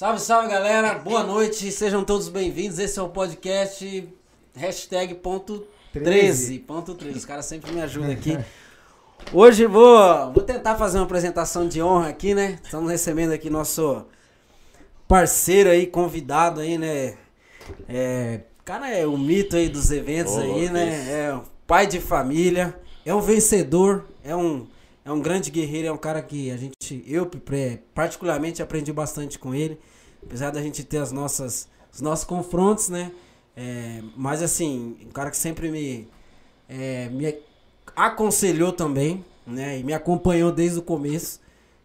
Salve, salve galera, boa noite, sejam todos bem-vindos. Esse é o podcast hashtag ponto 13, ponto 13. Os caras sempre me ajudam aqui. Hoje vou, vou tentar fazer uma apresentação de honra aqui, né? Estamos recebendo aqui nosso parceiro aí, convidado aí, né? É, cara, é o mito aí dos eventos Oh, aí, né? isso. É pai de família, é um vencedor, é um, é um grande guerreiro, é um cara que a gente, eu pre- particularmente aprendi bastante com ele, apesar da gente ter as nossas, os nossos confrontos, né? É, mas assim, um cara que sempre me, é, me aconselhou também, né? E me acompanhou desde o começo.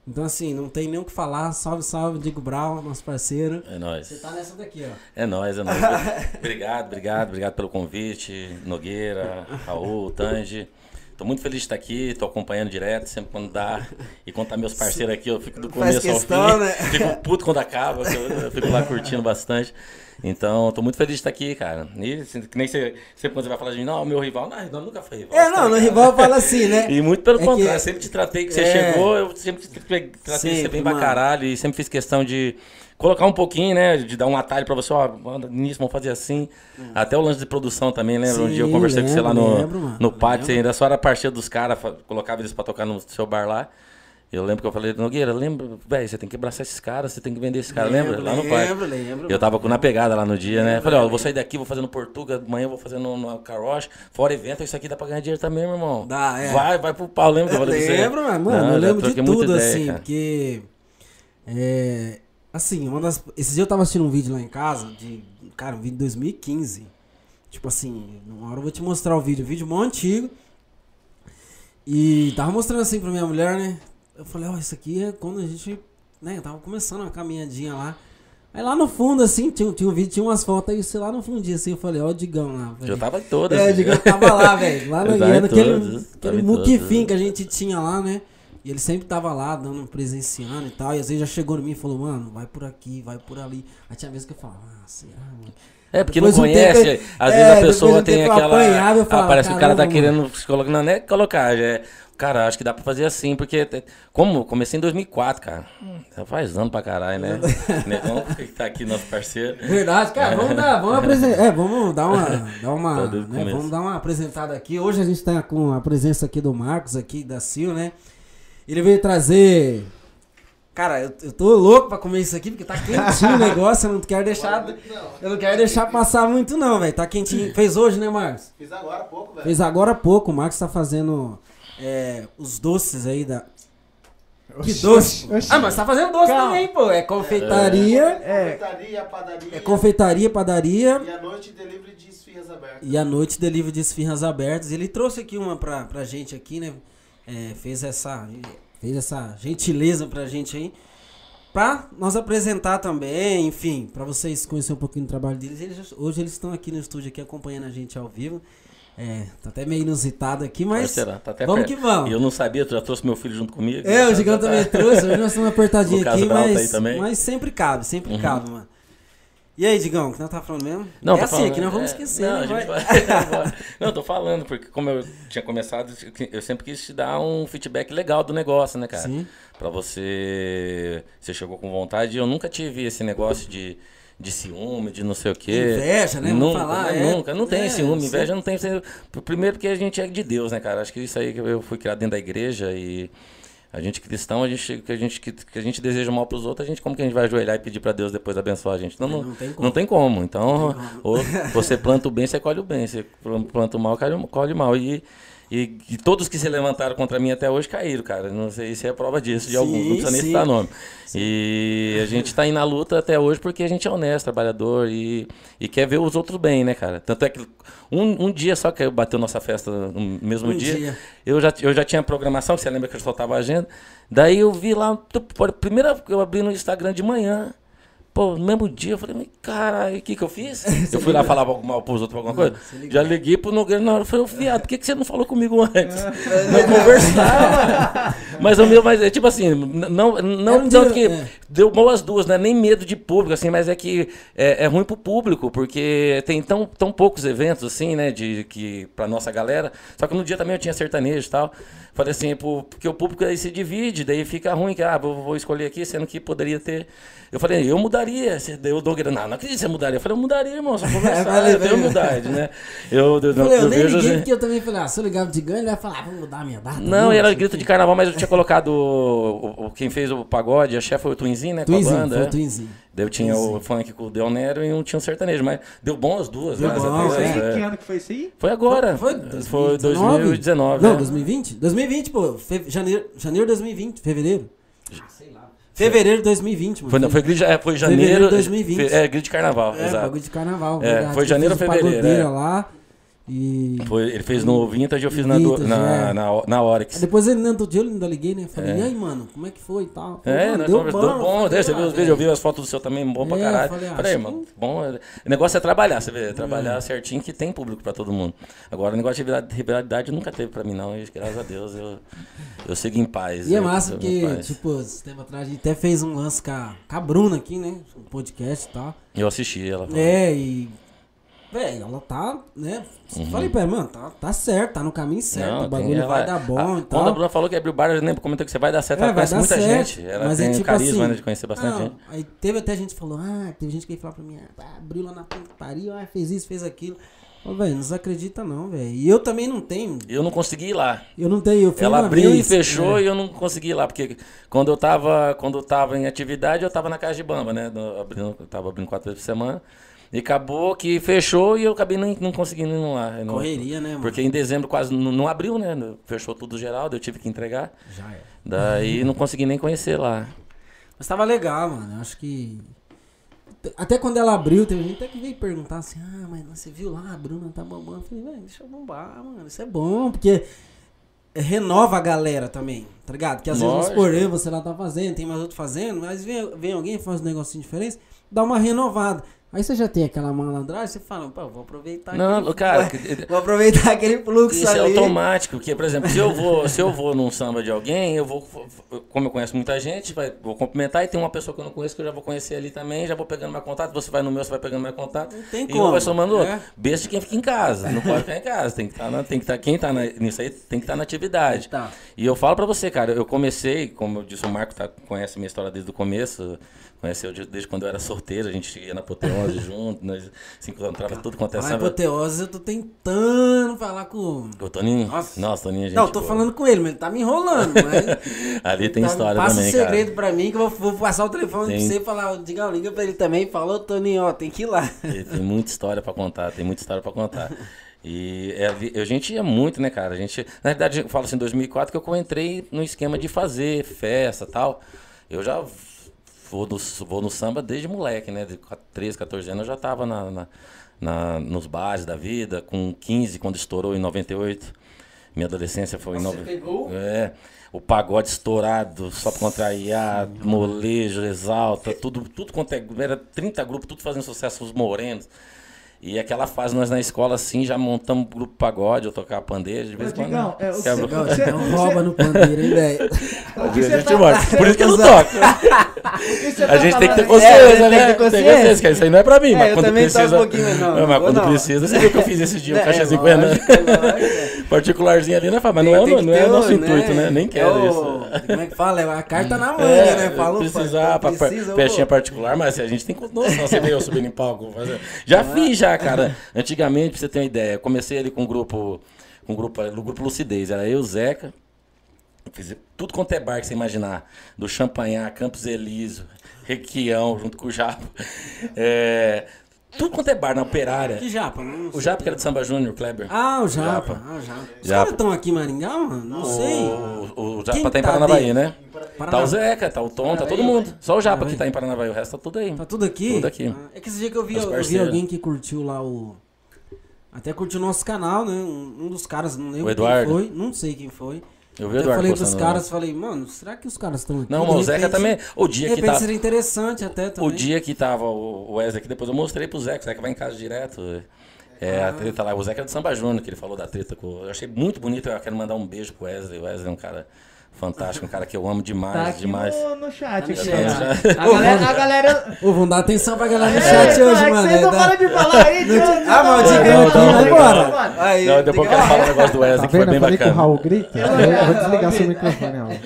Então, assim, não tem nem o que falar. Salve, salve, Diego Brau, nosso parceiro. É nóis. Você tá nessa daqui, ó. É nóis, é nóis. obrigado, obrigado, obrigado pelo convite. Nogueira, Raul, Tange. Tô muito feliz de estar aqui, tô acompanhando direto, sempre quando dá. E quando tá meus parceiros aqui, eu fico do começo ao questão, fim. né? Fico puto quando acaba, eu, eu fico lá curtindo bastante. Então, tô muito feliz de estar aqui, cara. E assim, que nem você, sempre quando você vai falar de mim, não, meu rival, não, não nunca foi rival. É, tá não, no ligado? rival fala assim, né? E muito pelo É que- contrário, sempre te tratei que você É. chegou, eu sempre te tratei você Sempre, bem pra mano. caralho e sempre fiz questão de colocar um pouquinho, né, de dar um atalho pra você, ó, nisso, vamos fazer assim. Até o lance de produção também, lembra? um dia eu Sim, conversei com você lá lembro, no, lembro, mano, no pátio, você lembro. ainda só era parceiro dos caras, colocava eles pra tocar no seu bar lá. Eu lembro que eu falei, Nogueira, lembra, velho, você tem que abraçar esses caras, você tem que vender esses caras, lembra? Lá no pátio. Lembro, lembro. Eu tava com na pegada lá no dia, né? Falei, ó, vou sair daqui, vou fazer no Portuga, amanhã vou fazer no, no Caroche, fora evento, isso aqui dá pra ganhar dinheiro também, meu irmão. Dá, é. Vai, vai pro pau, lembra que eu falei pra você? lembro, mano, Não, eu lembro de tudo, ideia, assim, cara. porque. É. Assim, uma das. Esses dias eu tava assistindo um vídeo lá em casa, de. Cara, um vídeo de 2015. Tipo assim, uma hora eu vou te mostrar o vídeo, um vídeo mó antigo. E tava mostrando assim pra minha mulher, né? Eu falei, ó, isso aqui é quando a gente. Né, tava começando uma caminhadinha lá. Aí lá no fundo, assim, tinha, tinha um vídeo, tinha umas fotos aí, sei lá no fundinho, assim, eu falei, ó, o Digão lá. Eu tava em todas. É, o Digão tava lá, velho. Lá no naquele, todas, tava aquele em muquifim que a gente tinha lá, né? E ele sempre tava lá, dando, presenciando e tal. E às vezes já chegou em mim e falou, mano, vai por aqui, vai por ali. Aí tinha vezes que eu falava, ah, será, mano? É, porque Depois não conhece, tempo- às é, vezes a depois pessoa tem aquela. apanhava, eu ah, parece que o cara tá "Caramba, querendo se colocar. Não é colocar, já é. Cara, acho que dá pra fazer assim, porque. Como? Comecei em 2004, cara. Já faz ano pra caralho, né? Negão que tá aqui, nosso parceiro. Verdade, cara, vamos dar, vamos apresentar, é, vamos dar uma, dar uma, né, vamos dar uma apresentada aqui. Hoje a gente tá com a presença aqui do Marcos aqui da Sil, né? Ele veio trazer Cara, eu, eu tô louco pra comer isso aqui porque tá quentinho o negócio, eu não quero deixar eu não quero deixar passar muito não, velho. Tá quentinho. Fez hoje, né, Marcos? Fiz agora há pouco, velho. Fez agora há pouco, o Marcos tá fazendo é, os doces aí da que doce? Ah, mas tá fazendo doce Calma. também, pô. É confeitaria, É. Confeitaria, padaria. é confeitaria, padaria. E à noite delivery de esfirras abertas. E a noite delivery de esfirras abertas. Ele trouxe aqui uma pra, pra gente aqui, né? É, fez essa fez essa gentileza pra gente aí. Pra nós apresentar também, enfim, pra vocês conhecerem um pouquinho do trabalho deles. Eles- hoje eles estão aqui no estúdio aqui acompanhando a gente ao vivo. É, tá até meio inusitado aqui, mas Será? Tá até vamos perto. que vamos. E eu não sabia, tu já trouxe meu filho junto comigo. É, o Tá- Gigão tá- também trouxe. Hoje nós estamos apertadinhos aqui, mas, mas sempre cabe, sempre Uhum. cabe, mano. E aí, Digão, o que nós tá falando mesmo? Não, é tô assim, falando, aqui nós vamos é, esquecer, Não, né? a gente vai? vai- não, tô falando, porque como eu tinha começado, eu sempre quis te dar um feedback legal do negócio, né, cara? Sim. Pra você. Você chegou com vontade. Eu nunca tive esse negócio de, de ciúme, de não sei o quê. Inveja, né? Vamos Nunca, falar, né? é. nunca. Não tem É, ciúme, inveja não tem. Primeiro porque a gente é de Deus, né, cara? Acho que isso aí que eu fui criado dentro da igreja e. A gente cristão, a gente, que, a gente, que, que a gente deseja mal pros outros, a gente como que a gente vai ajoelhar e pedir pra Deus depois abençoar a gente? Não, não, Não tem como. não tem como. Então, tem como. você planta o bem, você colhe o bem. Você planta o mal, colhe colhe o mal. E, e, e todos que se levantaram contra mim até hoje caíram, cara. Não sei se é prova disso, de Sim, alguns. Não precisa nem sim. citar nome. E a gente tá aí na luta até hoje porque a gente é honesto, trabalhador e, e quer ver os outros bem, né, cara? Tanto é que um, um dia só que bateu nossa festa no mesmo Um dia, dia. Eu, já, eu já tinha programação, você lembra que eu soltava a agenda. Daí eu vi lá, primeira que eu abri no Instagram de manhã. Pô, no mesmo dia, eu falei, mas caralho, o que que eu fiz? eu fui lá falar mal pros outros, alguma coisa. Já liguei pro Nogueira na hora, eu falei, viado, por que, que você não falou comigo antes? não conversava. mas o meu, mas é tipo assim, não, não tanto dia- que é. deu mal as duas, né? Nem medo de público, assim, mas é que é, é ruim pro público, porque tem tão, tão poucos eventos, assim, né? De, que, pra nossa galera. Só que no dia também eu tinha sertanejo e tal. Falei assim, porque o público aí se divide, daí fica ruim, que ah, vou, vou escolher aqui, sendo que poderia ter. Eu falei, eu mudaria. Deu o Douglas, não, não acredito que você mudaria. Eu falei, eu mudaria, irmão, só conversar, eu tenho velho. humildade, né? Eu, eu, Eu, falei, eu, eu nem vejo liguei assim- porque eu também falei, ah, se eu ligar de ganho, ele vai falar, ah, vamos mudar a minha data. Não, era sei grito o de carnaval, mas eu tinha colocado o, o- quem fez o pagode, a chefe foi o Twinzinho, né? Com a Twinzinho, banda. foi é. o Twinzinho. Daí eu tinha o funk com o Del Nero e um tinha um sertanejo, mas deu bom as duas, Deu graças bom, a Deus. é. Que, ano que foi isso aí? Foi agora. Foi, Foi 2019. Não, é. 2020? 2020, pô. Fe... Janeiro, janeiro de 2020, fevereiro. sei lá. Fevereiro de 2020, mano. Foi, não, foi, grid, é, foi Fevereiro janeiro. de 2020. fe- É, grid de carnaval, É, exato. bagulho de carnaval. É, verdade. foi janeiro o ou fevereiro, Pagodeira é. lá. E. Foi, ele fez no Vintage, eu fiz na, Vintage, na, é. na, na Oryx. Aí Depois ele no outro dia eu ainda liguei, né? Falei, É. e aí, mano, como é que foi e tal? Falei, É, nós deu conversamos. Deu bom, falei, você viu os vídeos, eu vi as fotos do seu também, bom pra É, caralho. falei, ah, Falei, mano, bom. é- O negócio é trabalhar, você vê, trabalhar certinho que tem público pra todo mundo. Agora, o negócio de rivalidade- nunca teve pra mim, não. E, graças a Deus eu, eu sigo em paz. E é massa porque, tipo, esse tempo atrás a gente até fez um lance com a, com a Bruna aqui, né? Um podcast e tal. Eu assisti ela. falou. É, e. Velho, ela tá, né? Falei pra ela, mano, tá, tá certo, tá no caminho certo. Uhum. Não, o tem- bagulho ela- vai dar bom a- e Quando a tal. Bruna falou que abriu o bar, eu lembro, comentou que você vai dar certo. É, ela conhece muita certo. gente. Ela mas tem é um tipo carisma assim, de conhecer bastante não, gente. Aí teve até gente que falou, ah, teve gente que falou pra mim, ah, abriu lá na pariu, ah, fez isso, fez aquilo. Ô, velho, não desacredita não, velho. E eu também não tenho. Eu não consegui ir lá. Eu não tenho. Eu fui Ela abriu vez, e fechou é. e eu não consegui ir lá, porque quando eu tava, quando eu tava em atividade, eu tava na casa de bamba, né? abrindo, eu tava abrindo quatro vezes por semana. E acabou que fechou e eu acabei não, não conseguindo ir lá. Não- Correria, né, mano? Porque em dezembro quase não, não abriu, né? Fechou tudo geral, eu tive que entregar. Já é. Daí não consegui nem conhecer lá. Mas tava legal, mano. Eu acho que. Até quando ela abriu, teve gente até que veio perguntar assim: Ah, mas você viu lá, a Bruna tá bombando. Eu falei, velho, deixa eu bombar, mano. Isso é bom, porque renova a galera também, tá ligado? Que às vezes, Lógico. supor, eu, você lá tá fazendo, tem mais outro fazendo, mas vem, vem alguém faz um negocinho diferente, dá uma renovada. Aí você já tem aquela malandragem, você fala, pô, vou aproveitar Não, aquele- cara, Vou aproveitar aquele fluxo Isso é ali. automático, porque, por exemplo, se eu vou, se eu vou num samba de alguém, eu vou, como eu conheço muita gente, vai, vou cumprimentar e tem uma pessoa que eu não conheço que eu já vou conhecer ali também, já vou pegando meu contato, você vai no meu, você vai pegando meu contato. Não tem e como, um vai somando outro. é. Besta de quem fica em casa, não pode ficar em casa, tem que estar na, tem que estar, quem tá na- nisso aí tem que estar na atividade. Tá. E eu falo pra você, cara, eu comecei, como eu disse, o Marco tá, conhece minha história desde o começo, conheceu de- desde quando eu era solteiro, a gente ia na Apoteose junto, nós se encontrava tudo quanto é samba. apoteose, eu tô tentando falar com. O Toninho? Nossa. Nossa, Toninho, é gente Não, tô boa. falando com ele, mas ele tá me enrolando. Mas Ali tem tá- história passa também, um segredo cara. pra mim que eu vou, vou passar o telefone Tem. pra você e falar. Diga, liga pra ele também. Falou, Toninho, ó, tem que ir lá. Tem, tem muita história pra contar, tem muita história pra contar. E é a gente ia muito, né, cara? A gente, na verdade, eu falo assim, em 2004 que eu entrei no esquema de fazer festa tal. Eu já vou no, vou no samba desde moleque, né? De 13, 14 anos eu já tava na, na- na- nos bares da vida, com 15, quando estourou em 98. Minha adolescência foi em Você 90. pegou? É. O pagode estourado, só pra contrariar, molejo, exalta, tudo, tudo quanto é. Era 30 grupos, tudo fazendo sucesso, os morenos. E aquela fase, nós na escola, assim, já montamos grupo pagode, eu tocava pandeiro, de vez em quando. Digão, é, o quebra- que Não, Você- você- rouba no pandeiro, hein, velho? O que A você gente tá- morre. Por isso que eu não toco. O você A tá gente tem que ter consciência, É, tem né? que ter consciência. que isso aí não é pra mim, É, mas quando precisa. um pouquinho, mas não, mas não quando não. precisa, você viu o que eu fiz esse dia, um É, caixazinho com Renan. lógico, lógico. Particularzinho ali, né, Fábio? Mas não Tem- é, o- tem não é o nosso o, intuito, né? Nem É quero o- isso. Como é que fala? É a carta na manga, É, né? Falou, precisar, festinha particular, mas a gente tem noção, você vê eu subindo em palco. Já fiz já, cara. Antigamente, pra você ter uma ideia, comecei ali com um grupo, com um grupo, no grupo Lucidez, era eu, Zeca, fiz tudo quanto é bar que você imaginar, do Champanhar, Campos Elísio, Requião, junto com o Japa. É, tudo quanto é bar na Operária. Que japa? Não O. Japa que era de Samba Júnior, Kleber. Ah, o Japa. Japa. Ah, o Japa. Os caras estão aqui em Maringá, mano? Não sei. O, o Quem Japa tá em tá Paranavaí, né? Tá o Zeca, tá o Tom, tá todo mundo. Só o Japa que tá em Paranavaí, o resto tá tudo aí. Tá tudo aqui? Tudo aqui. Ah, é que esse dia que eu vi, eu alguém que curtiu lá o. Até curtiu o nosso canal, né? Um, um dos caras, não lembro O Eduardo? quem foi. Não sei quem foi. Eu vi Até Eduardo falei pros caras, falei, mano, será que os caras estão aqui? Não, De o Zeca também. O De dia que repente tá. seria interessante até também. O dia que tava o Wesley aqui, depois eu mostrei pro Zeca. O Zeca vai em casa direto. É, Ah. a treta lá. O Zeca é do Samba Júnior, que ele falou da treta. Com... Eu achei muito bonito. Eu quero mandar um beijo pro Wesley. O Wesley é um cara fantástico, um cara que eu amo demais, Tá aqui demais. no, no chat. Tá no aqui, chat. ó. A galera... A galera... Ô, vamos dar atenção pra galera no É, chat hoje, é que mano. Vocês É não param de falar aí, tio. Ah, mas o Não, Digão aqui, não, vai embora. Aí, Não, depois eu quero falar o negócio do Wesley, Tá que foi vendo? bem Eu falei que o bacana. Raul grita. Eu, eu vou desligar seu microfone,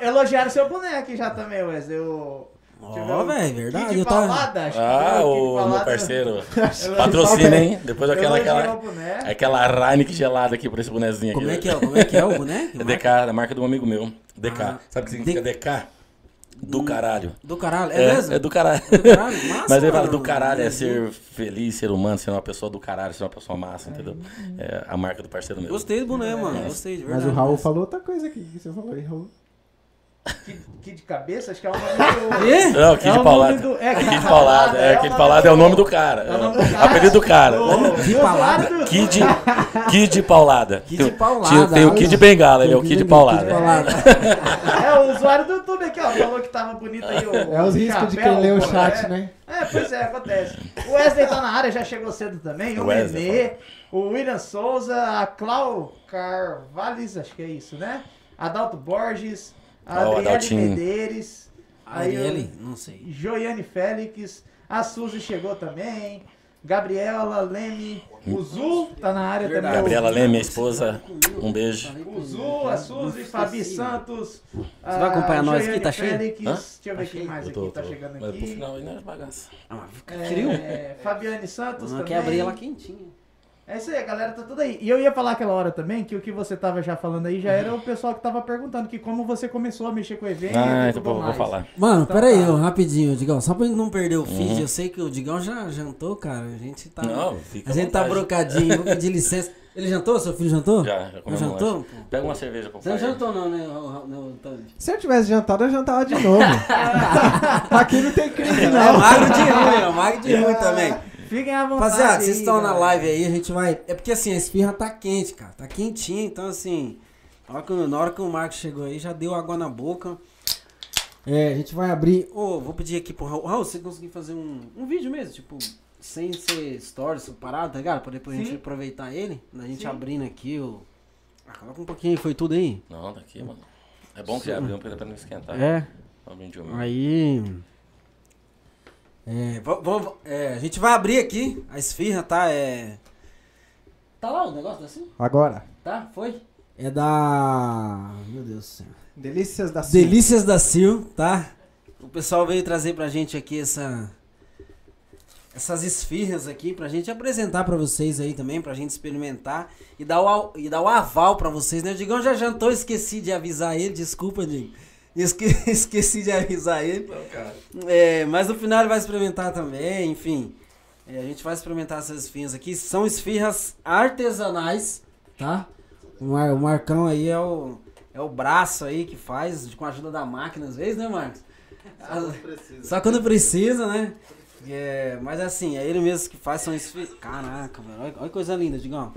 Elogiaram seu boneco aqui já também, Wesley. O... Ó, velho, verdade. Kid Eu tava... Paulada, acho que Ah, foi o meu parceiro. Patrocina, hein? Depois aquela, elogiou aquela, o boneco. aquela Heineken gelada aqui pra esse bonezinho aqui. Como é que é? Como é que é o boneco? É DK, da marca de um amigo meu. DK. Ah, Sabe o que significa DK? Do caralho. Do caralho, é, mesmo? É do caralho. Do caralho, massa, Mas ele fala, do caralho é ser feliz, ser humano, ser uma pessoa do caralho, ser uma pessoa massa, entendeu? É a marca do parceiro meu. Gostei do boneco, mano. Gostei, de Mas verdade. o Raul falou outra coisa aqui. O que você falou aí, Raul? Kid, Kid Cabeça, acho que é o nome do... Não, Kid É Paulada. do- é, É Kid Paulada. É, é o Kid nome Paulada é o do- nome do cara. é o nome do É cara. apelido do cara. Kid Paulada? Kid, Kid Paulada. Kid Tem- Paulada, Tem, tem o. Kid Bengala, ele é o Kid Paulada. É, o usuário do YouTube aqui, ó. Falou que tava bonito aí o. É os o riscos de quem lê o chat, é. né? É, pois é, acontece. O Wesley tá na área, já chegou cedo também. O Nenê, o William Souza, a Clau Carvalhes, acho que é isso, né? Adalto Borges, Adriele. Medeiros, o Não sei. Joiane Félix, a Suzy chegou também. Gabriela Leme, o Zul tá na área Verdade. também. Gabriela Leme, minha esposa, um beijo. o Zu, a Suzy, Fabi Santos. Você vai acompanhar nós aqui? Tá cheio? Félix, Hã? Deixa eu ver quem mais Eu aqui tô, tá tô. chegando Mas pro aqui. final aí não é bagaça. Ah, É. Fabiane Santos Não também. quer abrir ela quentinha. É isso aí, a galera tá tudo aí. E eu ia falar aquela hora também que o que você tava já falando aí já era o pessoal que tava perguntando que como você começou a mexer com o evento Ah, e então tudo vou, vou mais. falar. Mano, Então pera aí, tá. ó, rapidinho, Digão. Só pra gente não perder o feed, Uhum. eu sei que o Digão já jantou, cara. A gente tá. Não, fica a gente tá brocadinho. Vou pedir licença. Ele jantou? Seu filho jantou? Já, já Não comemos jantou? Pega uma cerveja pro Você não jantou, não, né, Tony? Se eu tivesse jantado, eu jantava de novo. Aqui não tem crime, É não. magro de ruim, é magro de ruim também. Fiquem à vontade. Rapaziada, vocês estão na live aí, a gente vai. É porque assim, a esfirra tá quente, cara. Tá quentinha, então assim. Na hora que, na hora que o Marcos chegou aí, já deu água na boca. É, a gente vai abrir. Ô, vou pedir aqui pro Raul. Raul, você conseguir fazer um, um vídeo mesmo, tipo, sem ser stories, parado, tá ligado? Pra depois a Sim. gente aproveitar ele. Da gente Sim. abrindo aqui o. Ah, coloca um pouquinho, foi tudo aí? Não, tá aqui, mano. É bom que já abriu pra pra não esquentar. É. Aí. É, va- vamos, é, a gente vai abrir aqui a esfirra, tá? É. Tá lá o negócio assim? Agora, Tá? Foi? É da. Meu Deus do céu. delícias da Sil. Delícias da Sil, tá? O pessoal veio trazer pra gente aqui essa. Essas esfirras aqui pra gente apresentar pra vocês aí também, pra gente experimentar e dar o, e dar o aval pra vocês, né? O Digão já jantou, esqueci de avisar ele, desculpa, Digo. Esque- esqueci de avisar ele. É, mas no final ele vai experimentar também, enfim. É, a gente vai experimentar essas esfirras aqui. São esfirras artesanais, tá? O, Mar- o Marcão aí é o, é o braço aí que faz, com a ajuda da máquina às vezes, né, Marcos? Só quando precisa. Só quando precisa, né? É, mas assim, é ele mesmo que faz, são esfirras. Caraca, velho, olha, olha que coisa linda, Digão.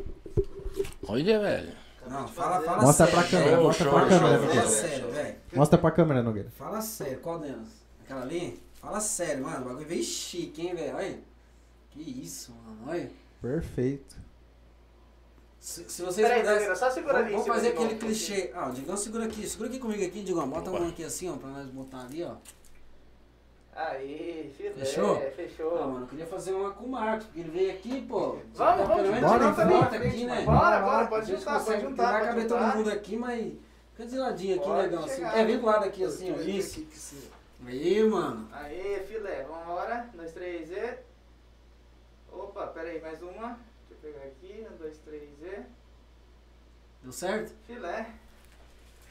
Olha, velho. Não, fala, fala Mostra sério. pra câmera, mostra show, pra show, câmera, show. Fala Nogueira. sério, velho. Mostra pra câmera, Nogueira. Fala sério, qual delas? Aquela ali? Fala sério, mano. O bagulho veio chique, hein, velho? Olha. Que isso, mano. Olha. Perfeito. Se, se vocês Peraí, pudessem. Nogueira, só segura ali. vamos fazer aquele clichê. Ah, o Digão segura aqui. Segura aqui comigo aqui, Digão. Bota a mão aqui assim, ó, pra nós botar ali, ó. Aí, filé, Fechou? fechou. Ah, mano, eu queria fazer uma com o Marcos, porque ele veio aqui, pô. Vamos, vamos, Pelo menos bora, foto aqui, né? Bora, bora, pode juntar, pode juntar, Vai caber todo mundo aqui, mas. Fica de ladinho aqui, Pode negão. Assim. É, vem do lado aqui, assim, ó. Isso. Aí, mano. Aí, filé, vambora. Um, dois, três e. Opa, pera aí, mais uma. Deixa eu pegar aqui. Um, dois, três e. Deu certo? Filé.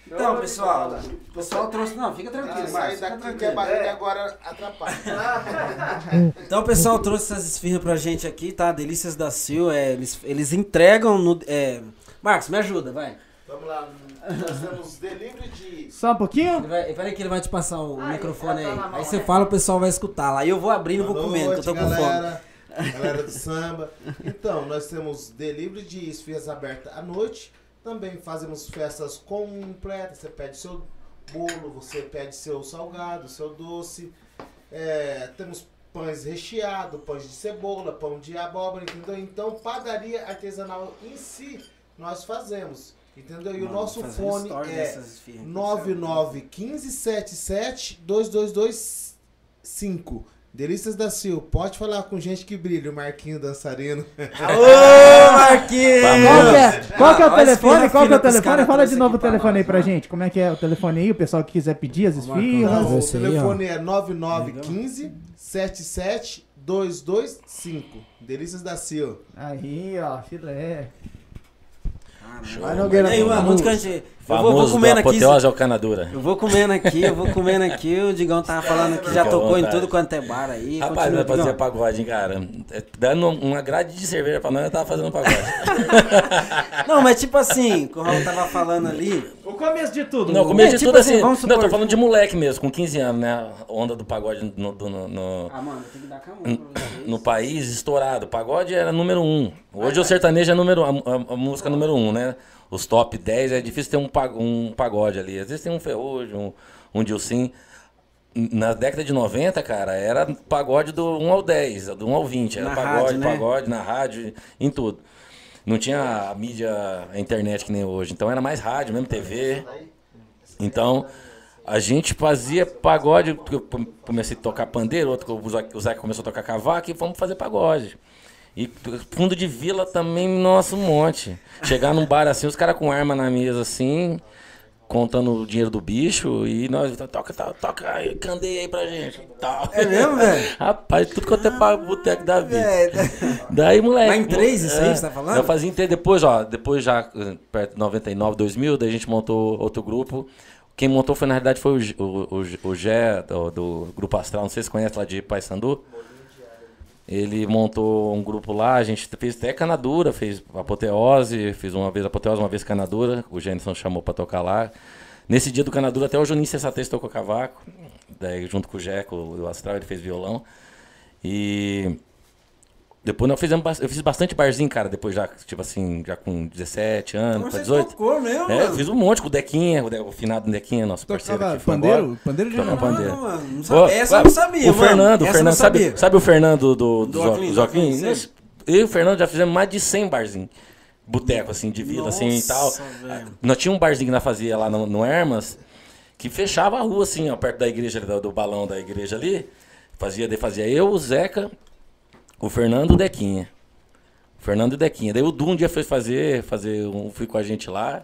Então, pessoal, o pessoal trouxe. Não, fica tranquilo, Ah, Marcos. sai daqui que a barriga agora atrapalha. Então o pessoal trouxe essas esfirras pra gente aqui, tá? Delícias da Sil, é, eles, eles entregam no. É... Marcos, me ajuda, vai. Vamos lá. Nós temos delivery de. Só um pouquinho? Peraí que ele vai te passar o microfone tá aí. mão, aí você né? fala, o pessoal vai escutar lá. Aí eu vou abrindo e vou comendo, que eu tô com fome. galera. Galera do samba. Então, nós temos delivery de esfirras abertas à noite. Também fazemos festas completas. Você pede seu bolo, você pede seu salgado, seu doce. É, temos pães recheados, pães de cebola, pão de abóbora, entendeu? Então, padaria artesanal em si, nós fazemos. Entendeu? E o Mano, nosso fazendo fone é dessas esfirras. 991577-2225. Delícias da Sil, pode falar com gente que brilha, o Marquinho dançarino. Ô, Marquinhos! Qual que é, qual que é o Ah, telefone? Qual que é o os telefone? Fala de trouxe novo o aqui pra telefone aí pra ó. gente. Como é que é o telefone aí? O pessoal que quiser pedir as esfirras. O aí, telefone é 9915-77225. Delícias da Sil. Aí, ó, filé. Show. Vai, Nogueira. Aí, mano, onde que a gente... Eu vou, vou Famoso do comendo aqui. apoteose ao canadura. Eu vou comendo aqui, eu vou comendo aqui. O Digão tava falando que já Fica tocou em tudo quanto é bar aí. Rapaz, nós fazia Digão. pagode, hein, cara. É, Dando uma grade de cerveja pra nós, eu tava fazendo pagode. Não, mas tipo assim, o Raul tava falando ali. O começo de tudo. Não, É, começo de tipo tudo assim, assim. vamos não, eu tô falando de moleque mesmo, com 15 anos, né? Onda do pagode no, no- no- Ah, mano, tem que dar com a mão pra vocês. no país estourado. O pagode era número um. Hoje o sertanejo é número, a, a- a música número um, né? Os top 10 é difícil ter um, pa- um pagode ali. Às vezes tem um ferrugem, um, um Dilcim. Na década de 90, cara, era pagode do 1 ao 10, do 1 ao 20. Era Na pagode, rádio, né? pagode, na rádio, em tudo. Não tinha a mídia, a internet que nem hoje. Então era mais rádio, mesmo TV. Então, a gente fazia pagode, porque eu come- comecei a tocar pandeiro, outro, o Zé começou a tocar cavaco e fomos fazer pagode. E fundo de vila também, nossa, um monte. Chegar num bar assim, os caras com arma na mesa assim, contando o dinheiro do bicho, e nós, toca, toca, toca aí, candeia aí pra gente. Tal. É mesmo, velho? Rapaz, tudo quanto é pra boteco da vida. É, Daí, moleque. Mas em três, isso aí é, você tá falando? Eu fazia em três, depois, ó, depois já, perto de 99, 2000, daí a gente montou outro grupo. Quem montou foi, na realidade, foi o, o, o, o Gé, do, do Grupo Astral, não sei se você conhece lá de Paysandu. Ele montou um grupo lá, a gente fez até canadura, fez apoteose, fiz uma vez apoteose, uma vez canadura, o Jenison chamou pra tocar lá. Nesse dia do canadura, até o Juninho Sessatez tocou cavaco, daí junto com o Jeco, o Astral, ele fez violão. E depois nós fizemos, eu fiz bastante barzinho, cara, depois já, tipo assim, já com 17 anos, Você 18. tocou mesmo, É, eu fiz um monte com o Dequinha, o, De- o finado Dequinha, nosso parceiro Tocava que foi embora. pandeiro? Pandeiro de Tocava pandeiro. Não, mano, não Ô, sabia. Essa eu sabe, não sabia, O mano. Fernando, o Fernando não sabe, sabe o Fernando do, do, Do Jo- Joaquim, Joaquim? Joaquim, sei. Nós- Eu e o Fernando já fizemos mais de 100 barzinhos. Boteco, assim, de vila, assim e tal. Nossa, velho. Nós tínhamos um barzinho que nós fazia lá no, no Hermas, que fechava a rua, assim, ó, perto da igreja, do, do balão da igreja ali. Fazia, fazia eu, o Zeca, o Fernando o Dequinha. O Fernando o Dequinha. Daí o Du um dia foi fazer, fazer um, fui com a gente lá.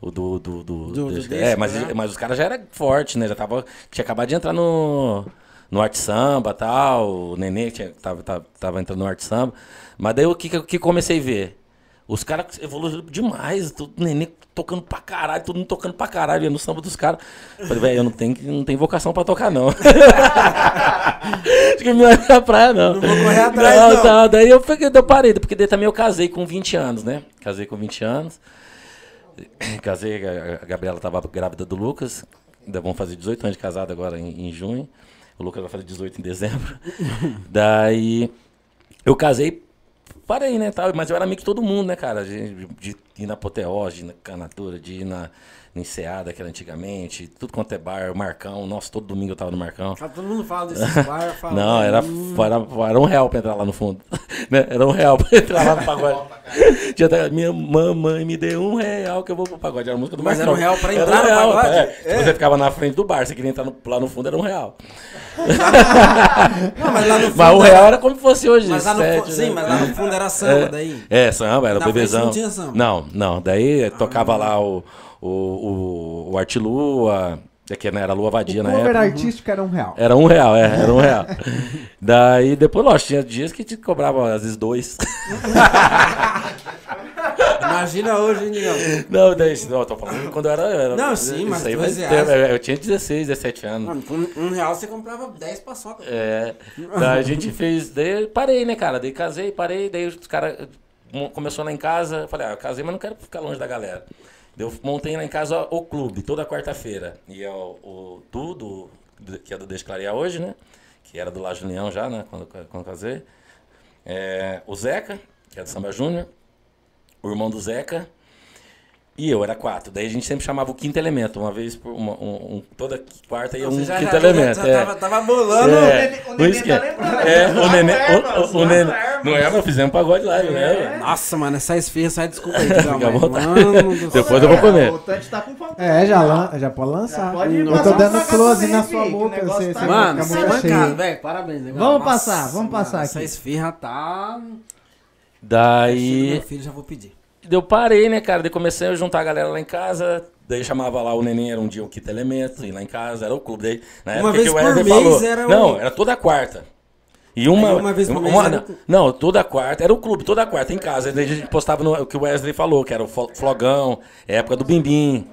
O do. do, do, Do- do é, mas, né? mas os caras já eram fortes, né? Já tava. Tinha acabado de entrar no. No arte samba tal. O Nenê tinha, tava, tava, tava entrando no arte samba. Mas daí o que, que comecei a ver? Os caras evoluíram demais. Tudo, nenê tocando pra caralho, todo mundo tocando pra caralho. ia no samba dos caras. Falei, velho, eu não tenho, não tenho vocação pra tocar, não. Acho que não é minha praia, não. Não vou correr atrás, não. tá, daí eu, peguei, eu parei, porque daí também eu casei com 20 anos, né? Casei com 20 anos. Casei, a a Gabriela tava grávida do Lucas. Ainda vão fazer 18 anos de casado agora em, em junho. O Lucas vai fazer 18 em dezembro. Daí eu casei, parei, né? Tal, mas eu era amigo de todo mundo, né, cara? De, de ir na apoteose, de ir na canatura, de ir na, na enseada, que era antigamente, tudo quanto é bar, Marcão. Nossa, todo domingo eu tava no Marcão. Ah, Todo mundo fala desses bar, fala. Não, era, era, era um real pra entrar lá no fundo. Né? Era um real pra entrar lá no pagode. Tinha até, minha mamãe me deu um real que eu vou pro pagode. Era a música do Mas Marcão. era um real pra entrar um no real, pagode? é. É. você ficava na frente do bar, você queria entrar no- lá no fundo, era um real. Não, mas lá no fundo. Mas o real era como se fosse hoje. Mas lá no sete, fundo. Sim, né? mas lá no fundo era samba daí. É, samba, era frente bebezão. não tinha samba? Não, não. Daí tocava lá o, o, o, o Artilua, que não era Lua Vadia O na cover época. artístico era um real. Era um real, é, era um real. Daí depois, lógico, tinha dias que te cobrava às vezes dois. Imagina hoje, hein, Digão? Não, daí, não, eu tô falando quando eu era. eu era Não, sim, mas aí dois faz reais. tempo, Eu tinha 16, 17 anos. Mano, com um real você comprava 10 paçoca. É, daí a gente fez, daí eu parei, né, cara? Daí casei, parei, daí os caras começou lá em casa, eu falei, ah, eu casei, mas não quero ficar longe da galera. Eu montei lá em casa o clube, toda quarta-feira. E é o, o Tudo, que é do Desclarear hoje, né? Que era do Lajo Leão já, né? Quando, quando casei. É, o Zeca, que é do Samba Júnior. O irmão do Zeca. E eu, era quatro. Daí a gente sempre chamava o quinto elemento. Uma vez por uma, um, um- toda quarta ia um já, quinto já, elemento. já é. tava, tava bolando. É, o o neném tá lembrando. É, o Lá neném, o, o, o lá neném, Hermas. Não é, mas fizemos pagode live, né? Nossa, mano, essa esfirra, sai desculpa aí. Fica à vontade. Depois eu vou comer. O Tante tá com. É, já, lan- já pode lançar. Pode eu tô um dando close na sua boca. Você, tá- Mano, você é mancado, cheio. velho. Parabéns. legal. Vamos Nossa, passar, vamos passar mano, aqui. Essa esfirra tá... Daí. meu filho, já vou pedir. Eu parei, né, cara? Daí comecei a juntar a galera lá em casa. Daí chamava lá o neném, era um dia o Quinto Elemento, e lá em casa era o clube. Daí, na Uma época vez que o por Wesley mês falou. era o- Não, era toda quarta. E uma, uma vez por mês uma- era Não, toda quarta. Era o clube, toda quarta, em casa. Daí a gente postava no, o que o Wesley falou, que era o flo- flogão, época do Bimbim.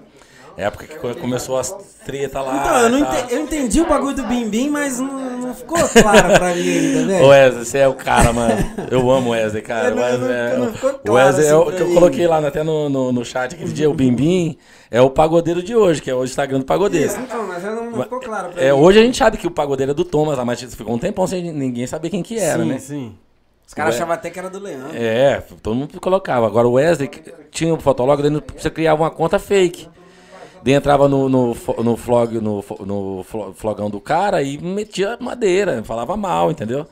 Época que co- começou as treta lá. Então, eu, não e tal. ente- eu entendi o bagulho do Bim Bim, mas não ficou claro pra mim ainda, Ô velho. Wesley, você é o cara, mano. Eu amo o Wesley, cara. O não- Wesley, é- não ficou o claro Wesley é assim o pra que eu coloquei lá até no, no, no chat aquele dia, o Bimbim é o pagodeiro de hoje, que é o Instagram do pagodeiro. Isso, então, mas não, não ficou claro pra É, mim. hoje a gente sabe que o pagodeiro é do Thomas, mas ficou um tempão sem ninguém saber quem que era, sim, né? sim. Os caras achavam até que era do Leandro. É, todo mundo colocava. Agora o Wesley tinha o fotolog, daí você criava uma conta fake. Daí entrava no, no, no flog, no, no flo- flogão do cara e metia madeira, falava mal, entendeu?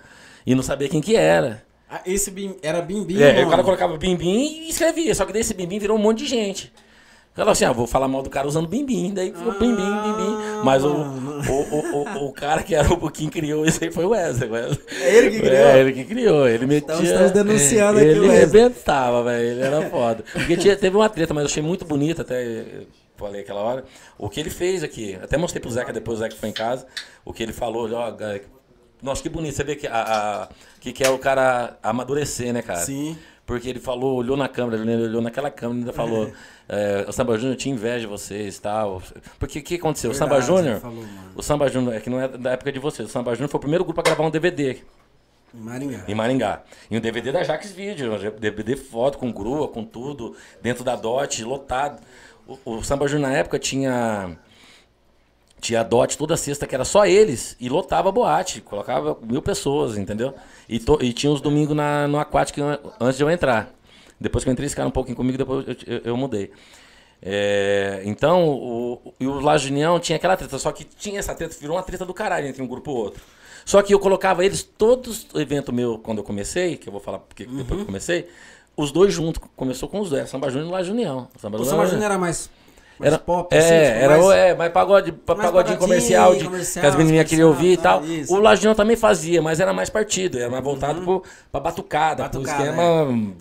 E não sabia quem que era. Ah, esse bim, era Bim Bim, É, mano. o cara colocava bimbim e escrevia, só que desse bimbim virou um monte de gente. Falou assim, ah, vou falar mal do cara usando bimbim, daí ficou bimbim, bimbim. Mas o, o, o, o, cara que era o quem criou isso aí foi o Wesley. Wesley. É ele que criou? É, ele que criou. Ele metia... Então estamos denunciando aqui ele arrebentava, velho. Ele era foda. Porque tinha, teve uma treta, mas eu achei muito bonita, até falei aquela hora. O que ele fez aqui. Até mostrei pro Zeca depois, o Zeca foi em casa. O que ele falou, ó, nossa, que bonito. Você vê que, a, a- que, que é o cara amadurecer, né, cara? Sim. Porque ele falou, olhou na câmera, ele olhou naquela câmera e ainda falou: é, O Samba Júnior tinha inveja de vocês e tal. Porque o que aconteceu? o Samba Verdade, Júnior, o Samba Júnior, é que não é da época de vocês, o Samba Júnior foi o primeiro grupo a gravar um DVD Em Maringá. em Maringá. E um DVD da Jax Video, um DVD foto, com grua, com tudo, dentro da DOT, lotado. O, o Samba Júnior na época tinha. Tinha a DOT toda sexta, que era só eles, e lotava a boate, colocava mil pessoas, entendeu? E, to- e tinha os domingos na, no Aquático an- antes de eu entrar. Depois que eu entrei, eles ficaram um pouquinho comigo, depois eu, eu- eu mudei. É, então, o, o- o Lajunião tinha aquela treta, só que tinha essa treta, virou uma treta do caralho entre um grupo e outro. Só que eu colocava eles, todos o evento meu, quando eu comecei, que eu vou falar porque depois que eu comecei, os dois juntos, começou com os dois, Samba Júnior e Lajunião. Samba O Samba Júnior era mais, mais era pop, é, assim, tipo, era mais- é, mais pagode, pa- mais pagodinho pagodinho, comercial, de, comercial, que as menininhas queriam ouvir e comercial, tal. tá, isso. O Lajinão também fazia, mas era mais partido, era mais voltado pro, pra batucada, pro Batucada, esquema.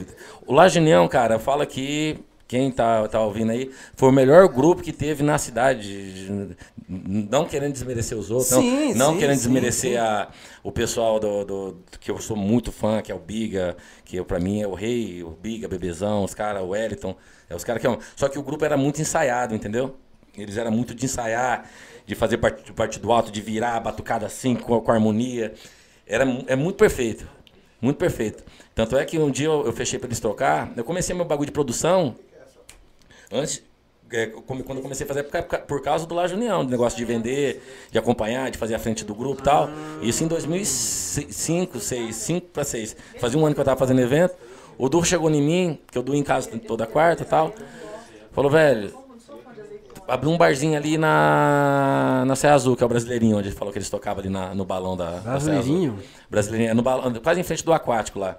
O Lajinão, cara, fala que quem tá, tá ouvindo aí, foi o melhor grupo que teve na cidade. Não querendo desmerecer os outros, Sim, não, não sim, querendo sim, desmerecer a- o pessoal do, do- que eu sou muito fã, que é o Biga, que pra mim é o rei, o Biga, Bebezão, os caras, o Wellington. É os caras que. é um- Só que o grupo era muito ensaiado, entendeu? Eles eram muito de ensaiar, de fazer parte, partido alto, de virar batucada assim, com, com harmonia. Era, é muito perfeito. Muito perfeito. Tanto é que um dia eu, eu fechei pra eles tocar, eu comecei meu bagulho de produção antes. é, quando eu comecei a fazer por, ca- por causa do Laje União, do negócio de vender, de acompanhar, de fazer a frente do grupo e tal. Isso em 2005, 6, 5 para 6. Fazia um ano que eu tava fazendo evento. O Du chegou em mim, que eu dou em casa toda quarta e tal. Falou, velho, abriu um barzinho ali na, na Serra Azul, que é o Brasileirinho, onde ele falou que eles tocavam ali na- no balão da. Brasileirinho? Brasileirinho, é no balão, quase em frente do aquático lá.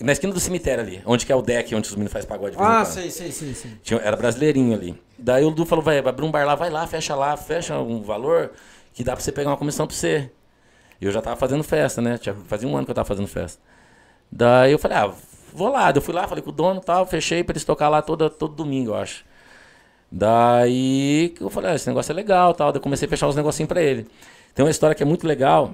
Na esquina do cemitério ali, onde que é o deck, onde os meninos fazem pagode. Ah, sei, sei, sei, sei. Tinha- era brasileirinho ali. Daí o Dudu falou, vai, vai abrir um bar lá, vai lá, fecha lá, fecha um valor que dá pra você pegar uma comissão pra você. E eu já tava fazendo festa, né? Tinha, fazia um ano que eu tava fazendo festa. Daí eu falei, ah, vou lá. Daí eu fui lá, falei com o dono e tal, fechei pra eles tocar lá todo, todo domingo, eu acho. Daí eu falei, ah, esse negócio é legal tal. Daí eu comecei a fechar uns negocinhos pra ele. Tem uma história que é muito legal,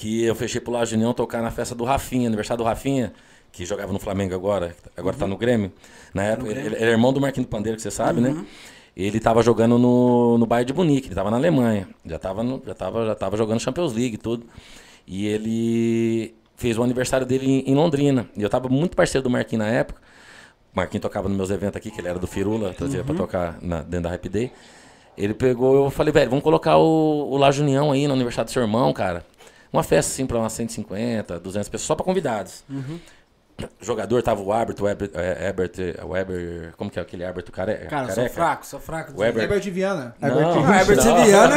que eu fechei pro Laje União tocar na festa do Rafinha, aniversário do Rafinha, que jogava no Flamengo agora, agora tá no Grêmio. Na época, ele, ele é irmão do Marquinhos Pandeiro, que você sabe, né? Ele tava jogando no, no Bayern de Munique, ele tava na Alemanha. Já tava, no- já tava, já tava jogando Champions League e tudo. E ele fez o aniversário dele em, em Londrina. E eu tava muito parceiro do Marquinhos na época. O Marquinhos tocava nos meus eventos aqui, que ele era do Firula, trazia pra tocar na- dentro da Rap Day. Ele pegou, eu falei, velho, vamos colocar o, o Laje União aí no aniversário do seu irmão, cara. Uma festa assim pra umas 150, 200 pessoas, só pra convidados. Jogador tava o Albert, o Ebert, é, Ebert, é, o como que é aquele Albert, o care, Cara, eu sou careca? fraco, sou fraco. O Herbert. Herbert Viana. Não, Herbert Ah, Herbert não. Viana,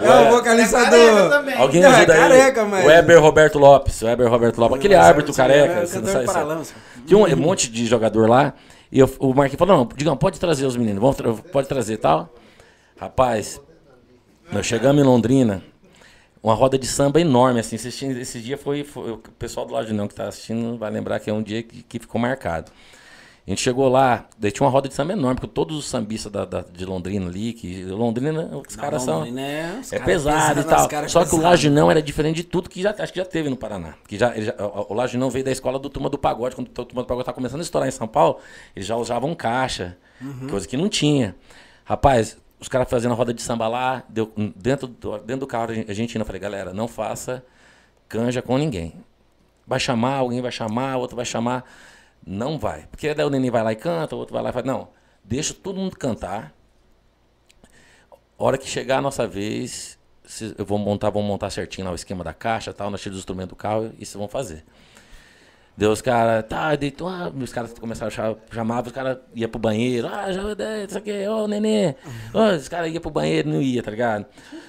É o vocalista careca do. Alguém Não, é ajuda aí. careca, mas- Weber Roberto Lopes. Weber Roberto Lopes. Aquele árbitro careca. É, o você não sabe de é. Tinha um, um monte de jogador lá. E eu- o Marquinhos falou: não, Digão, pode trazer os meninos. Vamos tra- pode trazer e tal. Rapaz, nós chegamos em Londrina. Uma roda de samba enorme, assim. Esse, dia foi, foi- O pessoal do lado de não que tá assistindo vai lembrar que é um dia que, que ficou marcado. A gente chegou lá, daí tinha uma roda de samba enorme, porque todos os sambistas da, da- de Londrina ali, que Londrina, os caras são. É, os É caras pesado e tal. Só que o pesados. Laginão era diferente de tudo que já, acho que já teve no Paraná. Que já, já- o o Laginão veio da escola do Turma do Pagode. Quando o Turma do Pagode estava começando a estourar em São Paulo, eles já usavam caixa, Uhum. coisa que não tinha. Rapaz, os caras fazendo a roda de samba lá, deu, dentro, do, dentro do carro argentino, eu falei, galera, não faça canja com ninguém. Vai chamar, alguém vai chamar, outro vai chamar. Não vai. Porque daí o neném vai lá e canta, o outro vai lá e fala, não, deixa todo mundo cantar. hora que chegar a nossa vez, eu vou montar, vou montar certinho lá o esquema da caixa, tal, nós tiramos os instrumentos do carro e vocês vão fazer. Deu os caras, tá, deitou, ah, os caras começaram a chamar, chamavam, os caras iam pro banheiro, ah, já, é, isso aqui, ô, nenê, ô, os caras iam pro banheiro, não ia, tá ligado?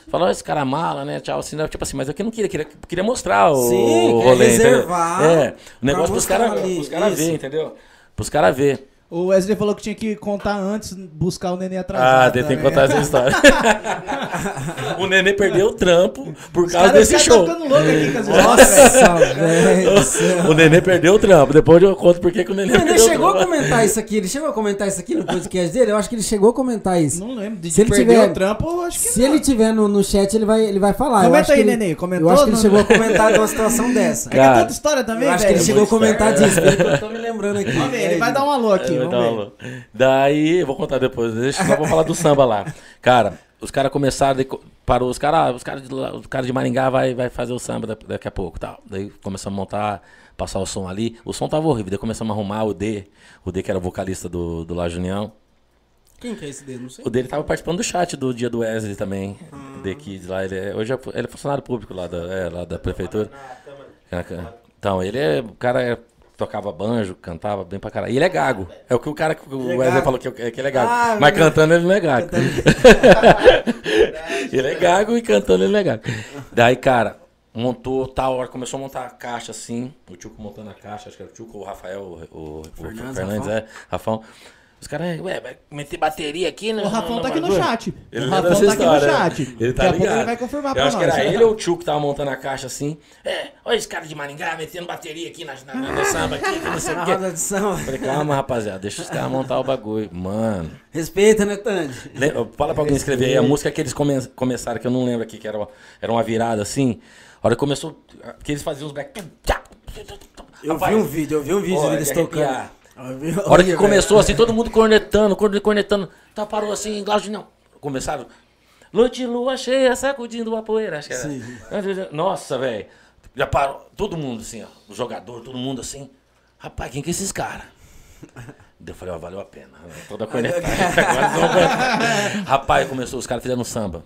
Falou, "Ó, esse cara é mala, né, tchau, assim, né, tipo assim, mas eu que não queria, queria, queria mostrar o, Sim, o quer rolê, entendeu? reservar É, o negócio pros caras cara isso. ver, entendeu? Pros caras ver. O Wesley falou que tinha que contar antes, buscar o neném Ah, atrasado. tem que contar essa história. o nenê perdeu o trampo por Os causa desse show. tá louco aqui com as histórias, velho. Nossa, velho. O nenê perdeu o trampo. Depois eu conto por que o nenê Ele perdeu chegou o a trampo. comentar isso aqui, ele chegou a comentar isso aqui no podcast dele, eu acho que ele chegou a comentar isso. Não lembro. De Se ele perder tiver- o trampo, eu acho que Se não. ele tiver no, no chat, ele vai, ele vai falar. eu Comenta acho aí, que ele, Nenê, comentou Eu acho que ele chegou a comentar de uma situação dessa. É que Cara, é tanta história também, Eu acho que velho. ele chegou a comentar disso, eu tô me lembrando aqui. Ele vai dar um alô aqui, É, vamos tá ver. louco. Daí, eu vou contar depois, deixa, só vou falar do samba lá. Cara, os caras começaram, parou, os caras, os caras de, os caras de Maringá vai, vai fazer o samba da- daqui a pouco, tal. Daí começamos a montar, passar o som ali. O som tava horrível, daí começamos a arrumar o D, o D que era o vocalista do, do La Junião. Quem que é esse dedo? Não sei. O dele tava participando do chat do dia do Wesley também, The Kids lá. Ele é, hoje é, ele é funcionário público lá da, é, lá da prefeitura. É, ca- Então, ele é. O cara é- tocava banjo, cantava bem pra caralho. E ele é gago. É o que o cara que o é Wesley falou que, é- que ele é gago. Ah, Mas cantando ele não é gago. ele é gago e cantando ele não é gago. Daí, cara, montou tal hora, começou a montar a caixa assim. O Tchuco montando a caixa, acho que era o Tchuco ou o Rafael, o, o, o Fernandes, Fernandes, Rafão. é, Rafão. Os caras, ué, vai meter bateria aqui, né? O Rafão tá aqui no chat. Ele o lembra Rafão tá aqui no história, chat. né? Ele tá Daqui a pouco ligado. ele vai confirmar Eu pra acho nós. que era ele ou o Tio que tava montando a caixa assim. É, olha esse cara de Maringá metendo bateria aqui na, na, na- no samba aqui, que não sei Na o quê. roda de samba. Falei, calma, rapaziada, deixa os caras montar o bagulho. Mano. Respeita, né, Tandy? Fala pra alguém escrever aí a música que eles come- começaram, que eu não lembro aqui, que era uma, era uma virada assim. A hora que começou, que eles faziam os back. Eu Rapaz, vi um vídeo, eu vi um vídeo deles de tocando. A hora que começou assim, todo mundo cornetando, corne- cornetando. Tá, parou assim, Glaucio, não. Começaram. Noite lua cheia, sacudindo a poeira. Acho que era. Sim. Nossa, velho. Já parou. Todo mundo assim, ó. O jogador, todo mundo assim. Rapaz, quem que é esses caras? Eu falei, ó, valeu a pena. Toda cornetada. Rapaz, começou, os caras fizeram samba.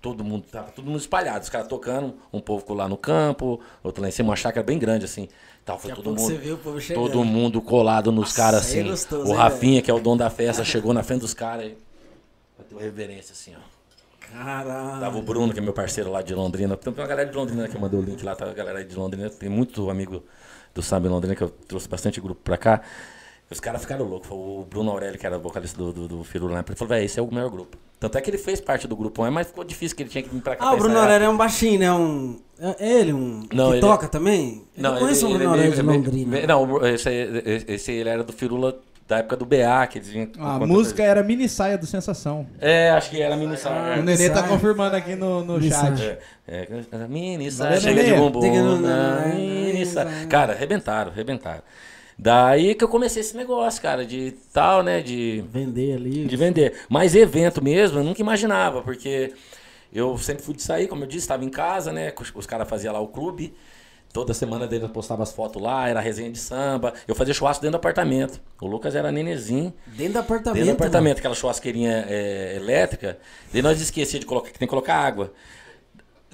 Todo mundo, tava todo mundo espalhado. Os caras tocando, um povo lá no campo, outro lá em cima, uma chácara bem grande assim. Tal, foi todo mundo. você vê o povo chegando. Todo mundo colado nos caras é assim. gostoso, o hein, Rafinha, que é o dono da festa, chegou na frente dos caras e bateu reverência assim, ó. Caralho. Tava o Bruno, que é meu parceiro lá de Londrina. Tem uma galera de Londrina que mandou o link lá, tá a galera de Londrina. Tem muito amigo do samba Londrina, que eu trouxe bastante grupo pra cá. Os caras ficaram loucos. Foi O Bruno Aurélio, que era vocalista do, do, do Firula, ele falou, velho, esse é o melhor grupo. Tanto é que ele fez parte do grupo, mas ficou difícil que ele tinha que vir pra cá. Ah, o Bruno. Aurélio é um baixinho, né? Um... É ele, um... Não, que ele- toca também? Eu não, conheço o ele- Bruno ele- Aurélio de Londrina. ele- Não, o- esse, esse ele era do Firula da época do BA, que eles vinham... A conta- música era mini saia do Sensação. É, acho que era mini saia. O Nenê tá confirmando aqui no, no Mini chat. saia. É, é, mini saia, Valeu, chega de bumbum. Na na- mini na- saia. Cara, arrebentaram, arrebentaram. Daí que eu comecei esse negócio, cara, de tal, né, de, Vender ali. de vender. Mas evento mesmo, eu nunca imaginava, porque eu sempre fui de sair, como eu disse, estava em casa, né, os, os caras faziam lá o clube. Toda semana dele postava as fotos lá, era resenha de samba. Eu fazia churrasco dentro do apartamento. O Lucas era nenezinho. Dentro do apartamento. Dentro do mano. apartamento, aquela churrasqueirinha é, elétrica. Daí nós esquecia de colocar, que tem que colocar água.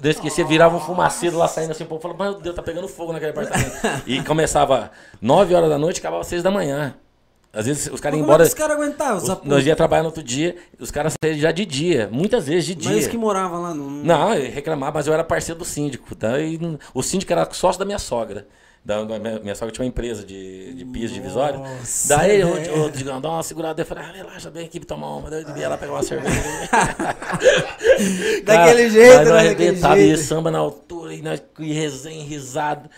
Eu esquecia, virava um fumaceiro lá saindo assim, o povo falava, meu Deus, tá pegando fogo naquele apartamento. e começava 9 horas da noite e acabava 6 da manhã. Às vezes os caras iam é embora. que os caras aguentavam? essa nós ia trabalhar no outro dia, os caras saíam já de dia, muitas vezes de dia. Mas que moravam lá no. Não, reclamar, mas eu era parceiro do síndico. Daí, o síndico era sócio da minha sogra. Da, minha, minha sogra tinha uma empresa de, de piso divisório. Daí eu, é. eu, digamos, dá uma segurada, eu falei, ah, relaxa, vem aqui tomar uma. Daí eu ia lá pegar uma cerveja. Daquele jeito, né? Daquele jeito. samba na altura, e nós e resenha, e risado.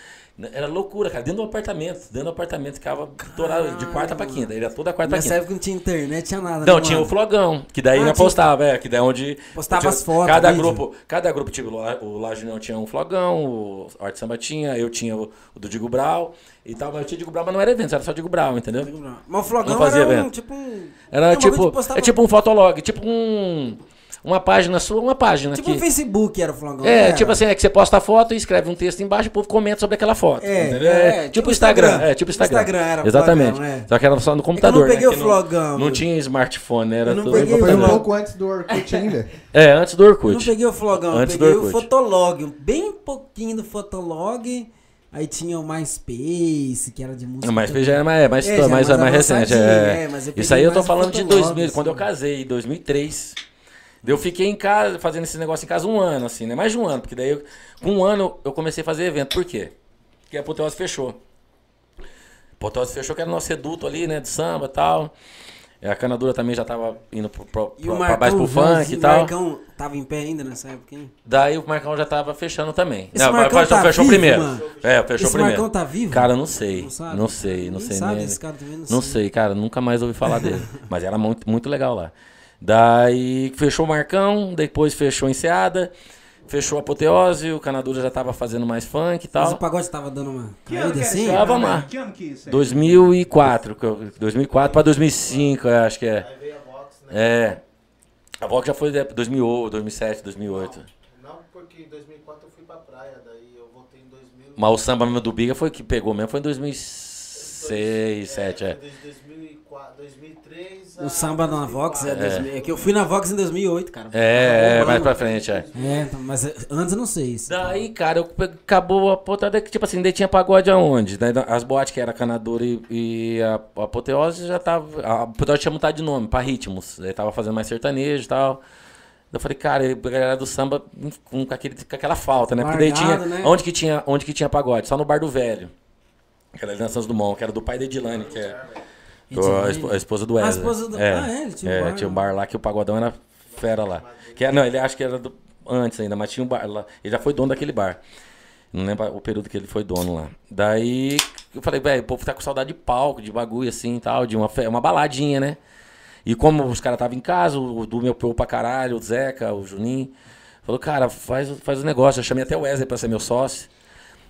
Era loucura, cara. Dentro do apartamento. Dentro do apartamento ficava estourado de quarta pra quinta. Era toda quarta pra Nessa quinta. época não tinha internet, tinha nada. Não, né, tinha o flogão, que daí Ah, tinha- postava, é, que daí onde. Postava tinha- as fotos, Cada vídeo. grupo, cada grupo, tipo, o La- o Lajunão tinha um flogão, o Arte Samba tinha, eu tinha o, o do Digo Brau e tal, mas eu tinha Digo Brau, mas não era evento, era só Digo Brau, entendeu? Mas o flogão Não fazia era um, evento. tipo um... Era É tipo, é tipo um fotolog, tipo um uma página sua, uma página Tipo que um Facebook era o flogão. é, era? tipo assim, é que você posta a foto e escreve um texto embaixo e o povo comenta sobre aquela foto. É, entendeu? é, tipo o Instagram. É, tipo o Instagram. Instagram era Exatamente. flogão, é. Só que era só no computador. peguei né, o flogão, Não, não tinha smartphone, era Eu não tudo peguei o Foi um pouco antes do Orkut ainda. É, antes do Eu Orkut. não peguei o flogão, Antes eu peguei do o. Fotolog, um bem pouquinho do Fotolog. Aí tinha o MySpace, que era de música. Não, mas já é mais, é mais, É, já é mais, mais mais recente. É. é, mas eu Isso aí eu tô o falando de Fotolog, 2000, quando eu assim. casei, em 2003. Daí Eu fiquei em casa, fazendo esse negócio em casa um ano, assim, né? Mais de um ano, porque daí eu- com um ano eu comecei a fazer evento. Por quê? Porque a Apoteose fechou. Apoteose fechou, que era o nosso reduto ali, né? De samba e tal. A canadura também já tava indo pro, pro, E o pra, Marcão, pro funk e o tal. Marcão tava em pé ainda nessa época, hein? Daí o Marcão já tava fechando também. Esse Não, Marcão fechou, tá fechou vivo, primeiro. mano? É, fechou Esse primeiro. Marcão tá vivo? Cara, não sei. Não sabe? Não sei, não Nem sei. sabe nem- esse cara também, não Não sei. sei, cara, nunca mais ouvi falar dele. Mas era muito, muito legal lá. Daí fechou o Marcão, depois fechou Enseada, fechou a Apoteose, o Canadura já tava fazendo mais funk e Mas o tal. pagode tava dando uma Que ano caída que é assim? Tava lá. Que ano que é isso aí? 2004, que eu- 2004 pra 2005, eu acho que é. Aí veio a Vox, né? É. A Vox já foi de 2008, 2007, 2008. Não, porque em 2004 eu fui pra praia, daí eu voltei em 2000. Mas o samba mesmo do Biga foi que pegou mesmo, foi em 2006, 2007, é. foi Desde 2004, 2003 O samba na Vox é, 2004. 2000, é que eu fui na Vox em 2008, cara. É, é, mais pra frente, é. É, então, mas é, antes eu não sei isso. Daí, cara, eu acabou a potada que, tipo assim, daí tinha pagode aonde? Daí, as boates que era Canadora e, e a, a Apoteose já tava. A Apoteose tinha mudado de nome, pra Ritmos. Daí tava fazendo mais sertanejo e tal. Daí eu falei, cara, e a galera do samba com, com aquele, com aquela falta, né? Porque daí tinha. Né? Onde, que tinha onde que tinha pagode? Só no Bar do Velho. Que era ali na Santos Dumont, que era do pai da Edilane, que é. A, espo- a esposa do Ah, a Wesley. esposa do- É, ah, é, ele tinha um é, bar tinha um lá. bar lá que o pagodão era fera lá. Que, é- não, ele acha que era do, antes ainda, mas tinha um bar lá. Ele já foi dono daquele bar. Não lembro o período que ele foi dono lá. Daí eu falei, velho, o povo tá com saudade de palco, de bagulho assim e tal, de uma, fe- uma baladinha, né? E como os caras estavam em casa, o do meu povo pra caralho, o Zeca, o Juninho, falou, cara, faz, faz o negócio. Eu chamei até o Wesley pra ser meu sócio.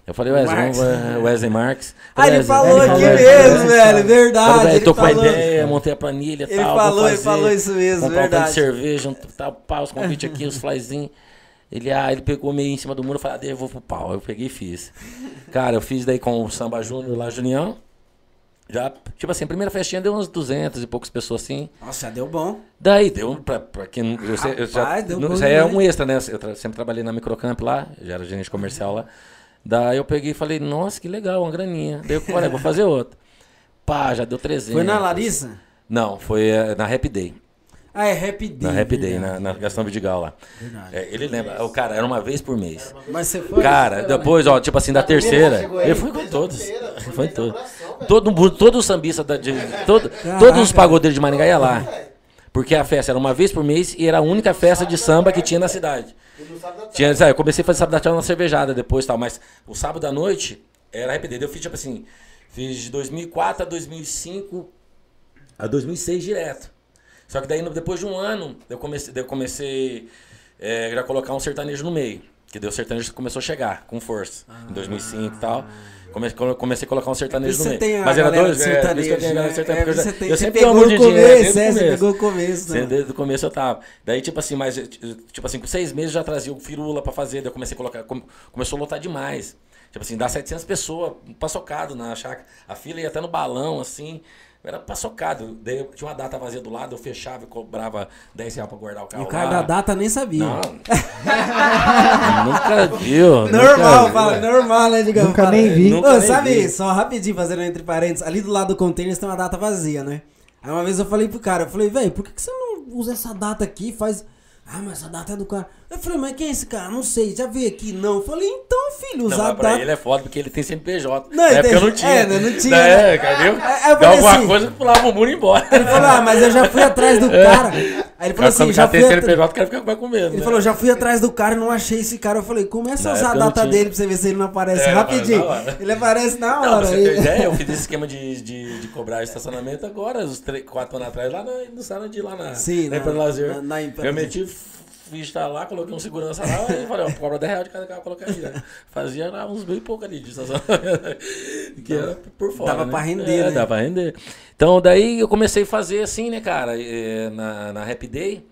Eu falei, Wesley, Marques. vamos, Wesley Marques. Ah, ele Wesley, falou ele aqui falou, mesmo, é, velho, verdade. Falei, ele tô com a falou. ideia, montei a planilha e Ele tal. falou, vou ele fazer, falou isso mesmo, comprar um verdade. cerveja, um tal, pá, os convites aqui, os flyzinhos. Ele, ah, ele pegou meio em cima do muro e falou, ah, eu vou pro pau. Eu peguei e fiz. Cara, eu fiz daí com o Samba Júnior lá, Junião. Já, tipo assim, a primeira festinha deu uns 200 e poucas pessoas assim. Nossa, já deu bom. Daí deu pra, pra quem não. Eu, sei- eu já, Rapaz, deu não- bom isso aí é um extra, né? Eu tra- sempre trabalhei na Microcamp lá, já era gerente comercial lá. Daí eu peguei e falei, nossa, que legal, uma graninha. Daí eu falei, vou fazer outra. Pá, já deu 300. Foi na Larissa? Não, foi eh, na Happy Day. Ah, é Happy Day. Na Happy Day, verdade. na, na Gastão Vidigal lá. Verdade. É, ele lembra, o cara, era uma vez por mês. Mas você foi? Cara, depois, ó, tipo assim, da terceira, ele foi com todos. foi em todos. Todo, todo o sambista, da, de, todo, todos os pagodeiros de Maringá ia lá. Porque a festa era uma vez por mês e era a única festa de samba que tinha na cidade. Da Tinha, eu comecei a fazer sábado da tarde na cervejada depois tal, mas o sábado à noite era RPD. Eu fiz, tipo assim, fiz de 2004 a 2005 a 2006 direto. Só que daí, depois de um ano, eu comecei, eu comecei é, colocar um sertanejo no meio. Que deu sertanejo começou a chegar com força. Em 2005 e tal. Come- come- Comecei a colocar um sertanejo no meio. tem Mas era dois, do é, que eu sertanejo, tenho né? sertanejo, É, eu você tem- eu sempre pegou amo o de dinheiro, começo, desde o é, você começo. pegou o começo, né? Desde o começo eu tava. Daí, tipo assim, mas, tipo assim, com seis meses já trazia o firula pra fazer, daí eu comecei a colocar, come- começou a lotar demais. Tipo assim, dá 700 pessoas, paçocado na chácara. A fila ia até no balão, assim. Era paçocado. Daí eu tinha uma data vazia do lado, eu fechava e cobrava 10 reais pra guardar o E carro. o cara lá. da data nem sabia. Não. nunca viu. Normal, nunca fala, viu. normal, né, digamos. Nunca Fala. nem vi. Nunca Ô, nem sabe, vi. só rapidinho, fazendo entre parênteses, ali do lado do container tem uma data vazia, né? Aí uma vez eu falei pro cara, eu falei, velho, por que, que você não usa essa data aqui e faz... Ah, mas essa data é do cara. Eu falei, mas quem é esse cara? Não sei, já veio aqui, não. Eu falei, então, filho, Não, usar a pra data... ele é foda porque ele tem CNPJ. Não, Na época eu não tinha. É, né, não tinha, Da- né? É, entendeu? Aí Dá alguma assim- coisa, pulava o muro e embora. Ele falou, ah, mas eu já fui atrás do cara. Aí ele falou assim, Quando já já tem fui... atra- CNPJ, o cara fica com medo. Ele né? falou, já fui atrás do cara e não achei esse cara. Eu falei, começa a Na usar a época não data dele pra você ver se ele não aparece É, rapidinho. na hora. Ele aparece na Não, hora. você aí. ter ideia, eu fiz esse esquema de, de, de cobrar estacionamento agora, uns 3, 4 anos atrás, lá na, no Sarandi, lá na, Sim, na na- na- na eu meti, fiz tá lá, coloquei um segurança lá e falei, ó, cobra 10 reais de cada carro colocar aí. Né? Fazia lá uns e pouco ali de estacionamento. que era por fora. Dava né? pra render, é, né? Dava pra render. Então daí eu comecei a fazer assim, né, cara, eh, na, na Happy Day.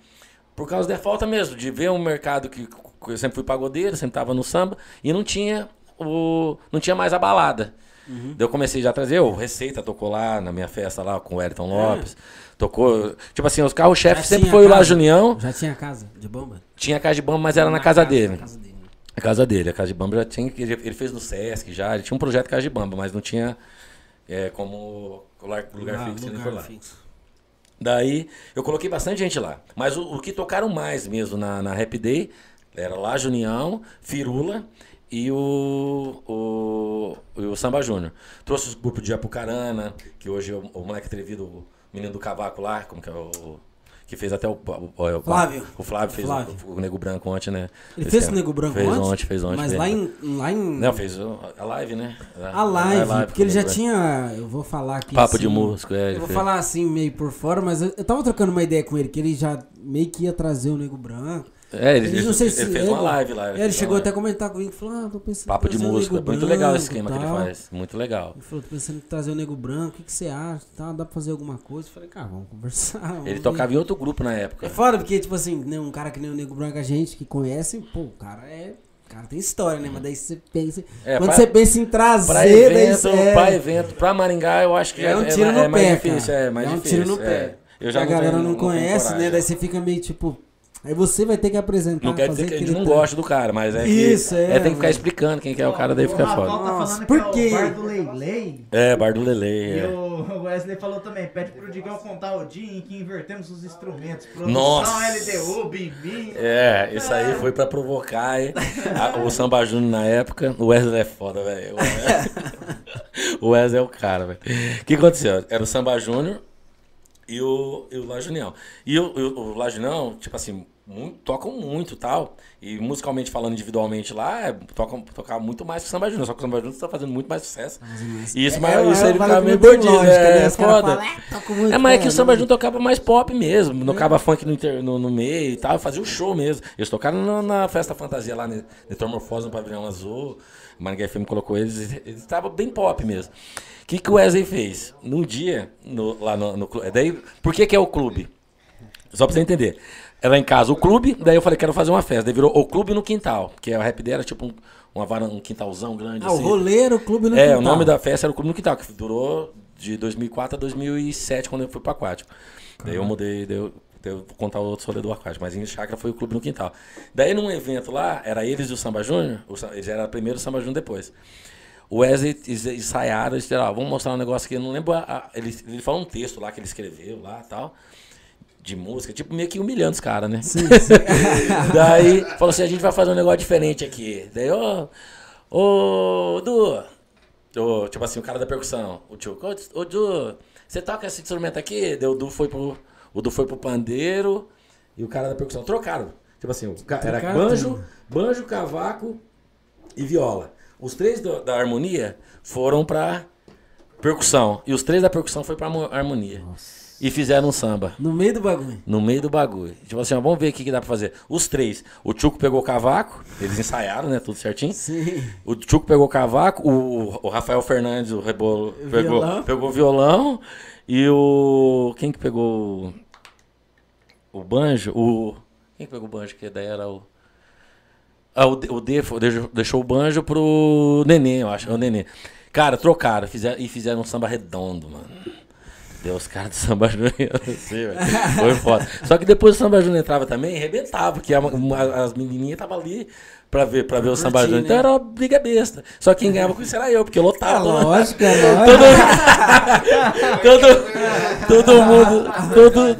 Por causa da falta mesmo, de ver um mercado que eu sempre fui pagodeiro, sempre tava no samba, e não tinha o. não tinha mais a balada. Uhum. Daí eu comecei já a trazer, o Receita tocou lá na minha festa lá com o Wellington É. Tocou. Tipo assim, os carros-chefes Já sempre foi o Lá casa? Junião. Já tinha casa de bomba? Tinha casa de bamba, mas era na, casa, dele. Na casa dele. A casa dele, a casa de bamba já tinha. Ele ele fez no Sesc já, ele tinha um projeto casa de bamba, mas não tinha é, como lugar, lugar Ah, fixo ele lugar foi lá. fixo. Daí eu coloquei bastante gente lá. Mas o, o que tocaram mais mesmo na, na Happy Day era lá Junião, Firula e o, o, o Samba Júnior. Trouxe o grupo de Apucarana, que hoje é o, o moleque atrevido, o menino do cavaco lá, como que é o. Que fez até o. o- o- Flávio. O Flávio fez Flávio. O, o Nego Branco ontem, né? Ele fez o Nego Branco fez ontem? ontem? Fez ontem. Mas fez lá em, lá em... Não, fez a live, né? A live, porque ele já com o Nego tinha... Eu vou falar aqui Papo de assim, músico, é, Eu vou fez. falar assim, meio por fora, mas eu, eu tava trocando uma ideia com ele, que ele já meio que ia trazer o Nego Branco. É, ele, Ele, ele, não sei ele se fez uma live lá. É, Ele chegou live. até a comentar comigo, falou, ah, tô pensando Papo de música. Muito legal esse Branco, esquema que ele tal. faz. Muito legal. Ele falou, tô pensando em trazer o Nego Branco, o que, que você acha? Tá, dá pra fazer alguma coisa? Eu falei, cara, vamos conversar. vamos Ele ver." tocava em outro grupo na É época. foda, porque, tipo assim, né, um cara que nem o Nego Branco, a gente que conhece, pô, o cara é. O cara tem história, né? Mas daí você pensa. É, quando pra- você pensa em trazer, Pra daí evento, você- é, pra evento, pra Maringá, eu acho que É já um tiro no é mais pé, difícil. cara. É, mais é um difícil. tiro no é. pé. Eu já a galera não, tenho conhece, né? Daí você fica meio tipo. Aí você vai ter que apresentar. Não quer fazer dizer que a gente não gosta do cara, mas é que. Isso, é, tem que ficar explicando quem que é o cara, daí fica Rafael foda. tá Nossa, falando por que quê? é o bar do Leilei. É, Bar do Lele. E É. o Wesley falou também, pede pro Digão contar o dia em que invertemos os instrumentos. Produção, Nossa. LDU, Bim É, isso aí foi pra provocar hein? A- o Samba Júnior na época. O Wesley é foda, velho. O Wesley é o cara, velho. O que aconteceu? Era o Samba Júnior e o, e o Junião. E o, o, o Junião, tipo assim, muito, tocam muito tal. E musicalmente falando individualmente lá, é, tocam, tocava muito mais que o Samba Júnior. Só que o Samba Júnior tá fazendo muito mais sucesso. E isso, É, mas, é, isso é, fala ficava meio não tem gordinho, lógica, né? né? É caras foda. "Ah, toco muito", É, mas é que é, o Samba não- Júnior tocava mais pop mesmo. Tocava funk no, inter- no, no meio e tal. Fazia o show mesmo. Eles tocaram na, na Festa Fantasia lá, de Metamorfose, no Pavilhão Azul. O Maringá FM colocou eles. Eles estavam bem pop mesmo. O que, que o Wesley fez? Num dia, no- lá no, no clube. Daí, por que, que é o clube? Só pra você entender. Era em casa o clube, daí eu falei, quero fazer uma festa. Daí virou o clube no quintal. Que a rap era tipo um, uma varanda, um quintalzão grande. Ah, o assim. roleiro, o clube no É, quintal. o nome da festa era o Clube no Quintal, que durou de 2004 a 2007, quando eu fui pro Aquático. Daí eu mudei, daí eu, daí eu vou contar o outro rolê do Aquático, mas em Chácara foi o Clube no Quintal. Daí num evento lá, era eles e o Samba Júnior, eles eram primeiro o Samba Júnior depois. O Wesley ensaiaram, eles disseram, ó, vamos mostrar um negócio aqui, eu não lembro, a- a- ele, ele falou um texto lá que ele escreveu lá e tal, de música, tipo meio que humilhando os caras, né? Sim, sim. Daí falou assim: a gente vai fazer um negócio diferente aqui. Daí, ô, ô, Du, ô, tipo assim, o cara da percussão, o tio, ô, ô Du, você toca esse instrumento aqui? Daí o Du foi pro, o Du foi pro pandeiro e o cara da percussão trocaram. Tipo assim, era banjo, banjo, cavaco e viola. Os três do- da harmonia foram pra percussão e os três da percussão foi pra mo- harmonia. E fizeram um samba. No meio do bagulho. No meio do bagulho. Tipo assim, ó, vamos ver o que, que dá pra fazer. Os três. O Tchuco pegou o cavaco, eles ensaiaram, né? Tudo certinho. Sim. O Tchuco pegou o cavaco, o, o Rafael Fernandes, o Rebolo, pegou, Violão. pegou o violão. E o. Quem que pegou o, o banjo? O. Quem que pegou o banjo? Que daí era o. Ah, o, D- deixou, o banjo pro Nenê, eu acho. O Nenê. Cara, trocaram fizeram, e fizeram um samba redondo, mano. Deu os caras do Samba Júnior, eu sei, velho. Foi foda. Só que depois o Samba Júnior entrava também e arrebentava, porque a- a- as menininhas estavam ali pra ver, pra ver o Samba Júnior. Então era uma briga besta. Só que quem ganhava com isso era eu, porque eu É lotava. todo- lógico, é lógico. todo, todo mundo, todo,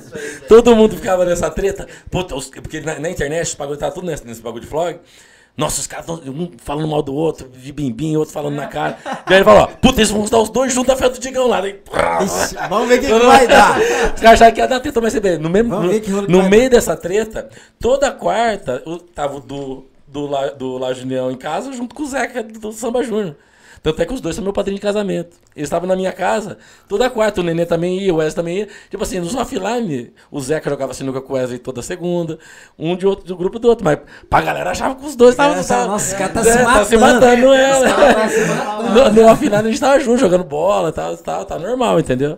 todo mundo ficava nessa treta. Puta, os- porque na, na internet os bagulho tava tudo nesse, nesse bagulho de vlog. Nossa, os caras tão um falando mal do outro, de bimbim, outro falando na cara. Daí ele falou, ó, puta, eles vão dar os dois juntos da festa do Digão lá. Daí, Ixi, vamos ver o que, que vai dar. os caras acharam que ia dar treta, mas você vê, no, mesmo, Vamos no, no meio dessa treta, toda quarta, o, tava do, do, La- do La Junião em casa junto com o Zeca do Samba Júnior. Tanto é que os dois são meu padrinho de casamento. Eles estavam na minha casa, toda quarta, o Nenê também ia, o Wesley também ia. Tipo assim, nos offline, o Zeca jogava sinuca com o Wesley toda segunda, um de outro, do grupo do outro. Mas pra galera achava que os dois estavam. Essa- nossa, esse cara tá É, se Tá se matando. matando, é. No, no offline a gente tava junto, jogando bola, tal, tal, tá normal, entendeu?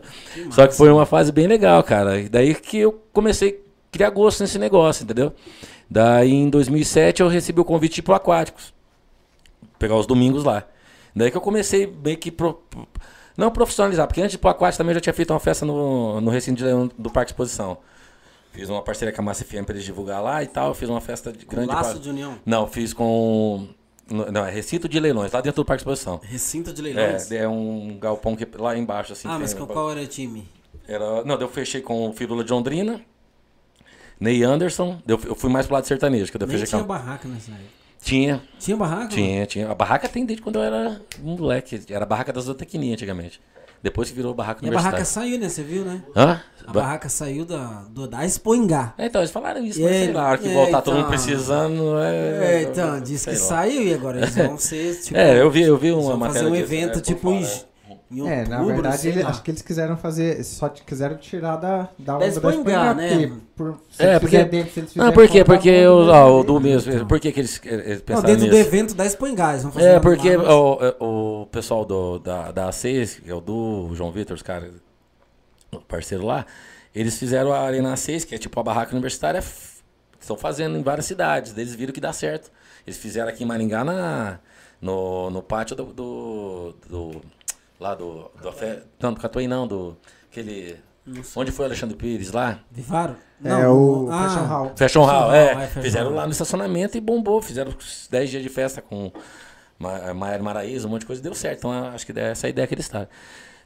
Só que foi uma fase bem legal, cara. E daí que eu comecei a criar gosto nesse negócio, entendeu? Daí em 2007 eu recebi o convite pro Aquáticos. Pegar os domingos lá. Daí que eu comecei meio que pro, não profissionalizar, porque antes de ir pro Aquático também eu já tinha feito uma festa no, no recinto de do Parque Exposição. Fiz uma parceria com a Massa FM pra eles divulgar lá e tal. Fiz uma festa de grande. Laço de união. Não, fiz com. Não, é recinto de leilões, lá dentro do Parque Exposição. Recinto de leilões. É, é um galpão que lá embaixo, assim. ah, mas com qual era o time? Era, não, eu fechei com o Firula de Londrina, Ney Anderson, eu fui- eu fui mais pro lado sertanejo, que eu fechei tinha barraca nessa época. Tinha, Tinha barraca? tinha, tinha. A barraca tem desde quando eu era um moleque. Era a barraca das zootecnias antigamente. Depois que virou barraca E a barraca saiu, né? Você viu, né? Hã? A Ba- barraca saiu da, do, da Expoingá. É, então, eles falaram isso, mas aí, sei lá, a hora que é, voltar todo mundo então. precisando, É, é... então, disse sei que lá. saiu e agora eles vão ser, tipo... É, eu vi, eu vi eles uma vão matéria fazer um disso, evento, é, por tipo, fora, É, outubro, na verdade, sei ele- lá. acho que eles quiseram fazer. Só quiseram tirar da, da onda Expo Ingá, né? porque por, se É, porque- dentro, se eles Não, fora, Porque os, onda ó, mesmo. o do mesmo. Por que, que eles, eles Não, pensaram dentro nisso? do evento da eles vão fazer É, lá, porque o, o pessoal do, da, da A6, que é o do João Vitor, os caras, o parceiro lá, eles fizeram a Arena A6, que é tipo a barraca universitária, estão fazendo em várias cidades. Eles viram que dá certo. Eles fizeram aqui em Maringá na, no, no pátio do, do, do- lá do, do Afé, não, do Catuí não, do aquele onde foi o Alexandre Pires lá? Vivaro? É Não, o ah, Fashion Hall. Fashion Hall, Hall, é. é, Fashion fizeram Hall. lá no estacionamento e bombou. Fizeram uns 10 dias de festa com Ma- Maiara Maraíza, um monte de coisa. Deu certo. Então acho que essa é a ideia que eles estavam.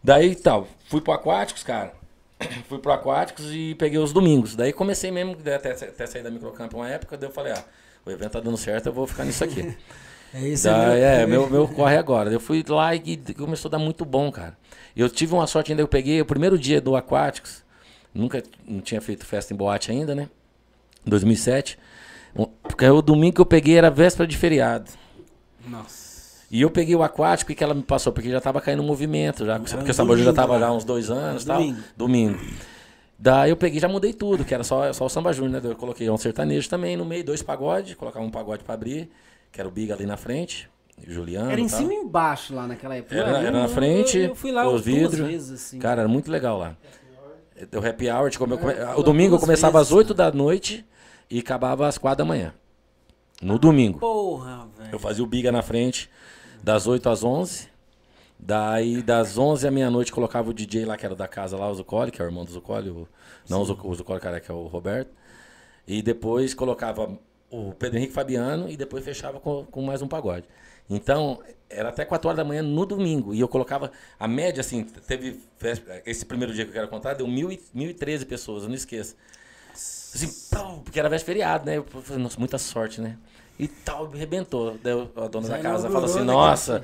Daí tal, fui pro Aquáticos, cara. fui pro Aquáticos e peguei os domingos. Daí comecei mesmo, até, até sair da Microcamp uma época. Daí eu falei, ah, o evento tá dando certo, eu vou ficar nisso aqui. É isso aí. é, meu, meu corre agora. Eu fui lá e começou a dar muito bom, cara. Eu tive uma sorte ainda, eu peguei o primeiro dia do Aquáticos, nunca não tinha feito festa em boate ainda, né? 2007. Um- Porque o domingo que eu peguei era véspera de feriado. Nossa. E eu peguei o aquático e que ela me passou, porque já tava caindo movimento, já, porque o Sambajú já domingo, tava né? já uns dois anos e tal. Domingo. Domingo. Daí eu peguei e já mudei tudo, que era só, só o samba júnior, né? Eu coloquei um sertanejo também no meio, dois pagodes, colocava um pagode pra abrir, que era o Biga ali na frente, o Juliano. Era em tal. cima e embaixo lá naquela época. Era, Eu- era na eu- frente, eu fui lá os vidros. vezes, assim. Cara, era muito legal lá. O happy hour, eu come- É, o domingo eu começava vezes, às 8 da noite e acabava às 4 da manhã. No domingo. Porra, velho. Eu fazia o biga na frente das 8 às 11. Daí das 11 à meia-noite colocava o DJ lá, que era da casa lá, o Zucoli, que é o irmão do Zucoli. O, não o Zucoli, cara, que é o Roberto. E depois colocava o Pedro Henrique Fabiano e depois fechava com, com mais um pagode. Então, era até 4 horas da manhã no domingo. E eu colocava a média, assim, teve. Esse primeiro dia que eu quero contar, deu mil e- 1.013 pessoas, eu não esqueço. Assim, pau, porque era véspera feriado, né? Eu falei, nossa, muita sorte, né? E tal, arrebentou. Daí a dona Já da casa falou assim, né, nossa,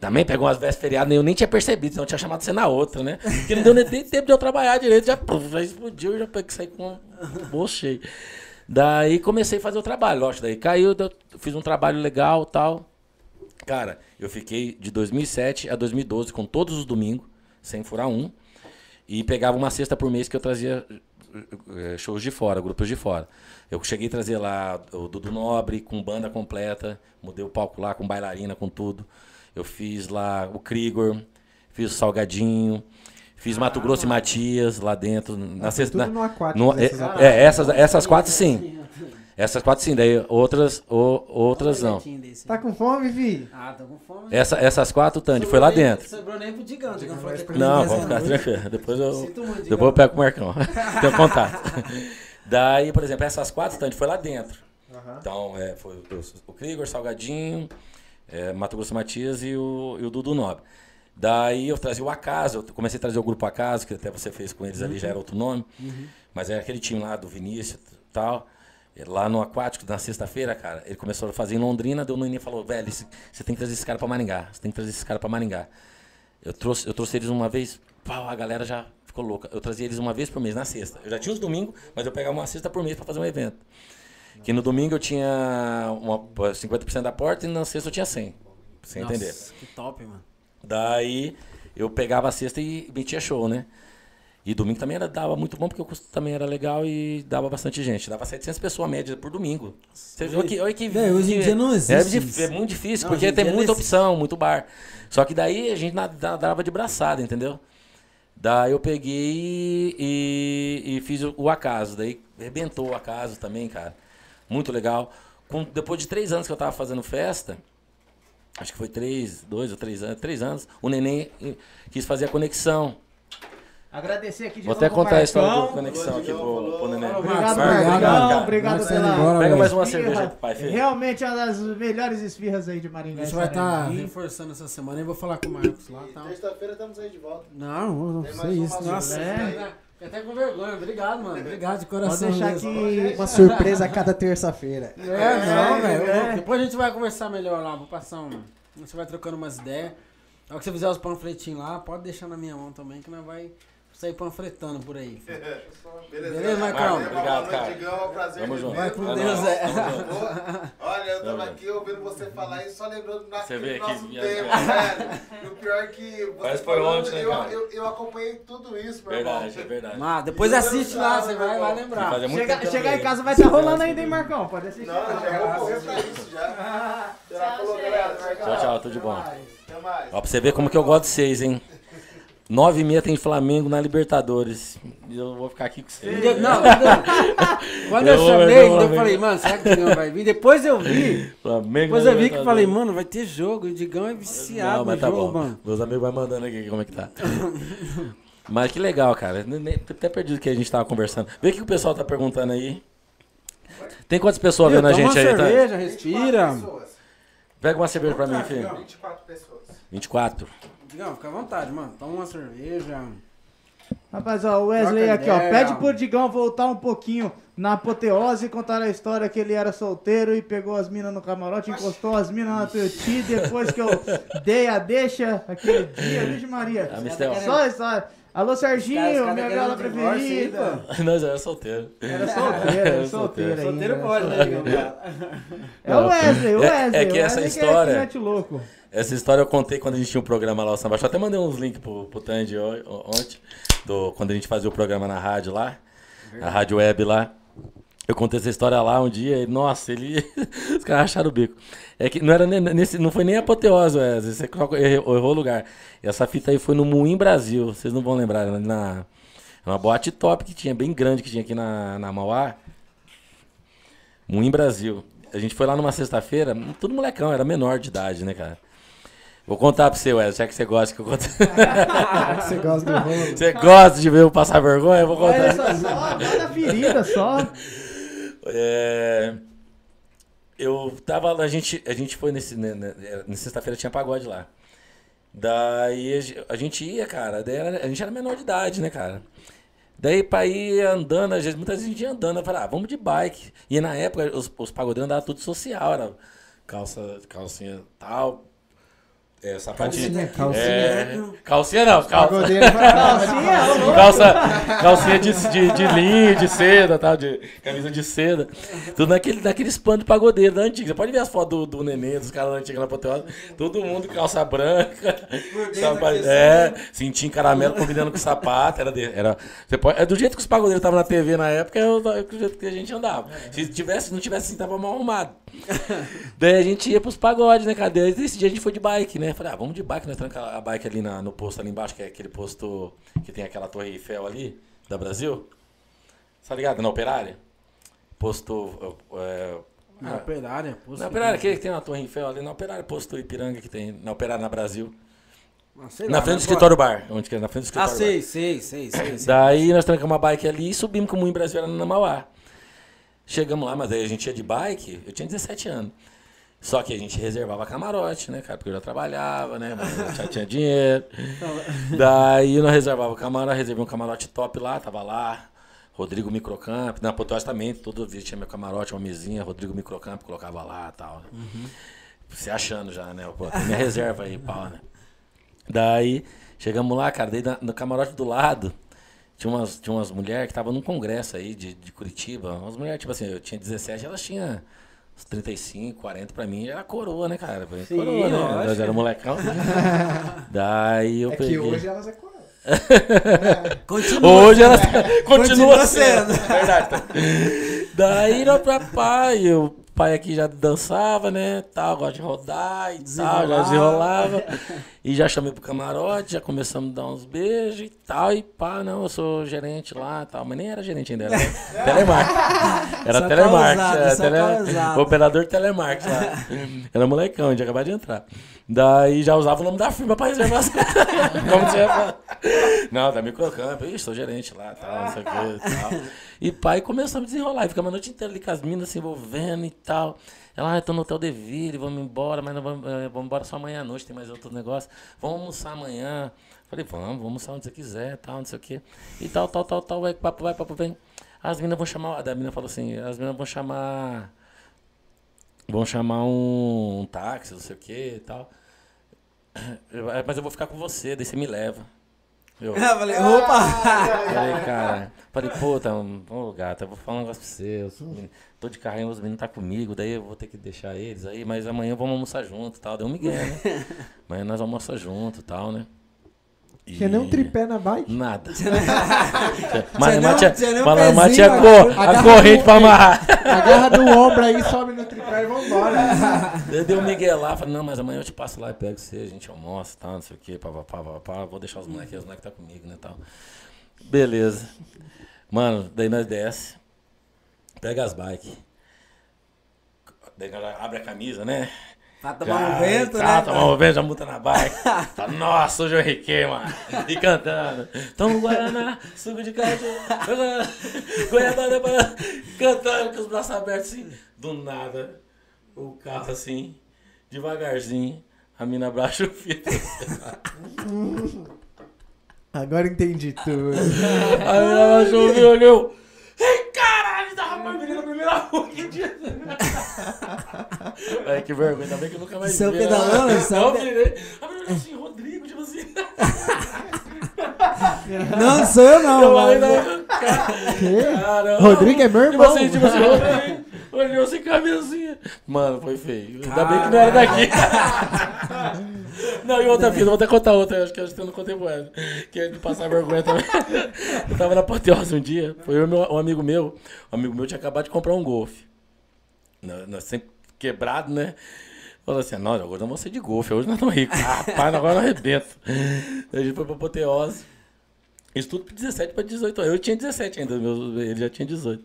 também pegou umas vésperas feriadas, eu nem tinha percebido, senão eu tinha chamado você na outra, né? Porque não deu nem tempo de eu trabalhar direito, já, já explodiu, já saí com o bolso cheio. Daí comecei a fazer o trabalho, lógico, daí caiu, fiz um trabalho legal tal. Cara, eu fiquei de 2007 a 2012 com todos os domingos, sem furar um. E pegava uma cesta por mês que eu trazia eh, shows de fora, grupos de fora. Eu cheguei a trazer lá o Dudu Nobre com banda completa, mudei o palco lá com bailarina, com tudo. Eu fiz lá o Krigor, fiz o Salgadinho, Fiz Mato Grosso e Matias lá dentro. Na Ah, sexta, tudo na- no aquático. no- é, é, essas, essas quatro sim. Essas quatro sim, daí outras, o- outras não. Tá com fome, filho? Ah, tô com fome. Essa, essas quatro, Tandy, foi lá dentro. Sobrou nem pro Digão. Digão falou que é Não, pode ficar tranquilo. Depois eu, Sinto muito, Digão. depois eu pego com o Marcão. Tenho contato. Daí, por exemplo, essas quatro, Tandy, foi lá dentro. Então, é, foi o, o Krigor, Salgadinho, é, Mato Grosso Matias e o, e o Dudu Nobre. Daí eu trazia o Acaso, eu comecei a trazer o grupo Acaso, que até você fez com eles ali, já era outro nome. Mas era aquele time lá do Vinícius e tal. E Lá no Aquático, na sexta-feira, cara, ele começou a fazer em Londrina, deu no início e falou, velho, você tem que trazer esse cara pra Maringá, você tem que trazer esse cara pra Maringá. Eu trouxe, eu trouxe eles uma vez, pau, a galera já ficou louca. Eu trazia eles uma vez por mês, na sexta. Eu já tinha os domingos, mas eu pegava uma sexta por mês pra fazer um evento. Que no domingo eu tinha uma, 50% da porta e na sexta eu tinha 100. Pra você Nossa, entender. que top, mano. Daí eu pegava a sexta e metia show, né? E domingo também era, dava muito bom, porque o custo também era legal e dava bastante gente. Dava 700 pessoas média por domingo. Você viu que, olha que, hoje em que- dia não existe É, dif- isso. é muito difícil, Não, porque tem muita existe. opção, muito bar. Só que daí a gente dava de braçada, entendeu? Daí eu peguei e, e fiz o, o acaso. Daí arrebentou o acaso também, cara. Muito legal. Com- depois de três anos que eu tava fazendo festa, acho que foi três, dois ou três anos, três anos, o neném quis fazer a conexão. Agradecer aqui de Vou novo até contar a história da conexão aqui pro, pro neném. Obrigado, Marcão. obrigado. Obrigado tá pela... embora, Pega mais uma esfirra. cerveja pro pai, filho. Realmente é uma das melhores esfirras aí de Maringá. A gente vai estar Sarandi. reforçando essa semana e vou falar com o Marcos lá tal. Terça-feira estamos aí de volta. Não, não sei isso. uma Nossa, aí. Fiquei até com vergonha. Obrigado, mano. Obrigado de Pode coração. deixar mesmo. aqui... Uma surpresa a cada terça-feira. É, não, velho. é. Depois a gente vai conversar melhor lá. Vou passar um. A gente vai trocando umas ideias. Na hora que você fizer os panfletinhos lá, pode deixar na minha mão também, que nós vai sair panfletando por aí. filho. Beleza, Marcão? Obrigado, boa noite, cara. Digão. É um prazer Tamo junto. Vai com Tamo Deus, é. Olha, eu tava aqui ouvindo você falar e só lembrando do nosso que tempo, velho. E o pior é que você Parece que foi falando, ontem, né, eu, cara? eu, eu acompanhei tudo isso, meu Verdade, irmão. é verdade. Mas depois assiste lá, você vai, vai lembrar. Muito Chega, chegar em casa vai estar rolando ainda, hein, Marcão? Pode assistir. Não, já vou correr pra isso já. Tchau, tchau, tudo de bom. Até mais. Ó, pra você ver como que eu gosto de vocês, hein? Nove e meia tem Flamengo na Libertadores. E eu vou ficar aqui com vocês. Não, não. Quando eu Eu chamei, eu falei, mano, será que o Digão vai vir? Depois eu vi. Flamengo Depois eu vi que falei, mano, vai ter jogo. O Digão é viciado Não, mas no tá jogo, bom. mano. Meus amigos vão mandando aqui como é que tá. mas que legal, cara. Até perdi o que a gente tava conversando. Vê o que o pessoal tá perguntando aí. Tem quantas pessoas vendo a gente uma aí, tá? cerveja, respira. Pessoas. Pega uma cerveja pra mim, filho. 24 pessoas. 24. Digão, fica à vontade, mano. Toma uma cerveja. Rapaz, ó, o Wesley Troca aqui, ó. ideia. Pede pro Digão voltar um pouquinho na apoteose e contar a história que ele era solteiro e pegou as minas no camarote, encostou as minas na Tuiuti depois que eu dei a deixa aquele dia, Virgem Maria. Só a história. Alô, Serginho, os caras minha gala preferida. Nós era solteiro. Era solteiro, era solteiro. Solteiro pode, né? É o Wesley, o É- Wesley. é que essa Wesley história- Que é, louco. Essa história eu contei quando a gente tinha um programa lá, o Samba Show. Até mandei uns links pro, pro Tandy ontem, do, quando a gente fazia o programa na rádio lá, a rádio web lá. Eu contei essa história lá um dia e, nossa, ele. Os caras acharam o bico. É que não, era nem- nesse, não foi nem apoteose, Wesley. Você só errou, errou o lugar. E essa fita aí foi no Moinho Brasil. Vocês não vão lembrar. Na, na- uma boate top que tinha, bem grande que tinha aqui na, na Mauá. Moinho Brasil. A gente foi lá numa sexta-feira, tudo molecão, era menor de idade, né, cara? Vou contar pra você, Wesley, já que você gosta que eu conto. Já que você gosta do rolo. você gosta de ver eu passar vergonha? Eu vou Olha contar. só, só vai na ferida, só. É, eu tava a gente, a gente foi nesse. né, né, na sexta-feira tinha pagode lá. Daí a ge- a gente ia, cara. Daí era- a gente era menor de idade, né, cara? Daí pra ir andando, às vezes, muita gente ia andando. Eu falei, ah, vamos de bike. E na época os, os pagodeiros andavam tudo social, era calça, calcinha tal. É, sapatinho. Calcinha, calcinha. É, calcinha não, calça. Calcinha. Calça, calcinha de, de, de linho, de seda, tal, de camisa de seda. Tudo naquele, naqueles panos de pagodeiro da antiga. Você pode ver as fotos do, do neném, dos caras da antiga na Poteosa. Todo mundo calça branca. Sapa- é, cintinho caramelo combinando com sapato. Era, de- era, você pode, é do jeito que os pagodeiros estavam na TV na época, é o, é do jeito que a gente andava. Se tivesse, se não tivesse assim, tava mal arrumado. Daí a gente ia pros pagodes, né? Daí esse dia a gente foi de bike, né? Né? Falei, ah, vamos de bike, nós tranca a bike ali na- no posto ali embaixo, que é aquele posto que tem aquela torre Eiffel ali, da Brasil. Tá ligado? Na Operária? Posto. É, Na operária, pô. na Operária, aquele que tem uma torre Eiffel ali, na Operária, posto Ipiranga que tem, na Operária na Brasil. Ah, na lá, frente do mas- escritório bar, onde que é? Na frente do Ah, escritório bar. sei, sei, sei, sei. sei. Daí nós trancamos uma bike ali e subimos com o Moinho Brasil era na Mauá. Chegamos lá, mas aí a gente ia de bike, eu tinha 17 anos. Só que a gente reservava camarote, né, cara? Porque eu já trabalhava, né? Mas já tinha dinheiro. Daí nós reservava o camarote, reservei um camarote top lá, tava lá. Rodrigo Microcamp, na Potós também, todo dia tinha meu camarote, uma mesinha, Rodrigo Microcamp, colocava lá e tal. Né? Se achando já, né? Pô, tem minha reserva aí, pau, né? Daí, chegamos lá, cara, daí no camarote do lado, tinha umas, tinha umas mulheres que estavam num congresso aí de, de Curitiba. Umas mulheres, tipo assim, eu tinha 17, elas tinham 35, 40 pra mim, era coroa, né, cara? Pra mim, Sim, coroa, né? lógico. Nós era molecão. Daí eu É peguei. que hoje elas é coroa. Continua. Hoje ela continua Continua sendo. sendo. Verdade. Daí nós pra pai, o pai aqui já dançava, né? Tal, gosta de rodar e tal, já desenrolava. E já chamei pro camarote, já começamos a dar uns beijos e tal. E pá, não, eu sou gerente lá e tal. Mas nem era gerente ainda, era telemarketing. Era telemarketing. era só tele-. Operador telemarketing lá. Era molecão, a gente acabava de entrar. Daí já usava o nome da firma pra reservar as coisas. Como tinha falado. Não, da Microcamp. Ixi, sou gerente lá, tal, não sei o que e tal. E pai começamos a desenrolar. E ficamos a noite inteira ali com as minas se envolvendo e tal. Ela, ah, eu tô no Hotel Deville, vamos embora, mas não vamos, eh, vamos embora só amanhã à noite, tem mais outro negócio. Vamos almoçar amanhã. Falei, vamos, vamos almoçar onde você quiser, tal, não sei o quê. E tal, tal, tal, tal, vai, papo vai, papo vem. As meninas vão chamar, a da mina falou assim, as meninas vão chamar, vão chamar um, um táxi, não sei o quê e tal. Eu, "É, mas eu vou ficar com você, daí você me leva. Eu, Eu falei, opa! Falei, cara, falei, um bom lugar, tá, vou falar um negócio pra você. Os meninos- tô de carrinho, os meninos tá comigo, daí eu vou ter que deixar eles aí, mas amanhã vamos almoçar junto e tal. Deu um migué, né? Amanhã nós vamos almoçar junto e tal, né? E- Tinha nem um tripé na bike. Nada. Mas mas um- tinha, tinha mas mas pezinho, tinha né? co- a Agarra corrente pra amarrar. Agarra do ombro aí, sobe no tripé e vambora. Eu dei um migué lá, falei, não, mas amanhã eu te passo lá e pego você, a gente almoça e tal, não sei o quê, pá, pá, pá, pá, pá, vou deixar os moleques, os moleques tá comigo, né, tal. Beleza. Mano, daí nós desce, pega as bikes, daí abre a camisa, né? Pra tomar um vento, tá, né? tomar um vento, já muta na bike. Tá, Nossa, hoje eu enriquei, mano. E cantando. Toma um Guaraná, suco de caju, Goiabada, cantando com os braços abertos assim. Do nada, o carro assim, devagarzinho, a mina abaixa o vidro. Agora entendi tudo. A mina abaixou o e olhou. Pra menina na primeira rua, que dia. Ai, que vergonha, ainda bem que eu nunca mais Seu vi, pedalão, né? seu Não, pe- virei. A menina olhou assim, Rodrigo, tipo assim. Não sou eu, não. Eu falei, não, cara. Caramba. Rodrigo é meu Tipo irmão. assim, tipo assim, Rodrigo. Olhou sem cabecinha. Mano, foi feio. Ainda bem que não era daqui. Não, e outra fita, vou até contar outra, acho que eu não contei pro Wesley, que é de passar vergonha também. Eu tava na Apoteose um dia, foi eu meu- um amigo meu, um amigo meu tinha acabado de comprar um golfe. Nós, sempre quebrado, né? Falou assim, não, agora não vou ser de golfe, hoje nós estamos ricos. Rapaz, agora eu arrebento. A gente foi pra Apoteose. Isso tudo de 17 para 18 anos. Eu tinha 17 ainda, meu- ele já tinha 18.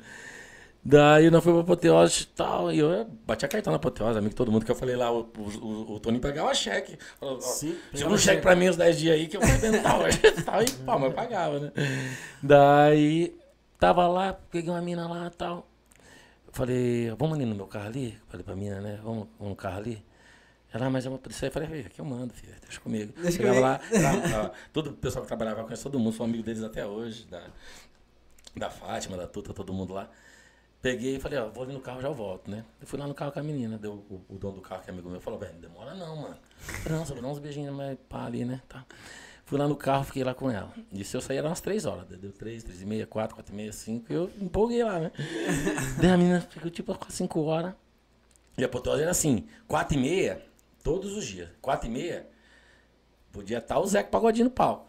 Daí nós fomos pra Apoteose e tal, e eu batia cartão na Apoteose, amigo, todo mundo que eu falei lá, o, o, o Toninho pegava cheque. Falou, Sim, pegava um cheque pra mim uns 10 dias aí que eu vou arrebentar hoje. tal, e pá, mas eu pagava, né? Daí, tava lá, peguei uma mina lá e tal. Falei, vamos ali no meu carro ali? Falei pra mina, né? Vamos, vamos no carro ali? Ela, "Ah, mas eu vou isso aí. Falei, "Filho, aqui eu mando, filho, deixa comigo. Deixa Chegava lá, comigo. lá, lá, todo o pessoal que trabalhava, eu conheço todo mundo, sou amigo deles até hoje, da, da Fátima, da Tuta, todo mundo lá. Peguei e falei, ó, vou ali no carro, já volto, né? Eu fui lá no carro com a menina, deu o, o dono do carro, que é amigo meu, falou, velho, não demora não, mano. Não, só dar uns beijinhos mais pá ali, né? Tá. Fui lá no carro, fiquei lá com ela. Isso eu saí eram umas três horas. Deu três, três e meia, quatro, quatro e meia, cinco. E eu empolguei lá, né? Daí a menina ficou tipo quase cinco horas. E a Potose era assim, quatro e meia, todos os dias. Quatro e meia, podia estar o Zeca Pagodinho no. Pum!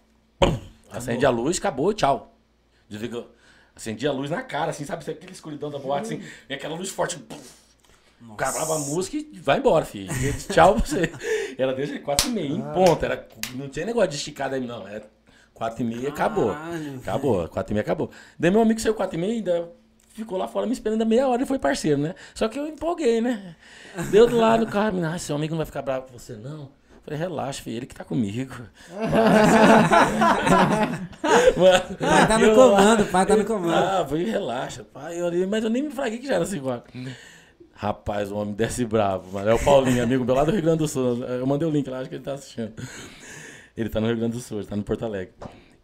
Acende a luz, acabou, tchau. Desligou. Acendi a luz na cara, assim, sabe? Aquela escuridão da boate, assim, e aquela luz forte. Acabava a música e vai embora, filho. Tchau pra você. Era desde 4 e meia, em ponto. Era, não tinha negócio de esticar daí, não. Era 4 e meia, acabou. Acabou, 4 e meia acabou. Daí meu amigo saiu 4 e meia e ainda ficou lá fora me esperando a meia hora e foi parceiro, né? Só que eu empolguei, né? Deu do lado do carro, ah, seu amigo não vai ficar bravo com você, não. Falei, relaxa, filho, ele que tá comigo. Pai tá no comando, pai tá no comando. Ah, falei, relaxa, pai. Eu, mas eu nem me fraguei que já era assim, igual. Rapaz, o homem desce bravo, mano. É o Paulinho, amigo meu lá do Rio Grande do Sul. Eu mandei o link lá, acho que ele tá assistindo. Ele tá no Rio Grande do Sul, ele tá no Porto Alegre.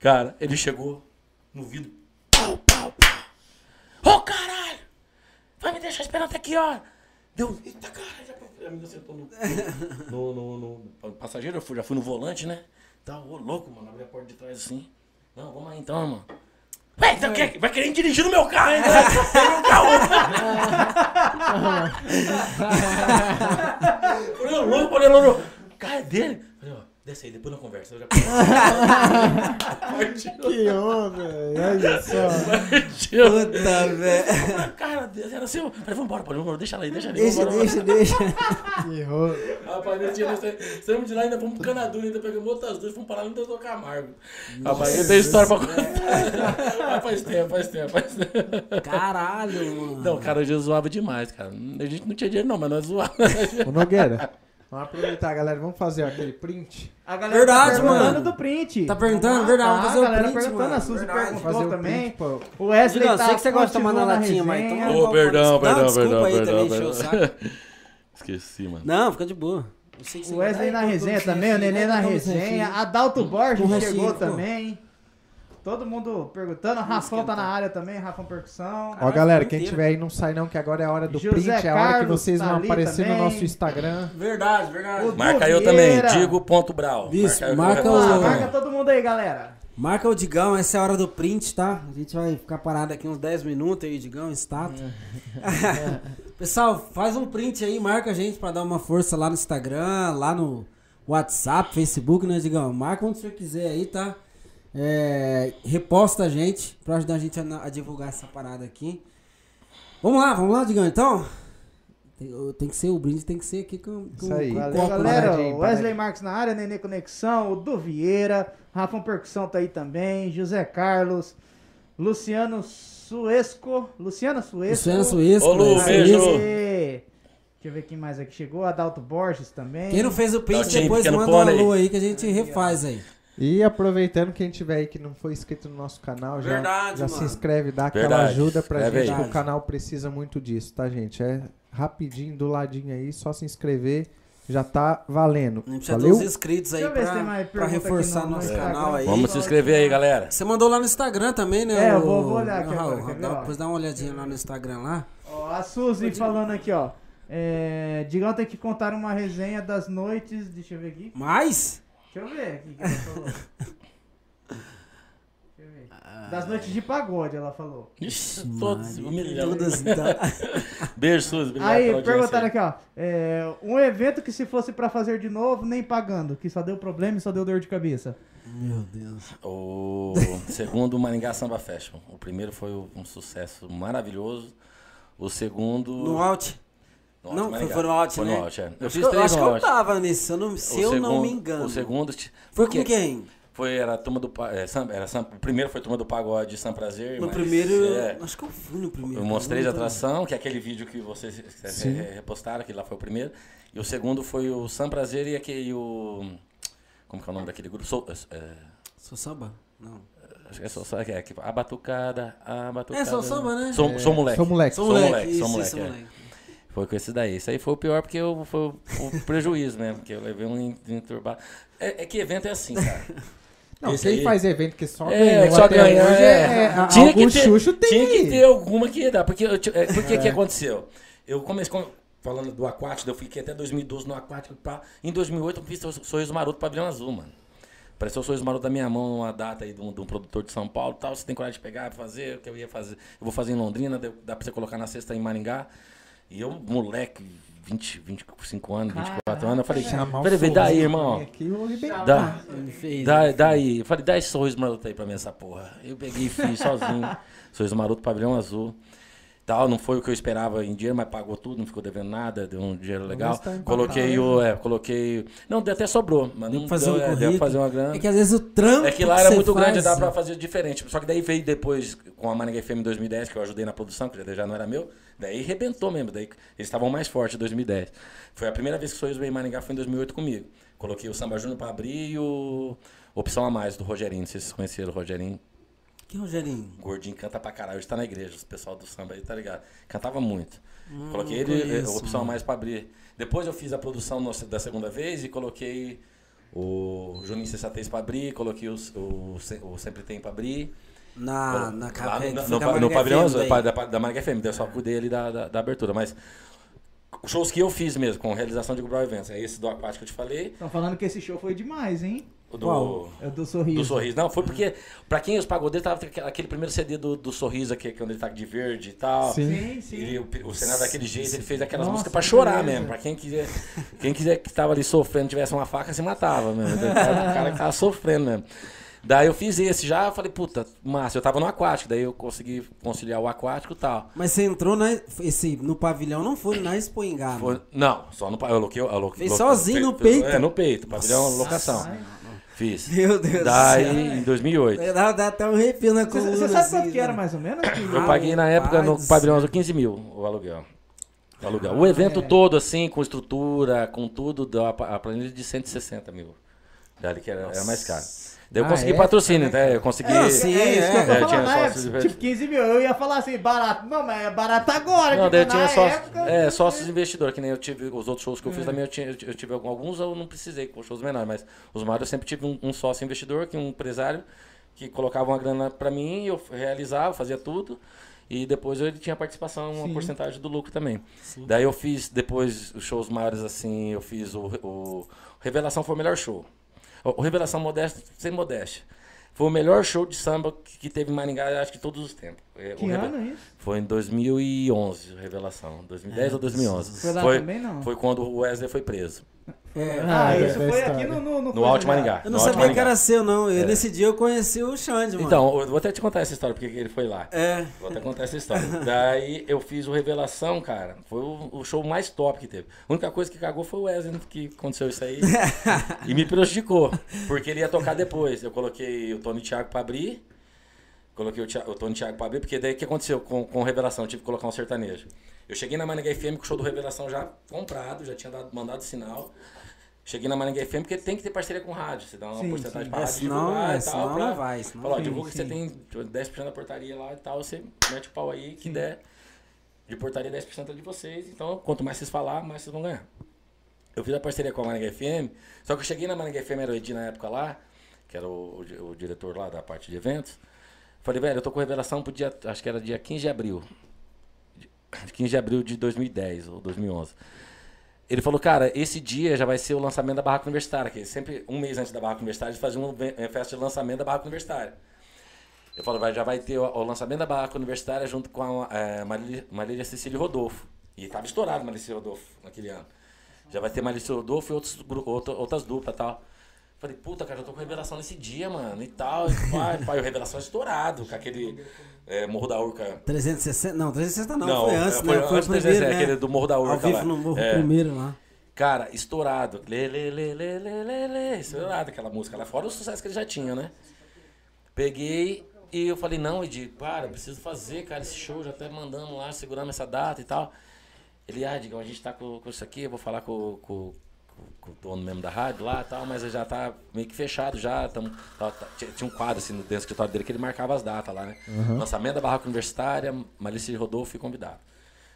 Cara, ele chegou no vidro. Pau, pau, pau. Ô, caralho! Vai me deixar esperando até que hora? Deu. Eita, caralho! A menina sentou no, no, no, no- passageiro, eu fui, já fui no volante, né? Tá, louco, mano. Abri a porta de trás assim. Não, vamos aí então, mano. Vai, então, quer- vai querer dirigir no meu carro ainda? Tem um carro. Louco, falei, louco. É dele. Desce aí, depois na conversa. Eu já. Que onda, olha só. Partiu. Puta, velho. Cara, era seu. Falei, vambora, pode, vambora, deixa ela aí, deixa ali. Deixa, vambora, deixa, deixa. Que rolo. Rapaz, nesse dia nós saímos- de lá, ainda fomos pro Canadura, ainda pegamos outras duas, fomos parar no Doutor Camargo. Rapaz, eu tenho história pra contar. Mas faz tempo, faz tempo, faz tempo. Caralho, mano. Não, cara, a gente zoava demais, cara. A gente não tinha dinheiro não, mas nós zoava. Ô, Nogueira, vamos aproveitar, galera. Vamos fazer aquele print. A galera Verdade, tá perguntando mano. do print. Tá perguntando? Verdade, vamos Ah, fazer a o galera print, perguntando, mano. a Suzy Verdade. perguntou Fazer o também. print, pô. O Wesley Digão, tá sei que você gosta de tomar na latinha, mas resenha. toma- Ô, perdão, Não, perdão, desculpa perdão, aí perdão, também, encheu o perdão. Esqueci, mano. Não, fica de boa. Eu sei que você O Wesley na resenha também, o Nenê na tô sem resenha. Adalto Borges Com chegou pô. também. Todo mundo perguntando, o Rafão tá na área também, Rafão Percussão. Ó, galera, quem tiver aí, não sai não, que agora é a hora do José print. É a hora que vocês tá vão ali aparecer no também. nosso Instagram. Verdade, verdade. O Marca eu também, Digo ponto Brau. Isso, marca lá, o- marca todo mundo aí, galera. Marca o Digão, essa é a hora do print, tá? A gente vai ficar parado aqui uns 10 minutos aí, Digão, estátua. Pessoal, faz um print aí, marca a gente pra dar uma força lá no Instagram, lá no WhatsApp, Facebook, né, Digão? Marca onde você quiser aí, tá? É, reposta a gente pra ajudar a gente a, a divulgar essa parada aqui. Vamos lá, vamos lá, Digão, então? Tem, tem que ser, o brinde tem que ser aqui com, com, Isso aí. com Valeu, copo, galera, né? paradinho, o Wesley. Marques na área, Nenê Conexão, o Du Vieira, Rafão Percussão tá aí também, José Carlos, Luciano Suesco, Luciana Suesco. Luciano Suesco. Ô, Lu, né? beijo. Deixa eu ver quem mais aqui chegou, Adalto Borges também. Quem não fez o print, depois manda um alô aí que a gente refaz aí. E aproveitando, quem tiver aí que não foi inscrito no nosso canal, já, Verdade, já se inscreve, dá aquela Verdade, ajuda pra escreve gente, que o canal precisa muito disso, tá, gente? É rapidinho, do ladinho aí, só se inscrever, já tá valendo. A gente precisa Valeu? dos inscritos aí pra, mais pra reforçar no- no nosso Instagram. canal aí. Vamos se inscrever aí, galera. Você mandou lá no Instagram também, né? É, eu vou- vou olhar aqui Raul, agora, dá-? Depois dá uma olhadinha lá no Instagram lá. Ó, a Suzy falando aqui, ó. É, Digão tem que contar uma resenha das noites. Deixa eu ver aqui. Mas, Deixa eu ver aqui o que ela falou. Deixa eu ver. Das noites de pagode, ela falou. Ixi, todos humilhando. todas então. Beijo, Suzy. Aí, perguntaram aqui, ó. é, um evento que se fosse pra fazer de novo, nem pagando. Que só deu problema e só deu dor de cabeça. Meu Deus. O segundo, Maringá Samba Festival. O primeiro foi um sucesso maravilhoso. O segundo. No out? No Não, foi, Maringá. foi no out, Foi né? no é. Eu acho fiz que, três acho que no eu tava nisso, se eu não, se O eu não segundo- me engano. O segundo. Foi com quem? Foi, era a turma do. É, era o primeiro foi a turma do pagode São Prazer. No mas, primeiro, é, acho que eu fui no primeiro. eu mostrei de não atração, que é aquele vídeo que vocês Sim. repostaram, que lá foi o primeiro. E o segundo foi o São Prazer e aquele. O, como que é o nome daquele grupo? Sou, é, Sou samba? Não. acho que é só, só que é, que, a batucada, a batucada. É, sou samba, né? Sou, sou moleque. Sou moleque. Sou Sou moleque, moleque, isso, sou isso, moleque, é. moleque. Foi com esse daí. Isso aí foi o pior porque eu, foi o, o prejuízo mesmo, porque eu levei um enturbado. É, é que evento é assim, cara. Não, Esse quem aí- faz evento que só É, ganhou que só ganha. hoje é. é, é, tinha que ter, chucho tem Tinha que ter alguma que dar. Porque, eu, ti- é, que aconteceu? Eu comecei, com- falando do aquático, eu fiquei até 2012 no aquático. Pá. Em 2008 eu fiz o Sorriso Maroto Pavilhão Azul, mano. Apareceu o Sorriso Maroto da minha mão numa data aí de um, de um produtor de São Paulo tal. Você tem coragem de pegar, fazer o que eu ia fazer. Eu vou fazer em Londrina, dá pra você colocar na sexta em Maringá. E eu, moleque, 20, 25 anos, 24 anos, eu falei, o peraí, vem daí, irmão. Dá. Dá, daí, eu falei, dá esse sorriso maroto aí pra mim, essa porra. Eu peguei e fiz sozinho. sorriso maroto, pavilhão azul. Tal, não foi o que eu esperava em dinheiro, mas pagou tudo, não ficou devendo nada, deu um dinheiro legal. tá coloquei o. É, coloquei. Não, até sobrou, mas Deu não fazer deu, um é, deu fazer uma grana. É que às vezes o trampo. É que lá que era muito grande, faz, dava pra fazer diferente. Só que daí veio depois com a Maringá FM em 2010, que eu ajudei na produção, que já não era meu. Daí rebentou mesmo. Daí eles estavam mais fortes em 2010. Foi a primeira vez que o Sorriso veio em Maringá, foi em 2008 comigo. Coloquei o Samba Júnior pra abrir e o Opção a Mais, do Rogerinho. Não sei se vocês conheceram o Rogerinho. Que Rogerinho? Gordinho canta pra caralho. Hoje tá na igreja, o pessoal do samba aí, tá ligado? Cantava muito. coloquei não ele, conheço, eh, opção mais pra abrir. Depois eu fiz a produção no- da segunda vez e coloquei o Juninho Sensatez pra abrir, coloquei o, o, o Sempre Tem pra abrir. Na, na Lá capa. no, no, no, no pavilhão da, da, da Maringá FM, eu só cuidei ali da, da, da abertura. Mas shows que eu fiz mesmo, com realização de Gubral Eventos, é esse do Aquático que eu te falei, Estão falando que esse show foi demais, hein? Do... Qual? É do sorriso. Do Sorriso. Não, foi porque, pra quem os pagodeiros, tava aquele- primeiro CD do, do Sorriso, aqui, quando ele tá de verde e tal. Sim. Sim, sim. Ele, o, o cenário daquele jeito, ele fez aquelas Nossa, músicas pra chorar beleza. mesmo. Pra quem quiser, quem quiser que tava ali sofrendo, tivesse uma faca, se matava mesmo. O cara, que tava sofrendo mesmo. Daí eu fiz esse já, eu falei, puta, massa, eu tava no aquático, daí eu consegui conciliar o aquático e tal. Mas você entrou na, esse, no pavilhão, não foi na Expo Foi- não, só no pa- eu aloquei, eu Fez sozinho no fez- peito? É, no peito, pavilhão, locação. Ai. Fiz. Meu Deus do Daí, céu. em 2008. Dá, dá até um arrepio na Você coluna. você sabe assim, quanto que era né? mais ou menos? Eu paguei na época no pavilhão 15 mil o aluguel. O aluguel. O evento é. todo, assim, com estrutura, com tudo, deu a, a planilha de 160 mil. Dali que era, era mais caro. Daí eu Ah, consegui é? patrocínio, né? Eu consegui. É, sim, é isso que eu é. tô É, falando. tinha época, de- tipo, 15 mil. Eu ia falar assim, barato. Não, mas é barato agora. Não, tipo, daí eu tinha sócios, época, é, sócios investidores, que nem eu tive os outros shows que eu fiz É. também, eu, tinha, eu eu tive alguns, eu não precisei com shows menores, mas os maiores eu sempre tive um, um sócio investidor, que um empresário, que colocava uma grana pra mim, eu realizava, fazia tudo, e depois ele tinha participação, uma Sim. porcentagem do lucro também. Daí eu fiz, depois, os shows maiores assim, eu fiz o, o Revelação foi o melhor show. O, o Revelação Modesto, sem modéstia. Foi o melhor show de samba que, teve em Maringá, acho que todos os tempos. É, o Que Reve- ano é isso? foi em 2011, revelação. 2010 ou 2011. Foi lá foi, também, não? foi quando o Wesley foi preso. É. Ah, Ah, isso é foi história. aqui no... No, No Alto Maringá. Eu não no sabia que era seu, não. Eu, É. Nesse dia eu conheci o Xande, mano. Então, eu vou até te contar essa história, porque ele foi lá. É. Vou até contar essa história. Daí eu fiz o Revelação, cara. Foi o, o show mais top que teve. A única coisa que cagou foi o Wesley que aconteceu isso aí. e me prejudicou. Porque ele ia tocar depois. Eu coloquei o Tony Thiago pra abrir. Coloquei o, Thi- o Tony Thiago pra abrir, porque daí o que aconteceu com, com o Revelação? Eu tive que colocar um sertanejo. Eu cheguei na Maringá FM com o show do Revelação já comprado, já tinha dado, mandado sinal. Cheguei na Maringá FM porque tem que ter parceria com rádio. Você dá uma Sim, porcentagem sim. É, rádio senão- divulgar é, e tal. senão pra- não vai, senão- Falar, Sim, divulga que você tem 10% da portaria lá e tal, você mete o pau aí, que der de portaria 10% é de vocês. Então, quanto mais vocês falar, mais vocês vão ganhar. Eu fiz a parceria com a Maringá FM, só que eu cheguei na Maringá FM, era o Edi na época lá, que era o, o o diretor lá da parte de eventos. Falei, velho, eu tô com revelação pro dia, acho que era dia 15 de abril. De- 15 de abril de 2010 ou 2011. Ele falou, cara, esse dia já vai ser o lançamento da Barraca Universitária, que sempre um mês antes da Barraca Universitária eles faziam uma eh, festa de lançamento da Barraca Universitária. Eu falo, vai, já vai ter o, o lançamento da Barraca Universitária junto com a é, Marília, Marília Cecília Rodolfo. E tava estourado Marília Rodolfo naquele ano. Já vai ter Marília Rodolfo e outros, outra- outras duplas e tal. Falei, puta, cara, eu tô com revelação nesse dia, mano, e tal. E pai, pai, o revelação estourado, com aquele é, Morro da Urca. 360? Não, 360 não, foi é, antes, foi né? Foi o antes do primeiro, 360, né? aquele do Morro da Urca Ao vivo lá. no Morro É. Primeiro lá. Cara, estourado. Lê, lê, lê, lê, lê, lê, lê. Estourado aquela música lá fora o sucesso que ele já tinha, né? Peguei e eu falei, não, Edi, para, eu preciso fazer, cara, esse show, já até mandando lá, segurando essa data e tal. Ele, ah, Digão, a gente tá com, com isso aqui, eu vou falar com, com, com- o dono mesmo da rádio lá e tal, mas já tá meio que fechado já. Tamo, tá- tá- tinha, um quadro assim dentro do escritório dele que ele marcava as datas lá, né? Lançamento da Barraca Universitária, Malícia Rodolfo e convidado.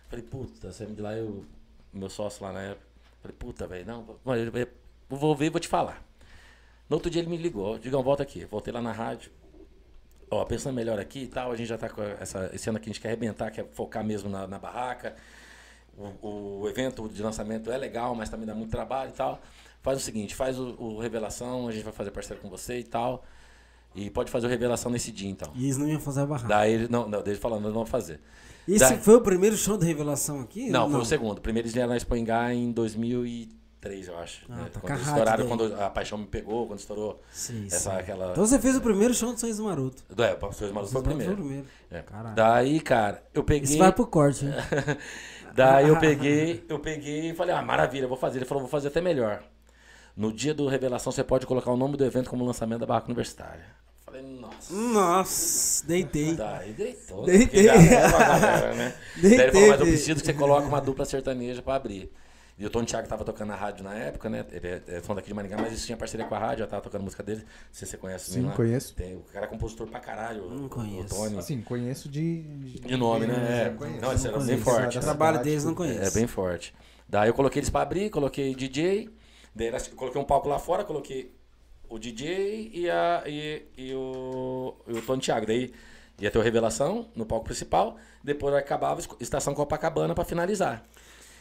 Falei, puta, saímos de lá, eu, meu sócio lá na época. Falei, puta, velho, não, eu- eu vou ver e vou te falar. No outro dia ele me ligou, Digão, volta aqui. Voltei lá na rádio. Ó, pensando melhor aqui e tal, a gente já tá com essa. Esse ano aqui a gente quer arrebentar, quer focar mesmo na, na barraca. O, o evento de lançamento é legal, mas também dá muito trabalho e tal. Faz o seguinte, faz o, o Revelação, a gente vai fazer parceiro com você e tal. E pode fazer o Revelação nesse dia, então. E eles não iam fazer a barraca. Daí ele, não, não, ele falando, nós não vamos fazer. Esse daí- foi o primeiro show de revelação aqui? Não, foi o segundo. Primeiro eles vieram na Expo Engá em 2010. 2003, eu acho. Ah, né? tá quando estouraram, quando a paixão me pegou, quando estourou Sim, essa, sim. aquela... Então você fez o primeiro show do Sorriso Maroto. É, o Pastor Maluco foi o primeiro. É. Caralho. Daí, cara, eu peguei... Isso vai pro corte, né? Daí eu peguei, eu peguei e falei, ah, maravilha, vou fazer. Ele falou, vou fazer até melhor. No dia do revelação, você pode colocar o nome do evento como lançamento da Barraca Universitária. Eu Falei, nossa. Nossa, deitei. Daí deitou. né? Deitei. Galera, né? Deitei, Daí ele falou, mas eu preciso que você coloque uma dupla sertaneja pra abrir. E o Tony Thiago tava tocando na rádio na época, né? Ele é, é fã daqui de Maringá, mas isso tinha parceria com a rádio, já tava tocando música dele. Não sei se você conhece o Sim, lá. conheço. Tem, o cara é compositor pra caralho. Não o- conheço. O Tony. Assim, conheço de... De nome, né? É. conheço. Não, esse era bem forte. O Da trabalho deles não conheço. É bem forte. Daí eu coloquei eles pra abrir, coloquei DJ, daí nós- coloquei um palco lá fora, coloquei o DJ e, a, e, e o, e o Tony Thiago. Daí ia ter o Revelação no palco principal, depois acabava a Estação Copacabana pra finalizar.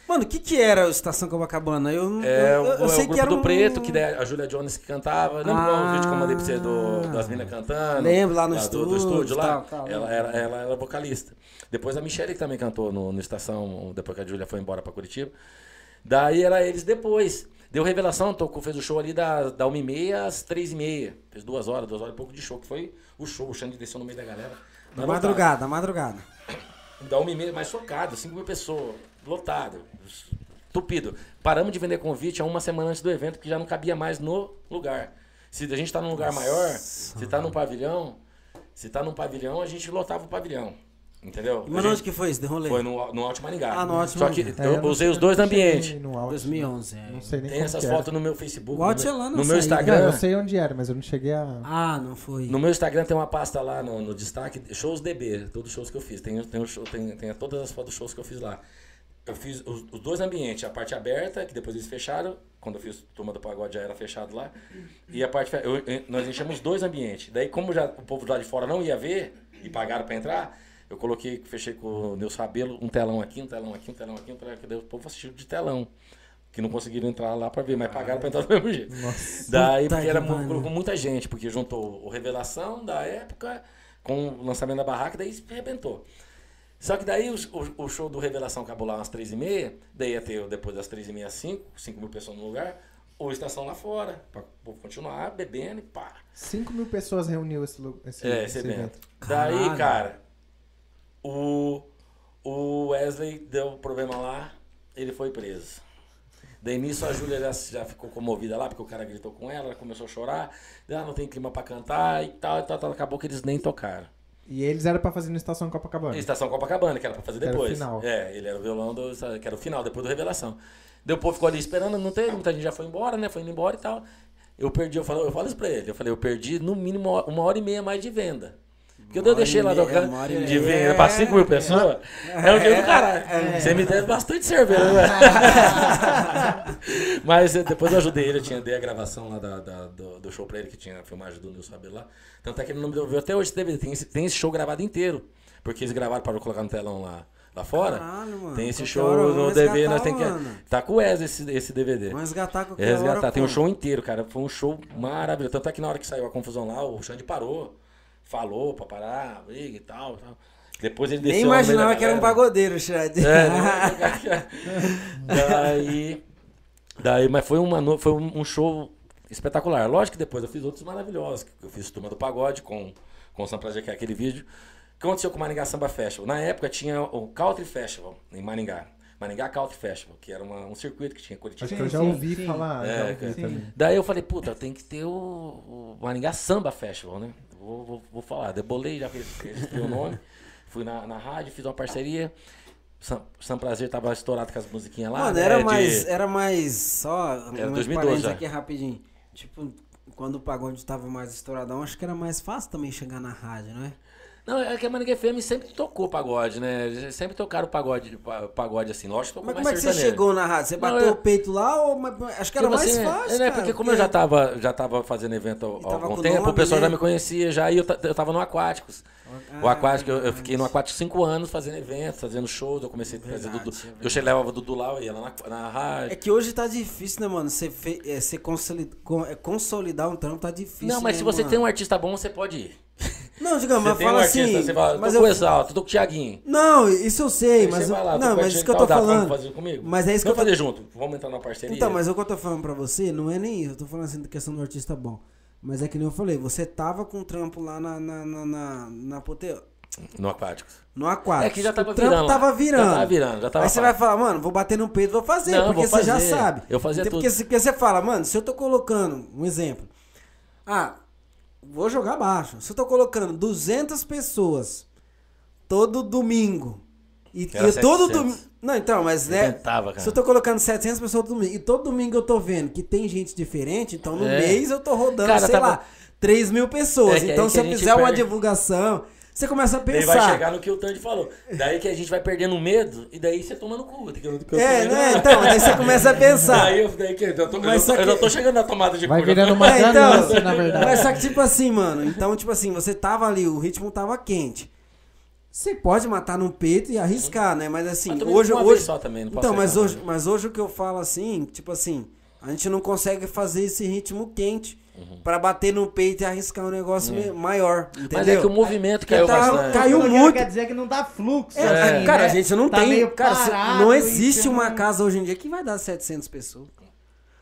Mano, o que que era o Estação Copacabana? Eu, não- É, eu, eu, eu é sei o que grupo era do um... Preto, que a Julia Jones que cantava. Lembra Ah. o vídeo que eu mandei pra você do, das minas cantando? Lembro, lá no do- estúdio, Do, estúdio lá. tal, tal, ela, era, ela era vocalista. Depois a Michelle que também cantou no, no Estação, depois que a Julia foi embora pra Curitiba. Daí era eles depois. Deu revelação, tocou, fez o show ali da, da 1h30 às 3h30. Fez duas horas, duas horas e pouco de show, que foi o show. O Xande desceu no meio da galera. Da madrugada, da madrugada. Da 1h30, mais chocado, 5 mil pessoas, lotado, tupido. Paramos de vender convite há uma semana antes do evento, que já não cabia mais no lugar. Se a gente tá num lugar maior, se tá num pavilhão, se tá num pavilhão, a gente lotava o pavilhão. Entendeu? Mas onde que foi esse de rolê? Foi no, no Alto Maringá. Ah, no Alto Só que. É, eu não usei sei- os dois ambientes. no Alto, 2011, é. Não sei nem Tem essas fotos no meu Facebook. O Alto no é lá meu, na no meu saída. Não, Instagram. eu sei onde era, mas eu não cheguei a... Ah, não foi. No meu Instagram tem uma pasta lá no, no destaque, shows DB, todos os shows que eu fiz. Tem, tem, tem, tem todas as fotos dos shows que eu fiz lá. Eu fiz os, os dois ambientes, a parte aberta, que depois eles fecharam, quando eu fiz Turma do Pagode já era fechado lá, e a parte. eu- nós enchemos dois ambientes. Daí, como já, o povo lá de fora não ia ver, e pagaram pra entrar, eu coloquei, fechei com o Nilson Rabelo, um telão aqui, um telão aqui, um telão aqui, um telão aqui, daí o povo assistiu de telão. Que não conseguiram entrar lá pra ver, mas pagaram pra entrar do mesmo jeito. Daí, Puta porque que era, colocou muita gente, porque juntou o Revelação da época com o lançamento da barraca, daí arrebentou. Só que daí o, o- o show do Revelação acabou lá umas três e meia, daí ia ter depois das três e meia, cinco, cinco mil pessoas no lugar, ou estação lá fora, pra continuar bebendo e pá. 5 mil pessoas reuniu esse, esse, É, esse esse evento. Caralho. Daí, cara, o, o Wesley deu problema lá, ele foi preso. Daí nisso a Júlia já, já ficou comovida lá, porque o cara gritou com ela, ela começou a chorar, ah, não tem clima pra cantar e tal, e tal, tal. Acabou que eles nem tocaram. E eles eram pra fazer na Estação Copacabana. Estação Copacabana, que era pra fazer Era o depois. final. É, ele era o violão do. Que era o final, depois do Revelação. Daí o povo ficou ali esperando, não teve, muita gente já foi embora, né? Foi indo embora e tal. Eu perdi, eu falo, eu falo isso pra ele. Eu falei, eu perdi no mínimo uma hora e meia mais de venda. Porque eu deixei lá tocando de venda pra 5 mil pessoas. É o dinheiro do caralho. Você me deve bastante cerveja, né? Mas eh, depois eu ajudei ele, eu tinha, dei a gravação lá da, da- do, do show pra ele, que tinha a filmagem do Nilson Rabelo lá. Tanto é que ele não me devolveu até hoje esse DVD. Tem esse, tem esse show gravado inteiro. Porque eles gravaram para eu colocar no telão lá, lá fora. Caralho, mano. tem esse show hora no DVD, nós tem que. mano. Tá com o Wesley esse, esse DVD. Vamos resgatar qualquer É resgatar. hora, Tem um pô. show inteiro, cara. Foi um show maravilhoso. Tanto é que na hora que saiu a confusão lá, o Xande parou. Falou pra parar, briga e tal. tal. Depois ele desceu Nem meio da imaginava que era um pagodeiro, Chad. É, daí, daí, mas foi, uma, foi um show espetacular. Lógico que depois eu fiz outros maravilhosos. Eu fiz Turma do Pagode com, com o São Prazer, que é aquele vídeo. O que aconteceu com o Maringá Samba Festival? Na época tinha o Country Festival em Maringá. Maringá Country Festival, que era uma- um circuito que tinha Curitiba. Acho que eu já ouvi sim. falar. É, já ouvi. Daí eu falei, puta, tem que ter o, o Maringá Samba Festival, né? Vou, vou, vou falar. Debolei, já registrei o nome. Fui na, na rádio, fiz uma parceria. Sam, Sam Prazer tava estourado com as musiquinhas lá. Mano, né, era de- mais, era mais só Era um 2012 parênteses já. aqui rapidinho. Tipo, quando o pagode tava mais estouradão, acho que era mais fácil também chegar na rádio, não é? Não, é que a Maringá FM sempre tocou pagode, né? Eles Sempre tocaram pagode, pa- pagode assim. Lógico que Mas como é que você chegou na rádio? Você Não, bateu eu- o peito lá ou acho que era Tipo mais assim, fácil, é, né, cara, porque como eu já tava, já tava fazendo evento há E algum tempo, nome, o pessoal né? já me conhecia já e eu, eu tava no Aquáticos. o Ah, Aquático, eu, eu fiquei no Aquático cinco anos fazendo eventos, fazendo shows, eu comecei a fazer Verdade, Dudu. é verdade. Eu che- levava o Dudu lá, ia lá na, na rádio. É que hoje tá difícil, né, mano? Você, fe... é, você consolid... con- é, consolidar um trampo tá difícil. Não, mas né, se você mano? tem um artista bom, você pode ir. Não, digamos, Você mas tem um fala artista, assim. você fala, mas tô eu- com o Exalto, tô com o Thiaguinho. Não, isso eu sei, mas. lá, não, mas isso que eu tô vamos falando. fazer comigo? Mas é isso que eu Vamos tô fazer junto, vamos entrar numa parceria. Então, mas o que eu tô falando pra você não é nem isso. Eu tô falando assim da questão do artista bom. Mas é que nem eu falei, você tava com o trampo lá na, na, na, na, na Pote- No Aquáticos. no aquático. É que já tava o trampo virando lá. tava virando. Já tava virando, já tava Aí você vai falar, mano, vou bater no peito, vou fazer. Não, porque vou você já fazer. sabe. Eu fazia tudo. Porque você fala, mano, se eu tô colocando, um exemplo. Ah, vou jogar baixo. Se eu tô colocando 200 pessoas todo domingo. E, e todo 700. domingo. Não, então, mas né? Cara. Se eu tô colocando 700 pessoas todo domingo. E todo domingo eu tô vendo que tem gente diferente. Então no É. mês eu tô rodando, Cara, sei tava- lá, 3 mil pessoas. É aí então se eu fizer uma perde. divulgação, você começa a Daí pensar. vai chegar no que o Tandy falou. Daí que a gente vai perdendo medo e daí você toma no cu. que eu- que eu É, né? Então, daí você começa a pensar. Daí eu, daí que, eu, tô, eu, Mas já tô, só eu já que- tô chegando na tomada de Vai cu, já virando uma É, então, na verdade. Mas só que tipo assim, mano, então tipo assim, você tava ali, o ritmo tava quente. Você pode matar no peito e arriscar, né? Mas assim, Mas hoje uma hoje só também, não Então, mas ser hoje, mas hoje o que eu falo assim, tipo assim, a gente não consegue fazer esse ritmo quente Uhum. pra bater no peito e arriscar um negócio me- maior, entendeu? Mas é que o movimento caiu tá- bastante. caiu muito. Quer dizer que não dá fluxo. É, assim, cara, né? a gente não Tá tem. Cara, parado não existe uma não- casa hoje em dia que vai dar 700 pessoas.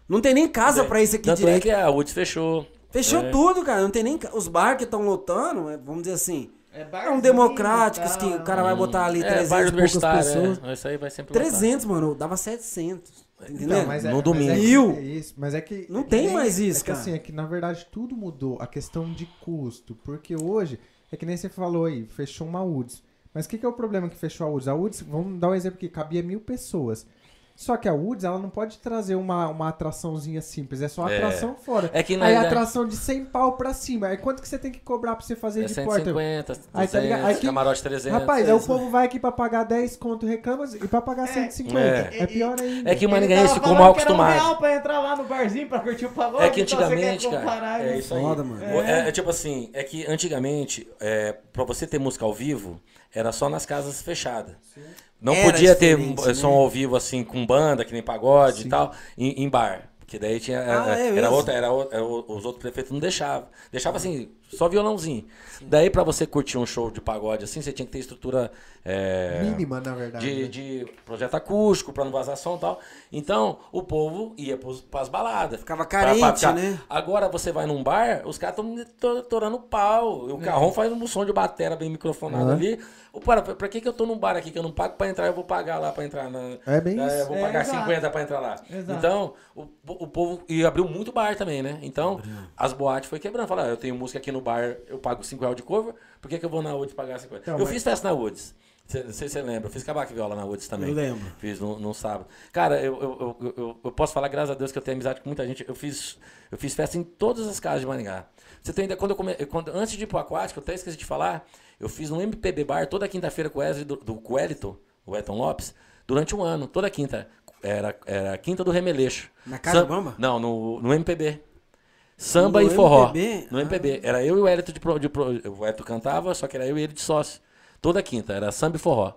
Não tem nem casa pra isso aqui Tanto é direito. que a Woods fechou. Fechou É. tudo, cara. Não tem nem. Os bar que estão lotando, é, vamos dizer assim. É, É um democráticos que o cara vai botar ali É, 300 bar e poucas pessoas. é. Isso aí vai sempre lotar. 300, mano. Dava 700. Entendeu? Então, mas é, No mas domingo. é que- é isso, mas é que. Não é que tem nem- mais isso, é que, cara. assim, é que na verdade tudo mudou. A questão de custo. Porque hoje, é que nem você falou aí, fechou uma UDS. Mas o que, que é o problema que fechou a UDS? A UDS, vamos dar um exemplo que cabia mil pessoas. Só que a UDS, ela não pode trazer uma, uma atraçãozinha simples, é só É. atração fora. É que na Aí a verdade- atração de 100 pau pra cima. Aí quanto que você tem que cobrar pra você fazer É de porta? 150, 200, Aí tá ligado? Aí que- camarote 300. Rapaz, aí o povo vai aqui pra pagar 10 conto reclama e pra pagar 150. É. É, pior ainda. É que o Maringaense ficou mal que era um acostumado. real pra entrar lá no barzinho pra curtir o pagode. É que então antigamente, comparar cara. É isso aí. Foda, mano. É, é tipo assim, é que antigamente, é, pra você ter música ao vivo, era só nas casas fechadas. Não Era podia ter né? som ao vivo assim, com banda, que nem pagode e tal, em, em bar. Porque daí tinha. Ah, é era mesmo? outra, era, o- era o- os outros prefeitos não deixavam. Deixava assim, só violãozinho. Daí pra você curtir um show de pagode assim, você tinha que ter estrutura. é, Mínima, na verdade. de, né? de projeto acústico, pra não vazar som e tal. Então, o povo ia pros, pras baladas. Ficava Pra- pra carente, ficar- né? Agora você vai num bar, os caras estão torando pau. O carrão faz um som de batera bem microfonado Aham. ali. Ô, para, pra que, que eu tô num bar aqui que eu não pago pra entrar? Eu vou pagar lá pra entrar na. É bem É, isso. eu vou É, pagar exato. 50 pra entrar lá. Exato. Então, o, o povo. E abriu muito bar também, né? Então, as boates foi quebrando. Falaram, ah, eu tenho música aqui no bar, eu pago 5 reais de cover, por que, que eu vou na Woods pagar 50? Então, eu mas- fiz festa na Woods. Não sei se você lembra, eu fiz cavaco e viola na Woods também. Eu lembro. Fiz no, no sábado. Cara, eu, eu, eu, eu, eu posso falar, graças a Deus, que eu tenho amizade com muita gente. Eu fiz, eu fiz festa em todas as casas de Maringá. Você tem ideia, quando eu come, quando, antes de ir pro Aquático, eu até esqueci de falar, eu fiz um MPB Bar toda quinta-feira com o Wesley do, do Coelito, o Elton Lopes, durante um ano, toda quinta. Era, era a quinta do Remeleixo. Na Casa Sam- Bamba? Não, no, no MPB. Samba No e forró. MPB? No Ah. MPB. Era eu e o Hélito de, pro, de pro- O Hélito cantava, só que era eu e ele de sócio. Toda quinta, era samba e forró.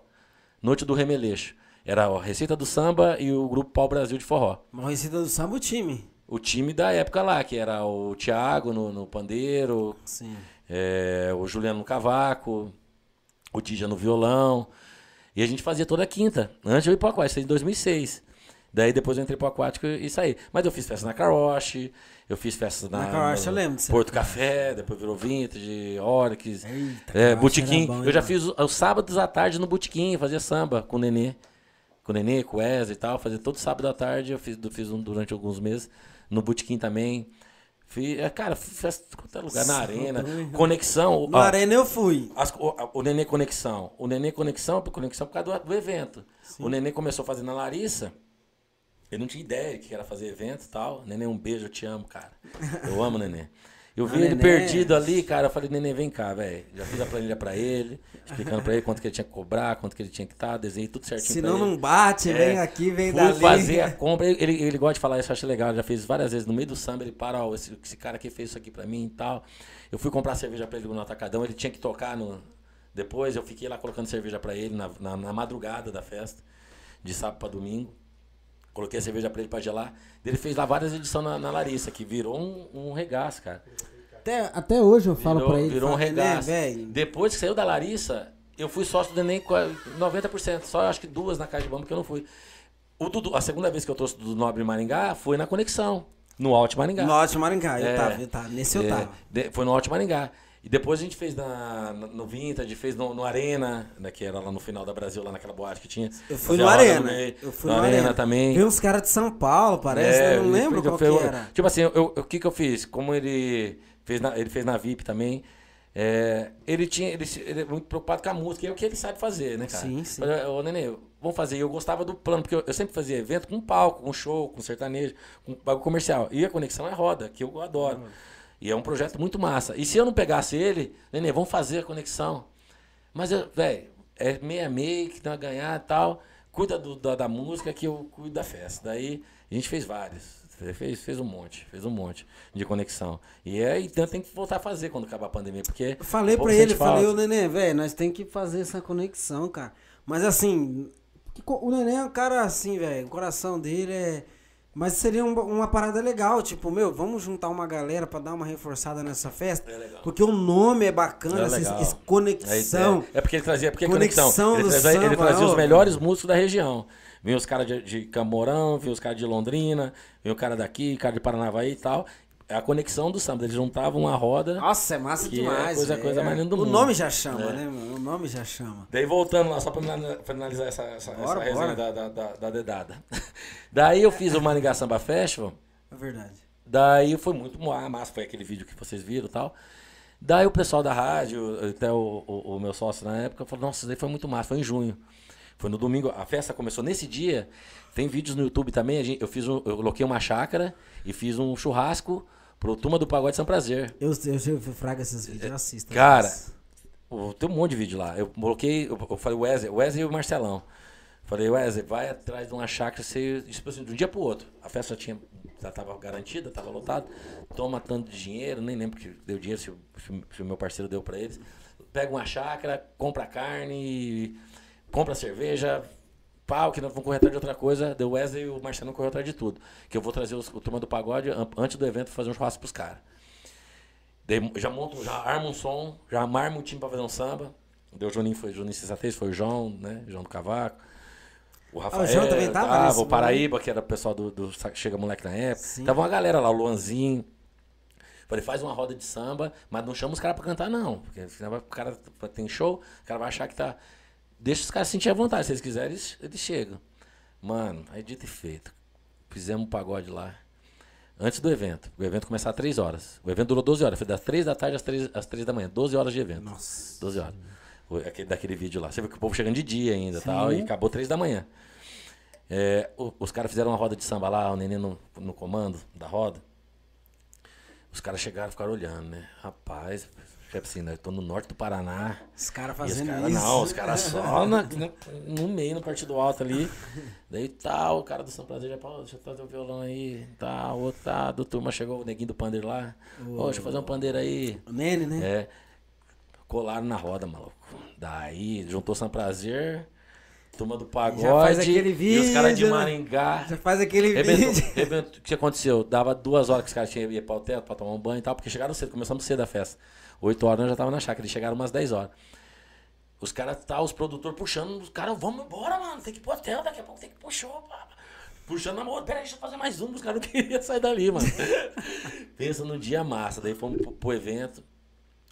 Noite do Remeleixo. Era a Receita do Samba e o grupo Pau Brasil de forró. Maurício do Samba, o time. O time da época lá, que era o Thiago no, no pandeiro, é, o Juliano no cavaco, o Dija no violão. E a gente fazia toda quinta, antes de eu ir pro Aquático, isso em 2006. Daí depois eu entrei pro Aquático e saí. Mas eu fiz festa na Caroche, eu fiz festa na, Na Caroche, eu lembro. Porto Café, depois virou Vintage, Orix, Eita, é, bom, hein, eu já fiz os, os sábados à tarde no Botequim, fazia samba com o Nenê. Com o Nenê, com o Wesley e tal. Fazia todo sábado à tarde, eu fiz, fiz um durante alguns meses. No Botequim também. Fiz, é, cara, festa em qualquer lugar, na arena. Conexão. No ó, Arena eu fui. as- o, a- o Nenê Conexão. O Nenê Conexão, conexão por causa do, do evento. O Nenê começou a fazer na Larissa. Eu não tinha ideia que era fazer evento e tal. Nenê, um beijo, eu te amo, cara. Eu amo Nenê. Eu vi Ah, ele Nenê. perdido ali, cara. Eu falei, Nenê, vem cá, velho. Já fiz a planilha pra ele, explicando pra ele quanto que ele tinha que cobrar, quanto que ele tinha que estar, desenhei tudo certinho Se não, não bate, É. vem aqui, vem Fui dali. fazer a compra. Ele, ele, ele gosta de falar isso, eu acho legal. Já fez várias vezes no meio do samba. Ele para, ó, esse, esse cara aqui fez isso aqui pra mim e tal. Eu fui comprar cerveja pra ele no Atacadão. Ele tinha que tocar no. Depois eu fiquei lá colocando cerveja pra ele na, na, na madrugada da festa, de sábado pra domingo. Coloquei a cerveja pra ele pra gelar. Ele fez lá várias edições na, na Larissa, que virou um, um regaço, cara. Até, até hoje eu falo Virou- pra ele. virou um falo, "Nenê, regaço. velho. Depois que saiu da Larissa, eu fui sócio do Enem qua- 90%. Só acho que duas na Caixa de Bamba que eu não fui. O Dudu, a segunda vez que eu trouxe o Dudu Nobre Maringá foi na Conexão, no Alto Maringá. No Alto Maringá, eu É. tava, eu tava. Nesse eu É, tava. de- foi no Alto Maringá. E depois a gente fez na, no Vintage, fez no, no Arena, né, que era lá no final da Brasil, lá naquela boate que tinha. Eu fui no Arena. Eu fui no, Arena, também. Veio uns caras de São Paulo, parece. É, eu não lembro qual foi- que era. Tipo assim, o que que eu fiz? Como ele fez na, ele fez na VIP também, é, ele tinha ele, ele é muito preocupado com a música, e é o que ele sabe fazer, né, cara? Sim, sim. Falei, Ô, Nenê, vamos fazer. E eu gostava do plano, porque eu, eu sempre fazia evento com palco, com show, com sertanejo, com bagulho comercial. E a Conexão é roda, que eu adoro. E é um projeto muito massa. E se eu não pegasse ele, Nenê, vamos fazer a Conexão. Mas, velho, é meia meia que tem a ganhar e tal. Cuida do- da, da música que eu cuido da festa. Daí a gente fez vários. Fez, fez um monte, fez um monte de conexão. E é, então tem que voltar a fazer quando acabar a pandemia, porque. Eu falei o povo pra ele, falei, ô falta. Nenê, velho, nós tem que fazer essa conexão, cara. Mas assim, o Nenê é um cara assim, velho, o coração dele é. Mas seria um- uma parada legal, tipo, meu, vamos juntar uma galera pra dar uma reforçada nessa festa. É legal. Porque o nome é bacana, É esse conexão. É, é porque ele trazia, porque Conexão conexão. Ele trazia, ele samba, trazia os melhores músicos da região. Vinha os caras de, de Camorão, vinha os caras de Londrina, vinha o cara daqui, cara de Paranavaí e tal. É a conexão do samba. Eles juntavam uma roda. Nossa, é massa Que é demais. coisa- coisa mais linda do o mundo. nome já chama, É. né, mano? O nome já chama. Daí voltando lá, só pra finali- finalizar essa, essa, Bora, essa resenha bora. da, da, da, da dedada. Daí eu fiz o Maringá Samba Festival. É verdade. Daí foi muito ma- massa, foi aquele vídeo que vocês viram e tal. Daí o pessoal da rádio, até o, o- o meu sócio na época, falou, nossa, isso daí foi muito massa, foi em junho. Foi no domingo, a festa começou nesse dia. Tem vídeos no YouTube também, a gente- eu fiz um, eu coloquei uma chácara e fiz um churrasco pro Turma do Pagode São Prazer. Eu, eu, eu, fraga esses vídeos, eu assisto. Cara. Pô, Tem um monte de vídeo lá. Eu coloquei, eu, eu falei, Wesley, Wesley e o Marcelão. Falei, Wesley, vai atrás de uma chácara, você, tipo assim, de um dia pro outro. A festa já tinha, já tava garantida, tava lotada. Toma tanto de dinheiro, nem lembro que deu dinheiro, se, o- se se o meu parceiro deu pra eles. Pega uma chácara, compra carne, compra cerveja, pau, que nós vamos correr atrás de outra coisa. Deu Wesley e o Marcelão correu atrás de tudo. Que eu vou trazer os, o turma do pagode an- antes do evento fazer um churrasco pros caras. Já monto, já armo um som, já armo um time pra fazer um samba. Deu o Juninho, foi o Juninho Sensatez, foi o João, né? João do Cavaco. O Rafael, João também tava nesse o Paraíba, que era o pessoal do, do Chega Moleque na época. Sim. Tava uma galera lá, o Luanzinho. Falei, faz uma roda de samba, mas não chama os caras pra cantar, não. Porque o cara tem show, o cara vai achar que tá. Deixa os caras sentir a vontade. Se eles quiserem, eles, eles chegam. Mano, aí dito e feito. Fizemos um pagode lá. Antes do evento. O evento começar às 3 horas. O evento durou 12 horas. Foi das 3 da tarde às 3, às 3 da manhã. 12 horas de evento. Nossa. 12 horas. Aquele- daquele vídeo lá. Você viu que o povo chegando de dia ainda tal. E acabou 3 da manhã. É, o- os caras fizeram uma roda de samba lá, o neném no, no comando da roda. Os caras chegaram e ficaram olhando, né? Rapaz, tipo assim, né? Tô no norte do Paraná. Os caras os fazendo caras isso. não, os caras só na- no, meio, no partido alto ali. Daí tal, o cara do São Prazer já falou, deixa eu trazer o violão aí, tá, o outro tá, do turma chegou o neguinho do pandeiro lá. Ô, deixa eu fazer um pandeiro aí. O Nene, né? É. Colaram na roda, maluco. Daí, juntou São Prazer, turma do pagode. faz aquele E os caras de vídeo, né? Maringá. Já faz aquele Rebentou, vídeo. rebentou. O que aconteceu? Dava duas horas que os caras tinham ido para o teto para tomar um banho e tal, porque chegaram cedo, começamos cedo a festa. Oito horas nós já tava na chácara, eles chegaram umas 10 horas. Os caras, tá, os produtores puxando, os caras, vamos embora, mano, tem que ir pro hotel, daqui a pouco tem que ir pro show, pá. Puxando na mão, peraí, deixa eu fazer mais um, os caras não queriam sair dali, mano. Pensa no dia massa, daí fomos pro, pro evento,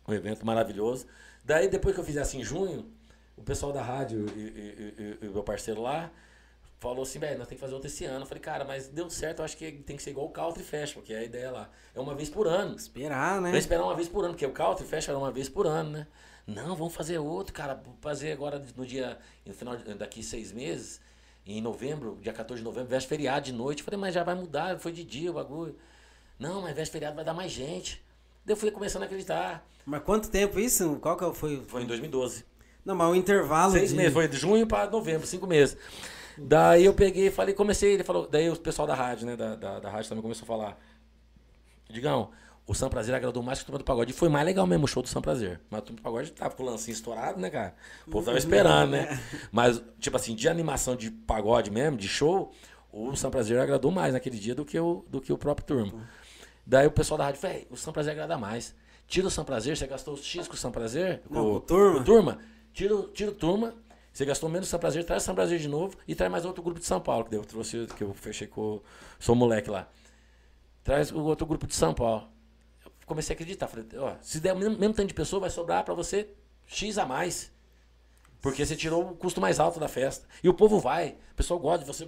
um evento maravilhoso. Daí, depois que eu fizesse em junho, o pessoal da rádio e, e- e- e o meu parceiro lá falou assim, velho, nós temos que fazer outro esse ano. Eu falei, cara, mas deu certo, eu acho que tem que ser igual o Country Festival, que é a ideia lá. É uma vez por ano. Esperar, né? Vamos esperar uma vez por ano, porque o Country Festival era uma vez por ano, né? Não, vamos fazer outro, cara. Vamos fazer agora no dia, no final, daqui seis meses, em novembro, dia 14 de novembro, véspera feriado de noite. Eu falei, mas já vai mudar, foi de dia o bagulho. Não, mas véspera feriado vai dar mais gente. Daí eu fui começando a acreditar. Mas quanto tempo isso? Qual que foi? Foi em 2012. Não, mas o intervalo Seis de... meses, foi de junho para novembro, cinco meses. Daí eu peguei e falei, comecei, ele falou, daí o pessoal da rádio, né, da, da, da rádio também começou a falar, Digão, o São Prazer agradou mais que o Turma do Pagode. E foi mais legal mesmo o show do São Prazer. Mas o Turma do Pagode tava com o lancinho estourado, né, cara? O povo tava esperando, né? Mas, tipo assim, de animação de pagode mesmo, de show, o São Prazer agradou mais naquele dia do que o, do que o próprio Turma. Daí o pessoal da rádio, velho, o São Prazer agrada mais. Tira o São Prazer, você gastou X com o São Prazer? Não, o Turma. o turma. Tira, tira o turma. Você gastou menos São Prazer, traz São Prazer de novo e traz mais outro grupo de São Paulo, que eu trouxe, que eu fechei com o. Sou moleque lá. Traz o outro grupo de São Paulo. Eu comecei a acreditar. Falei, ó, se der o mesmo, mesmo tanto de pessoa, vai sobrar pra você X a mais. Porque você tirou o custo mais alto da festa. E o povo vai. O pessoal gosta de você.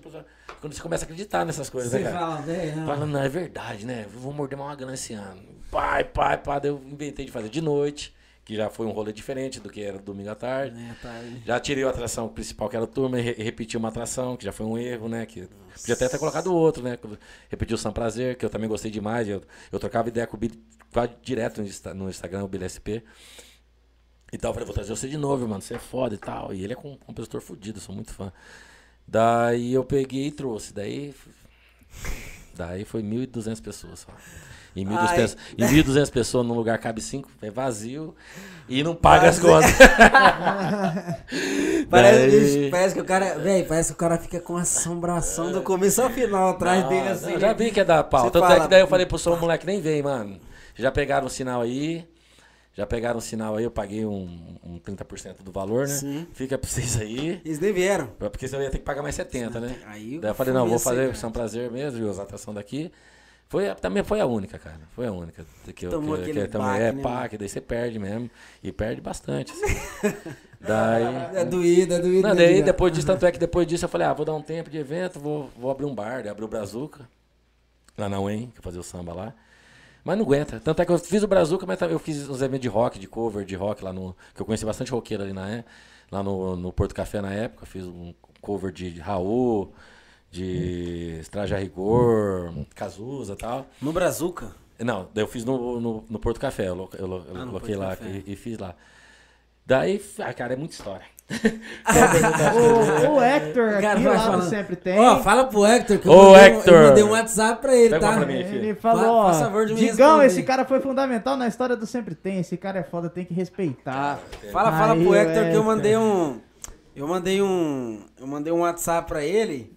Quando você começa a acreditar nessas coisas, Você né, cara? fala, não. Falando, não, é verdade, né? Vou morder uma grana esse ano. Pai, pai, pai. Daí eu inventei de fazer de noite, que já foi um rolê diferente do que era domingo à tarde. É, tá aí. Já tirei a atração principal, que era turma, e re- repeti uma atração, que já foi um erro, né? Que podia até ter colocado outro, né? Repeti o São Prazer, que eu também gostei demais. Eu, eu trocava ideia com o Billy quase direto no, Insta- no Instagram, o Billy SP. E tal, eu falei, vou trazer você de novo, mano, você é foda e tal. E ele é com- um compositor fudido, eu sou muito fã. Daí eu peguei e trouxe. Daí, daí foi 1.200 pessoas só. Em 1.200 Ai. pessoas, em 1.200 pessoas num lugar cabe 5, é vazio e não paga as contas. Parece, bicho, parece que o cara, velho, parece que o cara fica com assombração do começo ao final atrás Não, dele assim. eu já vi que é da pau. Tanto é fala, que daí eu falei pro som, moleque, nem vem, mano. Já pegaram o sinal aí. Já pegaram o sinal aí, eu paguei um, um 30% do valor, né? Sim. Fica pra vocês aí. Eles nem vieram. Porque senão eu ia ter que pagar mais 70, né? Aí Daí eu falei, não, vou fazer isso São Prazer mesmo, e usar a atração daqui. Foi, também foi a única, cara. Foi a única. Que eu, Tomou que, aquele que também é né, pá, que daí você perde mesmo. E perde bastante. assim. daí. É doído, é doído. Não, né, daí depois disso, tanto é que depois disso eu falei, ah, vou dar um tempo de evento, vou, vou abrir um bar, daí abri o Brazuca, lá na UEM, que eu fazia o samba lá. Mas não aguenta. Tanto é que eu fiz o Brazuca, mas eu fiz uns eventos de rock, de cover de rock lá no. Que eu conheci bastante roqueiro ali na lá no, no Porto Café na época. Eu fiz um cover de Raul, de Estraja Rigor, Cazuza e tal. No Brazuca. Não, daí eu fiz no, no, no Porto Café, eu, eu, eu Ah, coloquei Porto lá e, e fiz lá. Daí, ah, cara, é muita história. O, o Hector aqui lá Sempre Tem. Ó, fala pro Hector que eu, Ô, mandei, um- Hector. eu mandei um WhatsApp pra ele, Pega tá? pra mim. Ele falou, Fa- faz ó, favor de me Digão, esse cara foi fundamental na história do Sempre Tem. Esse cara é foda, tem que respeitar. Fala, fala Aí, pro o Hector que eu Hector. mandei um. Eu mandei um. Eu mandei um WhatsApp pra ele.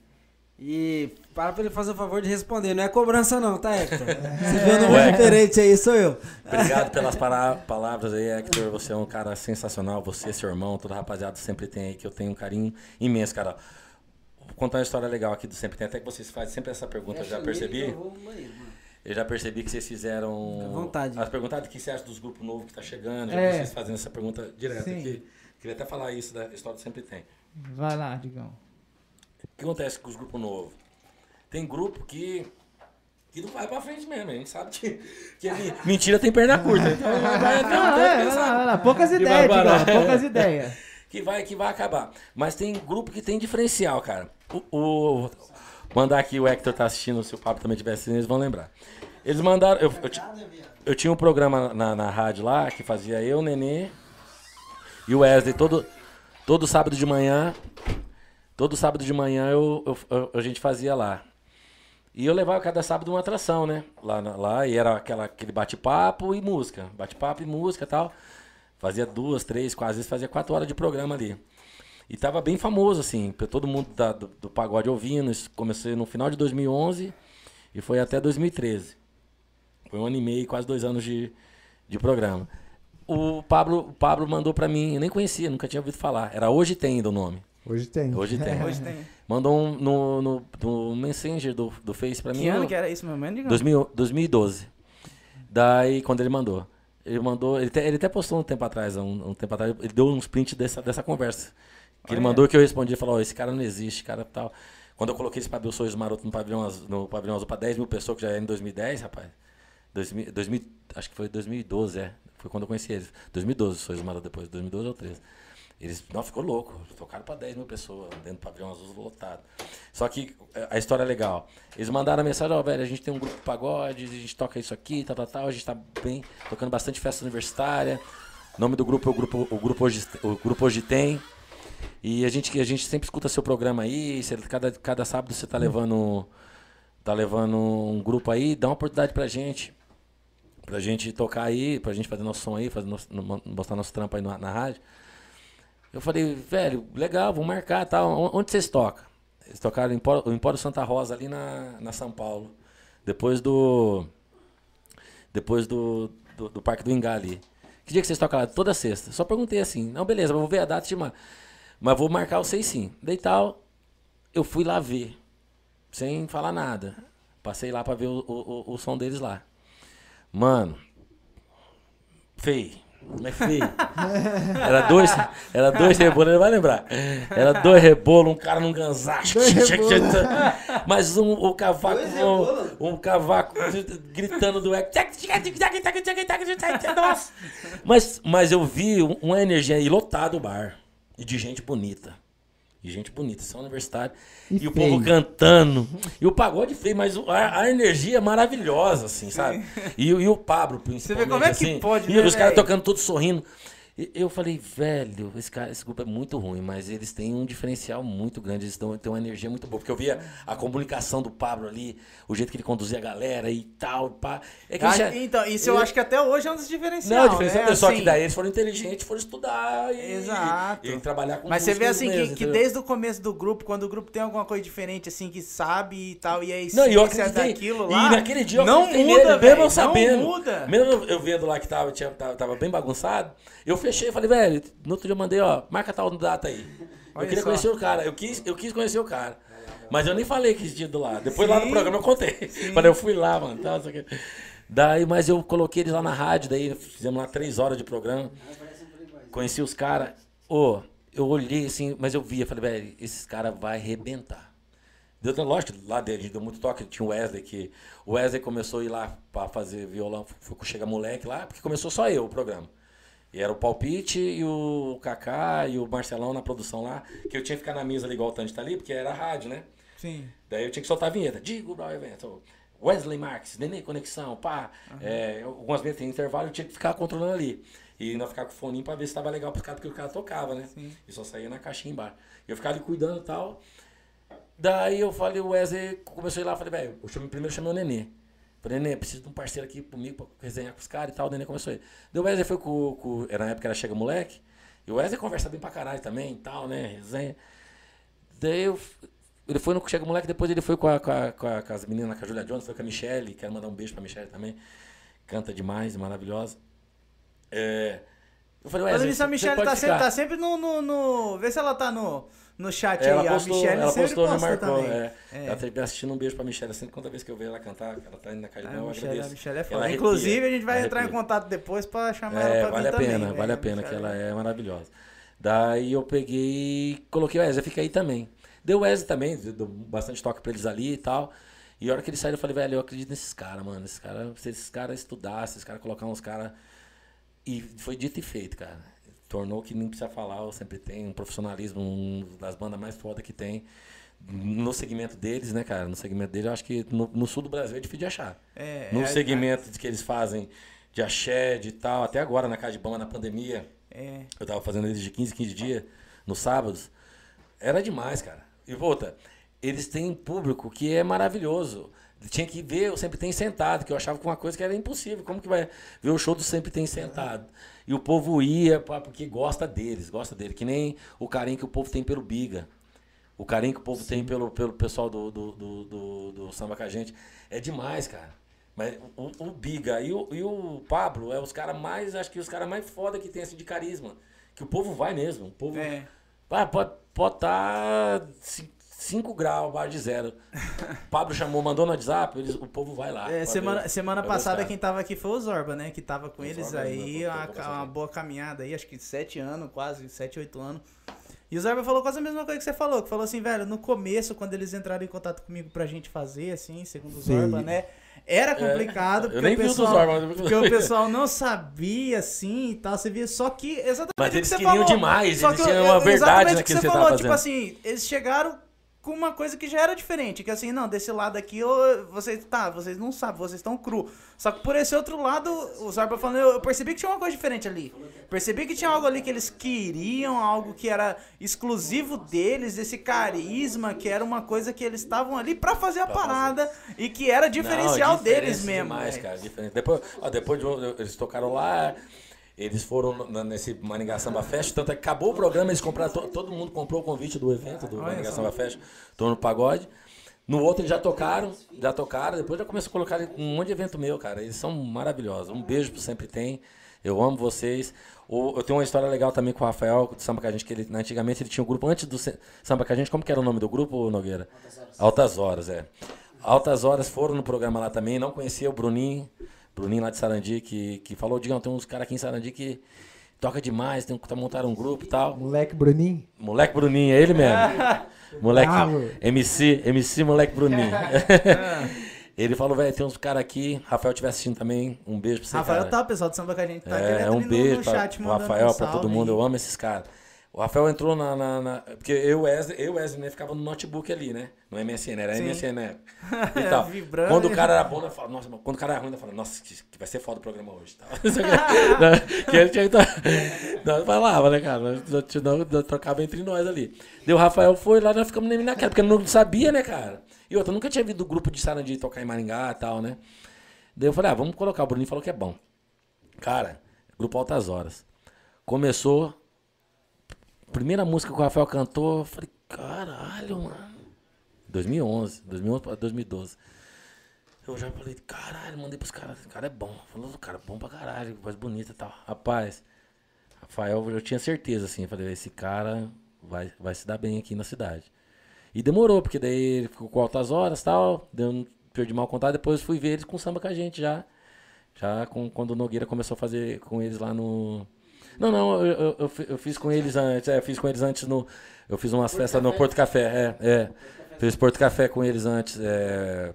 E para pra ele fazer o favor de responder. Não é cobrança não, tá, Hector? Você vê um número diferente aí, sou eu. Obrigado pelas para- palavras aí, Hector. Você é um cara sensacional. Você, seu irmão, toda a rapaziada sempre tem aí, que eu tenho um carinho imenso, cara. Vou contar uma história legal aqui do Sempre Tem. Até que vocês fazem sempre essa pergunta, eu já percebi. Eu já percebi que vocês fizeram. Fica à vontade. As perguntas do que você acha dos grupos novos que tá chegando. Já É. vocês fazendo essa pergunta direto Sim. aqui. Queria até falar isso da história do Sempre Tem. Vai lá, Digão. O que acontece com os grupos novos? Tem grupo que. Que não vai pra frente mesmo, a gente sabe que, que mi- mentira tem perna curta. Então vai, é, lá. Poucas ideias. Digão. Poucas ideias. que vai que vai acabar. Mas tem grupo que tem diferencial, cara. O, o- mandar aqui o Hector tá assistindo, se o Pablo também assistindo, eles vão lembrar. Eles mandaram. Eu, eu, eu tinha um programa na, na rádio lá que fazia eu, Nenê e o Wesley todo, todo sábado de manhã. Todo sábado de manhã eu, eu- eu- a gente fazia lá. E eu levava cada sábado uma atração, né? Lá, lá e era aquela, aquele bate-papo e música. Bate-papo e música tal. Fazia duas, três, quase, às vezes fazia quatro horas de programa ali. E tava bem famoso, assim, todo mundo da- do, do pagode ouvindo. Isso comecei no final de 2011 e foi até 2013. Foi um ano e meio, quase dois anos de, de programa. O Pablo, o Pablo mandou pra mim, eu nem conhecia, nunca tinha ouvido falar. Era Hoje Tem o nome. Hoje tem. Hoje tem. Hoje tem. Mandou um no, no, no Messenger do, do Face pra mim. Que ano eu- que era isso, meu mano? Digão? 2000, 2012. Daí, quando ele mandou. Ele mandou. Ele até, ele até postou um tempo atrás, um, um tempo atrás, ele deu uns prints dessa, dessa conversa. Que ele Olha. mandou que eu respondi e falou, ó, esse cara não existe, cara tal. Quando eu coloquei esse Pabil Sorriso Maroto no pavilhão, azul- no pavilhão azul pra 10 mil pessoas, que já era em 2010, rapaz. 2000, 2000, acho que foi 2012, é. Foi quando eu conheci eles. 2012, Sorriso Maroto depois, 2012 ou 13. Eles, não, ficou louco. Tocaram pra 10 mil pessoas dentro do pavilhão azul lotado. Só que eh, a história é legal. Eles mandaram a mensagem, ó, velho, a gente tem um grupo de pagode, a gente toca isso aqui, tal, tal, tal. A gente tá bem, tocando bastante festa universitária. O nome do grupo é o grupo, o grupo, hoje, o grupo hoje tem. E a gente, a gente sempre escuta seu programa aí. você- cada, cada sábado você tá levando. Tá levando um grupo aí, dá uma oportunidade pra gente. Pra gente tocar aí, pra gente fazer nosso som aí, fazer nosso, no- mostrar nosso trampo aí na, na rádio. Eu falei, velho, legal, vamos marcar tal. Onde vocês tocam? Eles tocaram em Empório, o Empório Santa Rosa ali na, na São Paulo. Depois do. Depois do, do, do Parque do Ingá ali. Que dia que vocês tocam lá? Toda sexta. Só perguntei assim, não, beleza, vou ver a data e te mar- Mas vou marcar vocês sim. Daí tal, eu fui lá ver. Sem falar nada. Passei lá pra ver o, o- o som deles lá. Mano, feio. Mas feio. Era dois, era dois rebolos, ele vai lembrar. Era dois rebolos, um cara num ganzacho. Mas um, o cavaco, um, um cavaco gritando do eco. Nossa. Mas, mas eu vi um- uma energia aí lotado o bar. E de gente bonita. E gente bonita, são universitário. E E, o povo cantando. E o pagode feio, mas a, a energia é maravilhosa, assim, sabe? E, o- e o Pablo, principalmente. como é que assim, pode, E né, os caras tocando todos sorrindo. E Eu falei, velho, esse, cara, esse grupo é muito ruim, mas eles têm um diferencial muito grande, eles têm uma energia muito boa. Porque eu via a comunicação do Pablo ali, o jeito que ele conduzia a galera e tal, pá. É que Ah, já- Então, isso eu eu- acho que até hoje é um dos diferenciais. não, a diferença né? é só que Assim, daí eles foram inteligentes, foram estudar e, Exato. e, trabalhar com Mas você vê assim que, mesmo, que entendeu? desde o começo do grupo, quando o grupo tem alguma coisa diferente, assim, que sabe e tal, e aí Não, e eu acreditei. daquilo e lá. naquele dia eu não muda, nele, velho. mesmo eu sabendo. Não muda. Mesmo eu- vendo lá que tava, tinha, tava, tava bem bagunçado, eu fechei falei, velho, no outro dia eu mandei, ó, marca tal data aí. Olha eu queria só. conhecer o cara, eu quis, eu quis conhecer o cara. Mas eu nem falei que dia do lá. Depois lá no Sim. programa eu contei. Falei, eu fui lá, mano. Isso aqui. Daí, mas eu coloquei eles lá na rádio, daí fizemos lá três horas de programa. Conheci os caras. Ô, eu olhei assim, mas eu via, falei, velho, esses caras vai arrebentar. Deu, lógico, lá dele deu muito toque, tinha o Wesley, que o Wesley começou a ir lá pra fazer violão, foi com o Chega Moleque lá, porque começou só eu o programa. E era o Palpite e o Kaká e o Marcelão na produção lá, que eu tinha que ficar na mesa ali igual o Tandy tá ali, porque era rádio, né? Sim. Daí eu tinha que soltar a vinheta. Digo Brau Evento, Wesley Marques, Nenê Conexão, pá. É, algumas vezes tem intervalo, eu tinha que ficar controlando ali. E ainda ficar com o foninho pra ver se tava legal pros caras, porque o cara tocava, né? E só saía na caixinha embaixo. E eu ficava ali cuidando e tal. Daí eu falei, o Wesley começou a ir lá, falei, velho, primeiro eu chamei o Nenê. Falei, Nenê, preciso de um parceiro aqui comigo pra resenhar com os caras e tal. O Nenê começou a ir. Daí o Wesley foi com, com. Era na época era Chega Moleque. E o Wesley conversa bem pra caralho também e tal, né? Resenha. Daí eu, ele foi no Chega Moleque, depois ele foi com, a, com, a- com, a- com as meninas, com a Julia Jones, foi com a Michelle. Quero mandar um beijo pra Michelle também. Canta demais, maravilhosa. É, eu falei, Mas Wesley, nisso a Michelle tá sempre, tá sempre no, no, no- Vê se ela tá no, no chat Ela aí. postou, a Michelle ela postou, posta remarcou. também. É. É. Ela tá assistindo um beijo pra Michelle. Sempre toda vez que eu vejo ela cantar, ela tá indo na casa A dela, eu Michelle, a. Michelle é Ela foda. arrepia, Inclusive, a gente vai ela entrar em arrepia. contato depois pra chamar É, ela pra vale a também. pena, velho. vale a A pena, que ela é maravilhosa. Daí eu peguei e coloquei o Wesley, fica aí também. Deu o Wesley também, deu bastante toque pra eles ali e tal. E a hora que eles saíram, eu falei, velho, eu acredito nesses caras, mano. Esses caras, se esses caras estudassem, se esses caras colocar uns caras. E foi dito e feito, cara. Tornou que nem precisa falar, eu sempre tem um profissionalismo, um das bandas mais foda que tem. No segmento deles, né, cara? No segmento deles, eu acho que no, no sul do Brasil é difícil de achar. É, No é, segmento de que eles fazem de axé, de tal, até agora na Casa de Bamba, na pandemia, É. eu tava fazendo eles de 15, 15 dias, nos sábados. Era demais, cara. E volta, eles têm público que é maravilhoso. Tinha que ver, eu sempre tem sentado, que eu achava que uma coisa que era impossível. Como que vai ver o show do Sempre Tem Sentado? E o povo ia porque gosta deles, gosta dele. Que nem o carinho que o povo tem pelo Biga. O carinho que o povo tem pelo, pelo pessoal do, do, do, do, do samba com a gente. É demais, cara. Mas o, o Biga e o, e o Pablo é os caras mais, acho que os caras mais foda que tem assim de carisma. Que o povo vai mesmo. O povo. É. Ah, pode estar 5 graus abaixo de zero. Pablo chamou, mandou no WhatsApp, eles, o povo vai lá. É, semana semana vai passada quem tava aqui foi o Zorba, né? Que tava com O eles Zorba, aí, uma, uma boa caminhada aí, acho que sete anos, quase, sete, oito anos. E o Zorba falou quase a mesma coisa que você falou, que falou assim, velho, no começo, quando eles entraram em contato comigo pra gente fazer, assim, segundo o Zorba, Sim. né? Era complicado, eu porque, nem o o pessoal, Zorba, mas- porque o pessoal não sabia, assim, e tal, você via, só que exatamente Mas o que eles você queriam falou. demais, Só eles que tinham uma verdade exatamente o naquilo que que você falou, tipo assim, eles chegaram com uma coisa que já era diferente, que assim, não, desse lado aqui, eu, vocês, tá, vocês não sabem, vocês estão cru. Só que por esse outro lado, o Zarba falando, eu, eu percebi que tinha uma coisa diferente ali. Percebi que tinha algo ali que eles queriam, algo que era exclusivo deles, esse carisma, que era uma coisa que eles estavam ali pra fazer a parada e que era diferencial Não, deles mesmo. Demais, cara, diferente. Depois, ó, depois de eles tocaram lá, eles foram nesse Maningá Samba Fest, tanto é que acabou o programa, eles compraram, to- todo mundo comprou o convite do evento do Olha Maningá só. Samba Fest, tô no pagode. No outro eles já tocaram, já tocaram, depois já começou a colocar um monte de evento meu, cara. Eles são maravilhosos. Um beijo pro Sempre Tem. Eu amo vocês. O- eu tenho uma história legal também com o Rafael, do Samba com a gente, que ele, antigamente ele tinha um grupo antes do Samba com a gente. Como que era o nome do grupo, Nogueira? Altas Horas, é. Altas Horas foram no programa lá também. Não conhecia o Bruninho, Bruninho lá de Sarandi, que, que falou, Digão, tem uns caras aqui em Sarandi que toca demais, tem que montar um grupo e tal. Moleque Bruninho. Moleque Bruninho, é ele mesmo. Moleque Bravo. MC, MC Moleque Bruninho. ele falou, velho, tem uns caras aqui. Rafael estiver assistindo também. Um beijo pra você, Rafael cara. tá, pessoal do samba com a gente. Tá É, um no- beijo no pra, chat, Rafael, um pra todo mundo. Eu amo esses caras. O Rafael entrou na. na- na- porque eu Wesley, eu Wesley né, ficava no notebook ali, né? No MSN, era Sim. MSN né? E tal. Vibrando. Quando o cara era bom, eu falava, nossa, quando o cara era ruim, eu falava, nossa, que que vai ser foda o programa hoje. Tal. que a gente ainda. Nós falava, né, cara? Nós, nós, nós, nós trocava entre nós ali. Daí o Rafael foi lá, nós ficamos nem naquela, porque não sabia, né, cara? E outra, eu nunca tinha visto o grupo de Sarandi tocar em Maringá e tal, né? Daí eu falei, ah, vamos colocar. O Bruninho falou que é bom. Cara, grupo Altas Horas. Começou. Primeira música que o Rafael cantou, eu falei, caralho, mano. 2011, 2011 pra 2012. Eu já falei, caralho, mandei pros caras. O cara é bom. Falou, cara, bom pra caralho, voz bonita e tal. Rapaz, Rafael, eu tinha certeza, assim. Eu falei, esse cara vai, vai se dar bem aqui na cidade. E demorou, porque daí ele ficou com altas horas e tal. Deu, perdi mal contato. Depois fui ver eles com samba com a gente já. Já com, quando o Nogueira começou a fazer com eles lá no. Não, não, eu, eu, eu eu fiz com eles antes. É, eu fiz com eles antes no. Eu fiz umas festas no Porto Café, é, é. Fiz Porto Café com eles antes. É,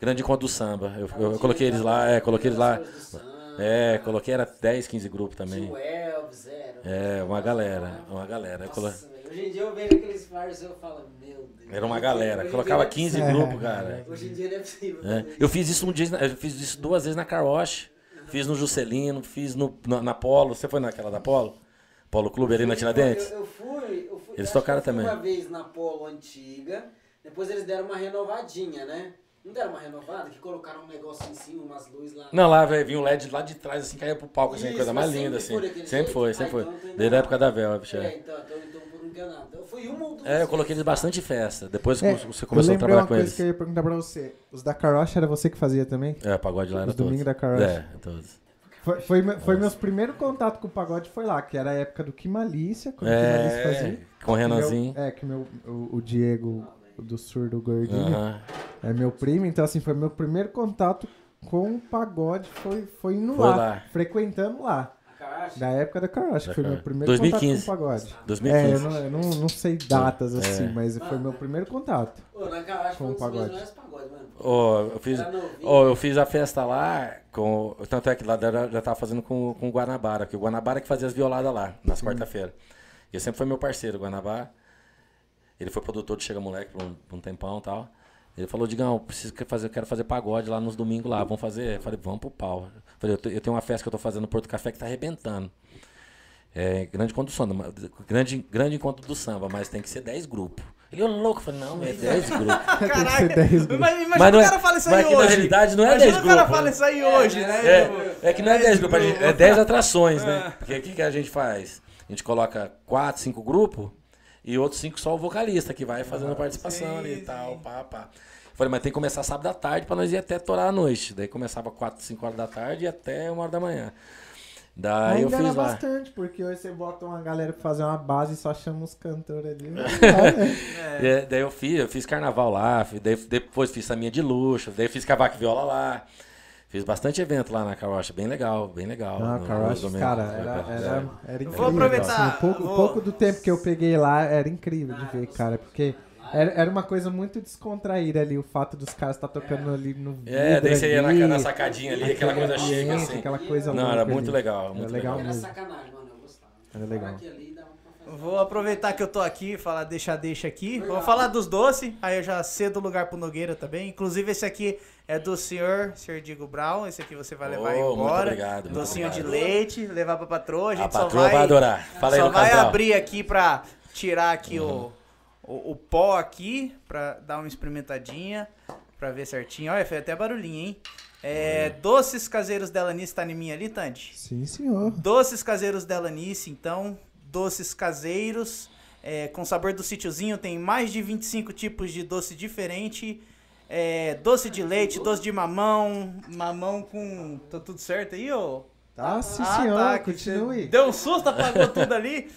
grande encontro do samba. Eu, eu- coloquei eles lá, é, coloquei eles lá. É, coloquei, era 10, 15 grupos também. É, uma galera, uma galera. Colo- hoje em dia eu vejo aqueles flyers e eu falo, meu Deus. Era uma galera. Colocava dia 15 não é grupos, cara. Hoje em dia não é possível. É. fazer Eu fiz isso um dia, eu fiz isso duas vezes na Carwash. Fiz no Juscelino, fiz no, na, na Polo. Você foi naquela da Polo? Polo Clube ali na Tiradentes? Eu, eu fui, eu fui. Eles tocaram também. Uma vez na Polo antiga, depois eles deram uma renovadinha, né? Não deram uma renovada? Que colocaram um negócio em cima, umas luzes lá. Não, lá, velho, vinha um LED lá de trás, assim, caía pro palco, assim, Isso, coisa mais linda, assim. Sempre jeito? foi, Ah, sempre foi. então Desde a época da Velvet, É, é. então, então, então por enganado. Eu fui uma ou duas É, eu coloquei eles bastante festa. Depois que É, você eu começou a trabalhar uma com coisa eles. que eu ia perguntar pra você. Os da Karosh era você que fazia também? É, pagode lá era Os domingos todos. da Karosh. É, todos. Foi, foi, foi meus primeiros contatos com o pagode foi lá, que era a época do Kimalícia, quando o Kimalícia fazia. É, com o Renanzinho. Meu- é, que meu, o, o Diego do surdo gordinho Aham. é meu primo, então assim, foi meu primeiro contato com o pagode, foi, foi indo Foi lá, lá. frequentando lá. Da época da Karosh, Da foi meu primeiro 2015. contato com o pagode. 2015. É, eu não, eu não, não sei datas É. assim, mas foi meu primeiro contato. Ô, na Com foi um dos meus pagode. mano. Ó, eu fiz, ó, eu fiz a festa lá, com, tanto é que lá já, já tava fazendo com, com o Guanabara, porque o Guanabara que fazia as violadas lá, nas quarta-feira. Ele sempre foi meu parceiro, o Guanabara. Ele foi produtor de Chega Moleque por um, por um tempão e tal. Ele falou, Digão, preciso que fazer, eu quero fazer pagode lá nos domingos lá, vamos fazer? Eu falei, vamos pro pau. Eu falei, eu, eu tenho uma festa que eu tô fazendo no Porto Café que tá arrebentando. É, grande encontro do samba, mas- grande, grande encontro do samba, mas tem que ser 10 grupos. Ele olhou louco, falei, não, é 10 grupos. Tem que Caraca, ser 10 grupos. mas imagina Mas não o é- cara fala isso mas aí na hoje. realidade não é Imagina 10 o cara grupos, fala isso aí hoje, né? É, é que não é 10 grupos, a é 10 atrações, É. né? Porque o que, que a gente faz? A gente coloca 4, 5 grupos e outros 5 só o vocalista, que vai fazendo participação sim, ali e tal, pá, pá. Falei, mas tem que começar sábado à tarde pra nós ir até torar a noite. Daí começava 4, 5 horas da tarde e até 1 hora da manhã. Daí eu Ainda era fiz lá. bastante, porque hoje você bota uma galera pra fazer uma base e só chama os cantores ali. né? É, daí eu fiz, eu fiz carnaval lá, daí- depois fiz minha de luxo, daí fiz cavaco e viola lá. Fiz bastante evento lá na Carrocha, bem legal, bem legal. Ah, domingos. cara, É, era, é. era, era incrível. vou aproveitar, assim, o pouco, vou- pouco do tempo que eu peguei lá era incrível de ver, cara, porque era, era uma coisa muito descontraída ali, o fato dos caras estar tocando ali no É, daí você ia na, ali, na sacadinha ali, aquela coisa chique ambiente, assim. Aquela coisa Não, era muito ali. legal, Era muito legal legal. Era sacanagem, mano. Eu gostava. Era legal. Vou aproveitar que eu tô aqui, falar deixa, deixa aqui. Vou falar dos doces, aí eu já cedo o lugar pro Nogueira também. Inclusive esse aqui é do senhor, senhor Diego Brown. Esse aqui você vai levar Oh, muito embora. obrigado, muito Docinho de obrigado. leite, levar pra patroa. A gente A só patroa vai, vai adorar. Fala aí, só vai abrir aqui pra tirar aqui Uhum. o, o, o pó aqui, pra dar uma experimentadinha, pra ver certinho. Olha, fez até barulhinho, hein? É, doces caseiros dela Nice, tá em mim ali, Tandy? Sim, senhor. Doces caseiros dela Nice, então. Doces caseiros. É, com sabor do sítiozinho, tem mais de 25 tipos de doce diferente. É, doce de leite, doce de mamão, mamão com. Tá tudo certo aí, ô? Tá, sim, Ah, senhor. tá, continue. Deu um susto, apagou tudo ali.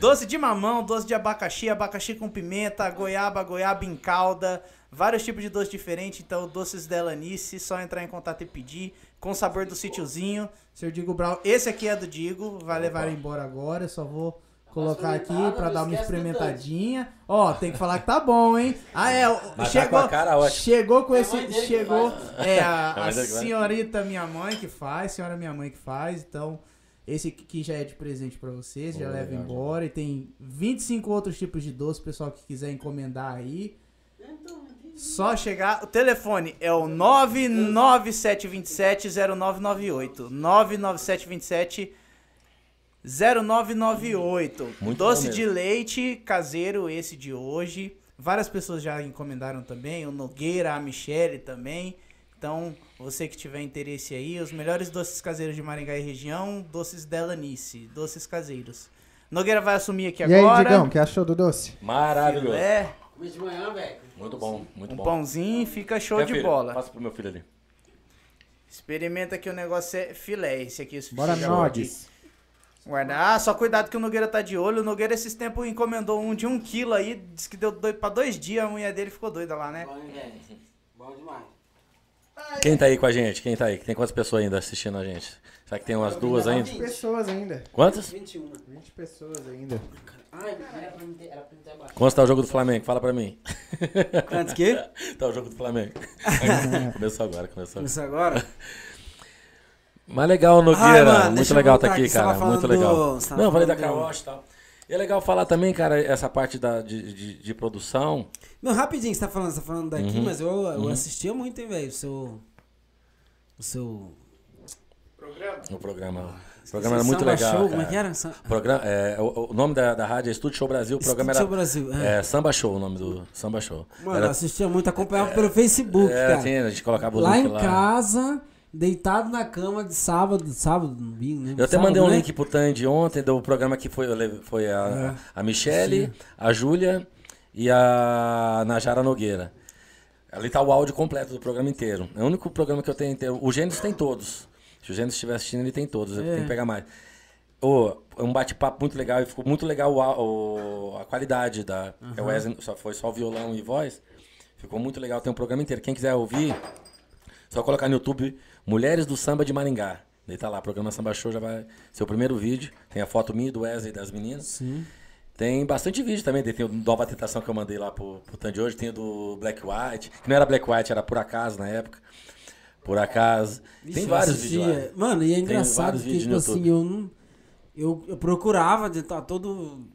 Doce de mamão, doce de abacaxi, abacaxi com pimenta, goiaba, goiaba em calda, vários tipos de doce diferentes. Então, doces da Elanice, só entrar em contato e pedir. Com sabor do sítiozinho. Seu Digo Brau, esse aqui é do Digo, vai levar embora agora. Eu só vou colocar aqui não dar uma experimentadinha. Ó, tem que falar que tá bom, hein? Ah, é, o- Mas tá chegou, com a cara ótima. chegou com É a esse, chegou, faz, é, a, É a senhorita minha mãe que faz, senhora minha mãe que faz, então esse aqui já é de presente pra vocês, já Pô, leva legal, embora e tem 25 outros tipos de doce, pessoal que quiser encomendar aí. Só chegar, o telefone é o 99727 0998. 99727 0998. Muito Doce de leite caseiro esse de hoje. Várias pessoas já encomendaram também, o Nogueira, a Michele também. Então, você que tiver interesse aí, os melhores doces caseiros de Maringá e região, doces Delanice, doces caseiros. Nogueira vai assumir aqui E aí, agora. Digão, o que achou do doce? Maravilhoso. É, Comi de manhã, velho. Muito bom, muito um bom. pãozinho, fica show Quer, de filho? bola. Passa pro meu filho ali. Experimenta que o negócio é filé. Esse aqui Bora, fica Nodes. Guarda. Ah, só cuidado que o Nogueira tá de olho. O Nogueira esses tempos encomendou um de um quilo aí. Disse que deu dois, pra dois dias. A mulher dele ficou doida lá, né? Bom? Bom demais. Quem tá aí com a gente? Quem tá aí? Tem quantas pessoas ainda assistindo a gente? Será que tem umas duas ainda? 20 pessoas ainda. Quantas? 21. 20 pessoas ainda. Ai, era pra me ter, era pra me ter abaixado. Quantos tá o jogo do Flamengo? Fala pra mim. Quantos que? Tá o jogo do Flamengo. começou agora, começou agora. Isso agora? Mas legal, Nogueira. Ah, mano, muito legal tá aqui, cara. Muito legal. do- Não, falei da Carwash e tal. E é legal falar também, cara, essa parte da, de, de, de produção. Não, rapidinho, você tá falando, você tá falando daqui, Uhum. mas eu, eu Uhum. assistia muito, hein, velho, o seu... O seu... O programa. O programa era muito Samba legal. Show, cara. como é que era? Programa, é, o, o nome da, da rádio é Estúdio Show Brasil. O programa Estúdio era Brasil, é. é, Samba Show, o nome do Samba Show. Mano, Era- eu assistia muito, acompanhava pelo Facebook, é, cara. tinha, a gente colocava o Lá link em casa, deitado na cama de sábado, sábado, domingo, né? Eu até Sábado, mandei um né? link pro Tandy ontem do programa que foi, foi a, É. a Michele, a Júlia e a Najara Nogueira. Ali tá o áudio completo do programa inteiro. É o único programa que eu tenho inteiro. O Gênesis tem todos. Se o Gênesis estiver assistindo, ele tem todos. É. tenho que pegar mais. Ô, é um bate-papo muito legal e ficou muito legal o, o- a qualidade da. o Wesley, só foi só violão e voz. Ficou muito legal, tem um programa inteiro. Quem quiser ouvir, só colocar no YouTube Mulheres do Samba de Maringá. Daí tá lá, programa Samba Show já vai ser o primeiro vídeo. Tem a foto minha, do Wesley e das meninas. Sim. Tem bastante vídeo também. Tem o Nova Tentação que eu mandei lá pro, pro Tan de hoje. Tem o do Black White, que não era Black White, era Por Acaso na época. Por Acaso. Vixe, tem vários vídeos lá. Mano, e é engraçado que, tipo assim, eu não. Eu, eu procurava de estar todo.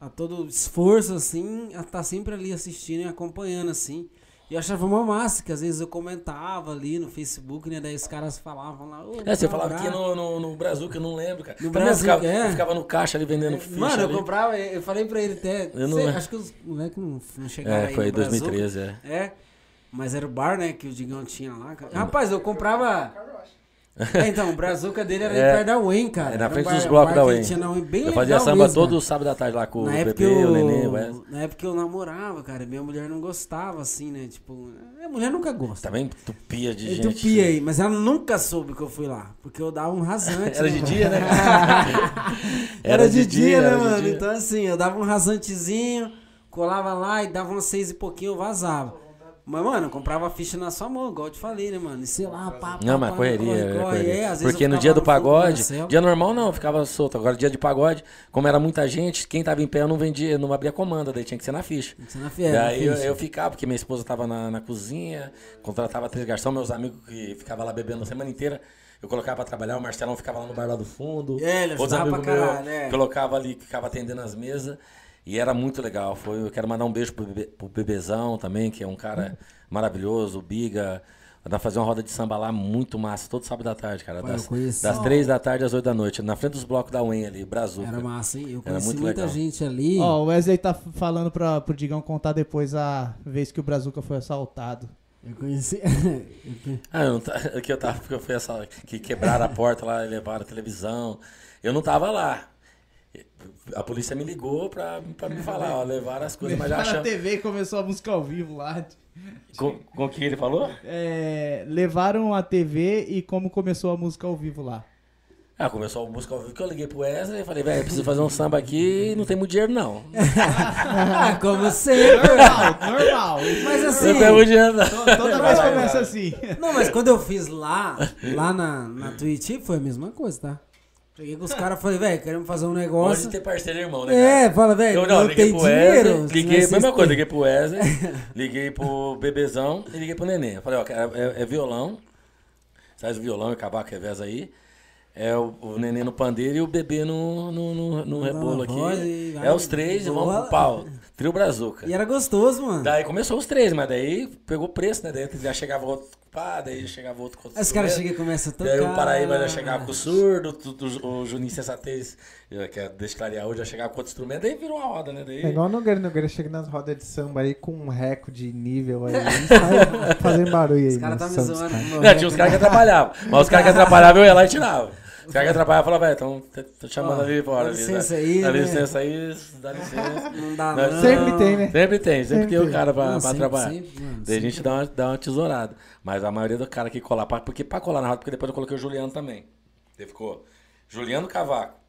A todo esforço, assim, a estar sempre ali assistindo e acompanhando, assim. E eu achava uma massa, que às vezes eu comentava ali no Facebook, né? Daí os caras falavam lá. "Ô, É, você falava aqui Brau". no, no, no Brasil, que eu não lembro, cara. No Também Brasil, eu ficava, é. eu ficava no caixa ali vendendo ficha. Mano, eu ali. comprava, eu falei pra ele até. Eu não sei, acho que os moleques não, não chegaram É, aí foi em Brasil. 2013, é. É. Mas era o bar, né, que o Digão tinha lá. Rapaz, eu comprava. É, então, o brazuca dele era É. perto da UEM, cara. É, na Era um frente dos blocos da UEM. Tinha na UEM bem Eu fazia samba mesmo, todo cara. sábado à tarde lá com na o bebê, eu, o Wesley. Na época eu namorava, cara. Minha mulher não gostava, assim, né? Tipo, a mulher nunca gosta. Também tupia de Eu gente. tupia aí, mas ela nunca soube que eu fui lá. Porque eu dava um rasante. Era né, de mano? dia, né? Era de dia, né, mano? dia. Então, assim, eu dava um rasantezinho, colava lá e dava umas seis e pouquinho, eu vazava. Mas, mano, eu comprava ficha na sua mão, igual eu te falei, né, mano? E sei lá, pá, pá, Não, mas pá, correria, corre, era corre. correria. É, às vezes Porque eu no dia do pagode, dia normal não, ficava solto. Agora dia de pagode, como era muita gente, quem tava em pé eu não vendia, não abria comanda, daí tinha que ser na ficha. Você na fiel, Daí eu, ficha. eu ficava, porque minha esposa tava na, na cozinha, contratava três garçons, meus amigos que ficavam lá bebendo a semana inteira, eu colocava pra trabalhar, o Marcelão ficava lá no bar lá do fundo. É, ele ajudava pra caralho, é. colocava ali, ficava atendendo as mesas. E era muito legal. Foi, eu quero mandar um beijo pro, bebê, pro Bebezão também, que é um cara maravilhoso, o Biga. Nós fazer uma roda de samba lá muito massa, todo sábado à tarde, cara. Eu Das, conheci. das três da tarde às oito da noite, na frente dos blocos da UEM ali, Brazuca. Era massa, hein? Eu Era conheci muito muita legal. gente ali. Ó, o Wesley tá falando pra, pro Digão contar depois a vez que o Brazuca foi assaltado. Eu conheci. Ah, eu não tá, que eu tava, porque eu fui essa, que quebraram a porta lá e levaram a televisão. Eu não tava lá. A polícia me ligou pra, pra me falar, ó, levaram as coisas, mas já Levaram a. TV e começou a música ao vivo lá. Com, com o que ele falou? É, levaram a TV e como começou a música ao vivo lá. Ah, começou a música ao vivo que eu liguei pro Wesley e falei, velho, preciso fazer um samba aqui e não tem muito dinheiro, não. Ah, como sempre. Normal, normal. Mas assim. Não tem muito dinheiro, não. Toda vez começa assim. Não, mas quando eu fiz lá, lá na, na Twitch, foi a mesma coisa, tá? Cheguei com os caras e falei, velho, queremos fazer um Pode negócio. ter parceiro irmão, né? cara? É, fala, velho, Eu não, não, liguei pro dinheiro. Wesley, liguei, mesma coisa, liguei pro Wesley, liguei pro Bebezão e liguei pro Nenê. Eu falei, ó, cara, é, é violão, o violão e cavaco revés aí. É o, o Nenê no pandeiro e o bebê no, no, no, no rebolo aqui. É os três e vamos pro pau. Trio Brazuca. E era gostoso, mano. Daí começou os três, mas daí pegou preço, né? Daí já chegava outro, pá, daí chegava outro com outro Aí os caras chegam e começam a tocar. Daí o Paraíba já chegava com o surdo, tu- tu- o Juninho Sensatez, que é desclarear hoje, já chegava com outro instrumento, daí virou uma roda, né? Daí... É igual o Nogueira, Nogueira chega nas rodas de samba aí com um recorde de nível aí. sai fazendo barulho aí. Os caras no tá me zoando. o Não, tinha uns caras que atrapalhavam. Mas os caras que atrapalhavam, eu ia lá e tirava. Os caras que atrapalhavam falavam, velho, então tô- tô chamando Ó, ali fora. dá ali, licença dá- aí, Dá né? licença aí, dá licença. Não dá, Não. Sempre tem, né? Sempre tem, sempre Sempre tem o cara pra, Não, pra sempre, trabalhar. sempre, mano, Daí a gente dá uma, dá uma tesourada. Mas a maioria do cara que colar, pra- porque pra colar na roda, porque depois eu coloquei o Juliano também. Ele ficou Juliano Cavaco,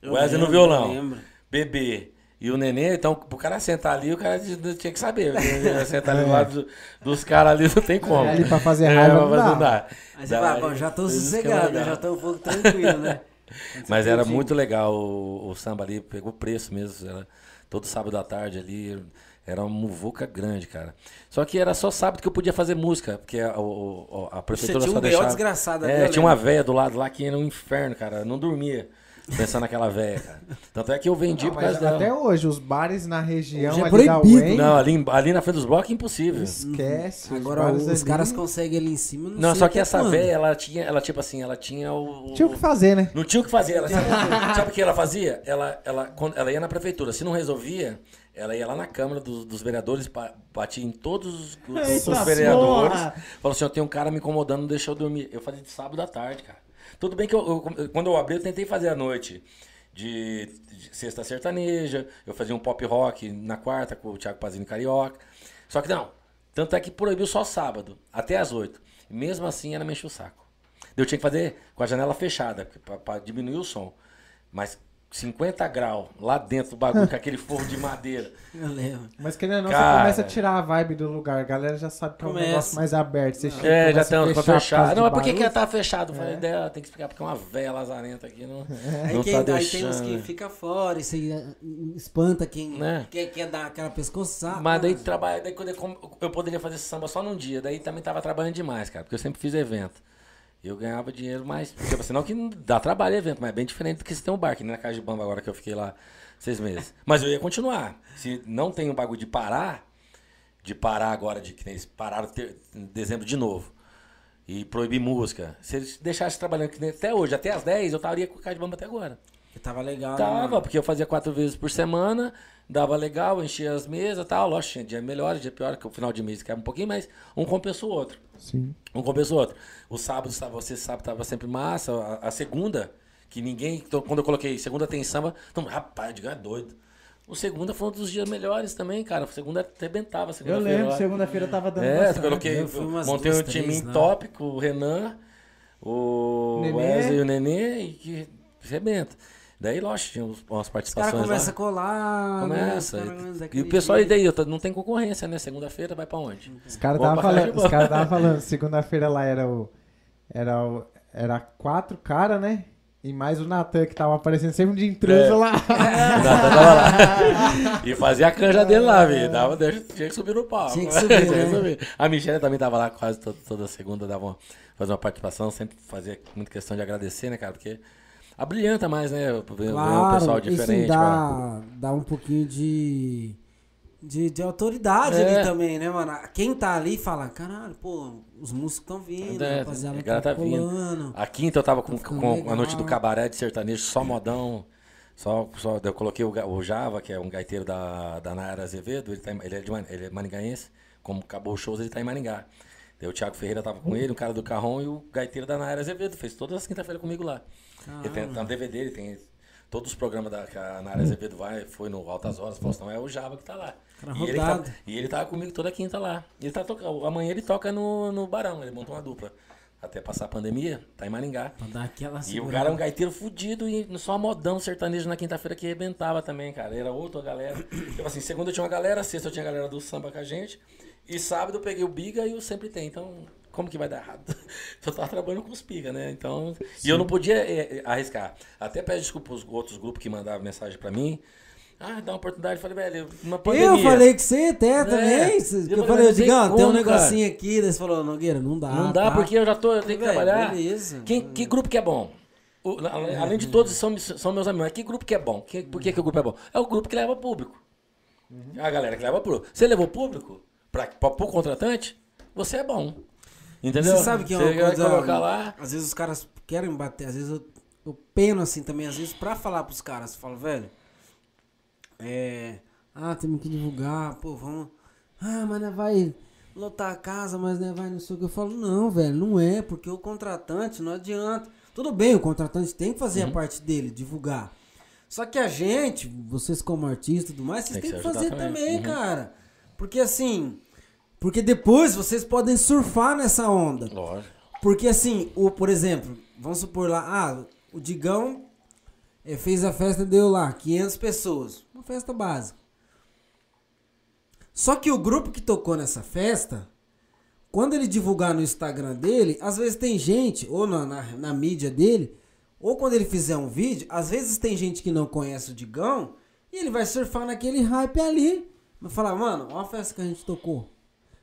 Eu Wesley no lembro, violão, eu lembro. Bebê e o Nenê. Então, pro cara sentar ali, o cara tinha que saber. Sentar ali do lado do- dos caras ali não tem como. Ali pra fazer É, raiva pra não fazer dá. não dá. Aí você fala, bom, já tô é sossegado, já tô um pouco tranquilo, né? Mas era muito legal o, o samba ali, pegou preço mesmo. Era todo sábado à tarde ali. Era uma muvuca grande, cara. Só que era só sábado que eu podia fazer música, porque a, o- a prefeitura tinha um só B.O. deixava. desgraçado ali, É, tinha uma véia do lado lá que era um inferno, cara. Eu não dormia pensando naquela véia, cara. Tanto é que eu vendi Não, por causa dela. até hoje, os bares na região Hoje é ali proibido. UEM, Não, ali, ali na frente dos blocos é impossível. esquece. Agora bares os ali- caras conseguem ali em cima, não, Não, sei só que essa quando. véia, ela tinha, ela tipo assim, ela tinha o. Tinha o que fazer, né? Não tinha o que fazer. Ela, sabe, sabe o que ela fazia? Ela, ela, quando, ela ia na prefeitura. Se não resolvia, ela ia lá na Câmara dos, dos Vereadores, batia em todos os, os- vereadores. porra! Falou assim: ó, tem um cara me incomodando, não deixou eu dormir. Eu fazia de sábado à tarde, cara. Tudo bem que eu, eu- quando eu abri, eu tentei fazer à noite. De, de sexta sertaneja, eu fazia um pop rock na quarta com o Thiago Pazini Carioca. Só que não. Tanto é que proibiu só sábado, até às oito. E mesmo assim ela me encheu o saco. Eu tinha que fazer com a janela fechada, para diminuir o som. Mas 50 graus lá dentro do bagulho, com aquele forro de madeira. Eu lembro. Mas querendo ou não, Cara. você começa a tirar a vibe do lugar. A galera já sabe que é um Começa. negócio mais aberto. Você chega, É, já fechar fechar. causa Não, mas por que, que ela tá falei, É. dela, tem que explicar, porque é uma velha lazarenta aqui. Não, Aí, não quem, tá aí tem uns que fica fora e você eh, espanta quem Né? quer, quer dar aquela pescoçada. Mas daí trabalha, daí quando eu, eu poderia fazer samba só num dia, daí também tava trabalhando demais, cara, porque eu sempre fiz evento. E eu ganhava dinheiro, mas. Tipo assim, não que dá trabalho evento, mas é bem diferente do que se tem um bar, que nem na Casa de Bamba agora que eu fiquei lá seis meses. Mas eu ia continuar. Se não tem um bagulho de parar, de parar agora, de que nem eles pararam ter- em dezembro de novo. E proibir música. Se eles deixassem trabalhando que nem até hoje, até as 10, eu estaria com o Casa de Bamba até agora. Que tava legal, né, Tava, mano? porque eu fazia quatro vezes por semana, dava legal, enchia as mesas e tal. Lógico, tinha dia melhor, dia pior, que o final de mês era um pouquinho, mas um compensa o outro. Sim. Um compensa o outro. O sábado, você sabe, tava sempre massa. A, a segunda, que ninguém. então, Quando eu coloquei segunda tem samba, então, rapaz, eu digo, é doido. O segunda foi um dos dias melhores também, cara. O segunda arrebentava. a Eu segunda-feira lembro, segunda-feira tava dando É, bastante. coloquei, Eu fui umas montei duas, um time três, em top com o Renan, o Nenê. Wesley e o Nenê, e que arrebenta. Daí, lógico, tinha umas Os caras participações começam a colar. né? Começa. E o pessoal, e daí, outra, não tem concorrência, né? Segunda-feira vai pra onde? Os caras estavam falando, os caras tavam falando, segunda-feira lá era o. Era o. Era quatro caras, né? E mais o Natan que tava aparecendo sempre de intruso É. lá. O Natan tava lá. E fazia a canja dele lá, velho. Dava, deixa- tinha que subir no palco. Tinha que subir, Tinha né? que subir. A Michelle também tava lá quase toda, toda segunda, dava uma, fazer uma participação, sempre fazia muita questão de agradecer, né, cara? Porque abrilhanta mais, né? Ver, Claro, pessoal isso diferente. dá, dá um pouquinho de, de, de autoridade É. ali também, né, mano? Quem tá ali fala, caralho, pô, os músicos estão vindo, É, rapaziada, a tá tá vindo. A quinta eu tava com, ficando com a noite do cabaré de sertanejo, só modão. Só, só, eu coloquei o, o Java, que é um gaiteiro da, da Nayara Azevedo, ele, tá, ele, é de, ele é maningaense. Como acabou os shows, ele tá em Maringá. Daí o Thiago Ferreira tava com ele, um cara do Carrão e o gaiteiro da Nayara Azevedo. Fez todas as quinta-feiras comigo lá. Ele tem, tem um DVD, ele tem todos os programas da, que a Nara Azevedo vai, foi no Altas Horas, Faustão, é o Java que tá lá. Cara E ele, tá, e ele tava comigo toda quinta lá. Ele tá tocando. Amanhã ele toca no, no Barão, ele montou uma dupla. Até passar a pandemia, tá em Maringá. Pra dar aquela E o cara é um gaiteiro fudido e só modão sertanejo na quinta-feira que arrebentava também, cara. Era outra galera. Tipo assim, segunda eu tinha uma galera, sexta eu tinha a galera do samba com a gente. E sábado eu peguei o Biga e o Sempre Tem. Então, como que vai dar errado? Eu tava trabalhando com os Biga, né? Então. E eu não podia é, é, arriscar. Até peço desculpa os outros grupos que mandavam mensagem pra mim. Ah, dá uma oportunidade. Eu falei, velho, uma pandemia. Eu falei que você até É. também. Eu cê- Eu falei, não Digão, tem um negocinho aqui. Daí você falou, Nogueira, não dá. Não dá tá? porque eu já tô, eu tenho que trabalhar. beleza. Quem, que grupo que é bom? O- além além de todos são, são meus amigos, mas que grupo que é bom? Que- por que, que o grupo é bom? É o grupo que leva público. A galera que leva público. Você levou público para o contratante, você é bom. Entendeu? Você sabe que é uma Você coisa. colocar lá. Às vezes os caras querem bater, às vezes eu, eu peno assim também, às vezes, pra falar pros caras. Falo, velho. É. Ah, temos que divulgar, pô, vamos. Ah, mas não vai lotar a casa, mas não vai não sei o que. Eu falo, não, velho, não é, porque o contratante não adianta. Tudo bem, o contratante tem que fazer Uhum. a parte dele, divulgar. Só que a gente, vocês como artista e tudo mais, vocês Tem que têm que ajudar fazer também. também, Uhum. cara. Porque assim. Porque depois vocês podem surfar nessa onda. Lógico. Porque assim, o, por exemplo, vamos supor lá, ah, o Digão eh, fez a festa, deu lá 500 pessoas. Uma festa básica. Só que o grupo que tocou nessa festa, quando ele divulgar no Instagram dele, às vezes tem gente, ou na, na, na mídia dele, ou quando ele fizer um vídeo, às vezes tem gente que não conhece o Digão e ele vai surfar naquele hype ali. Vai falar, mano, olha a festa que a gente tocou.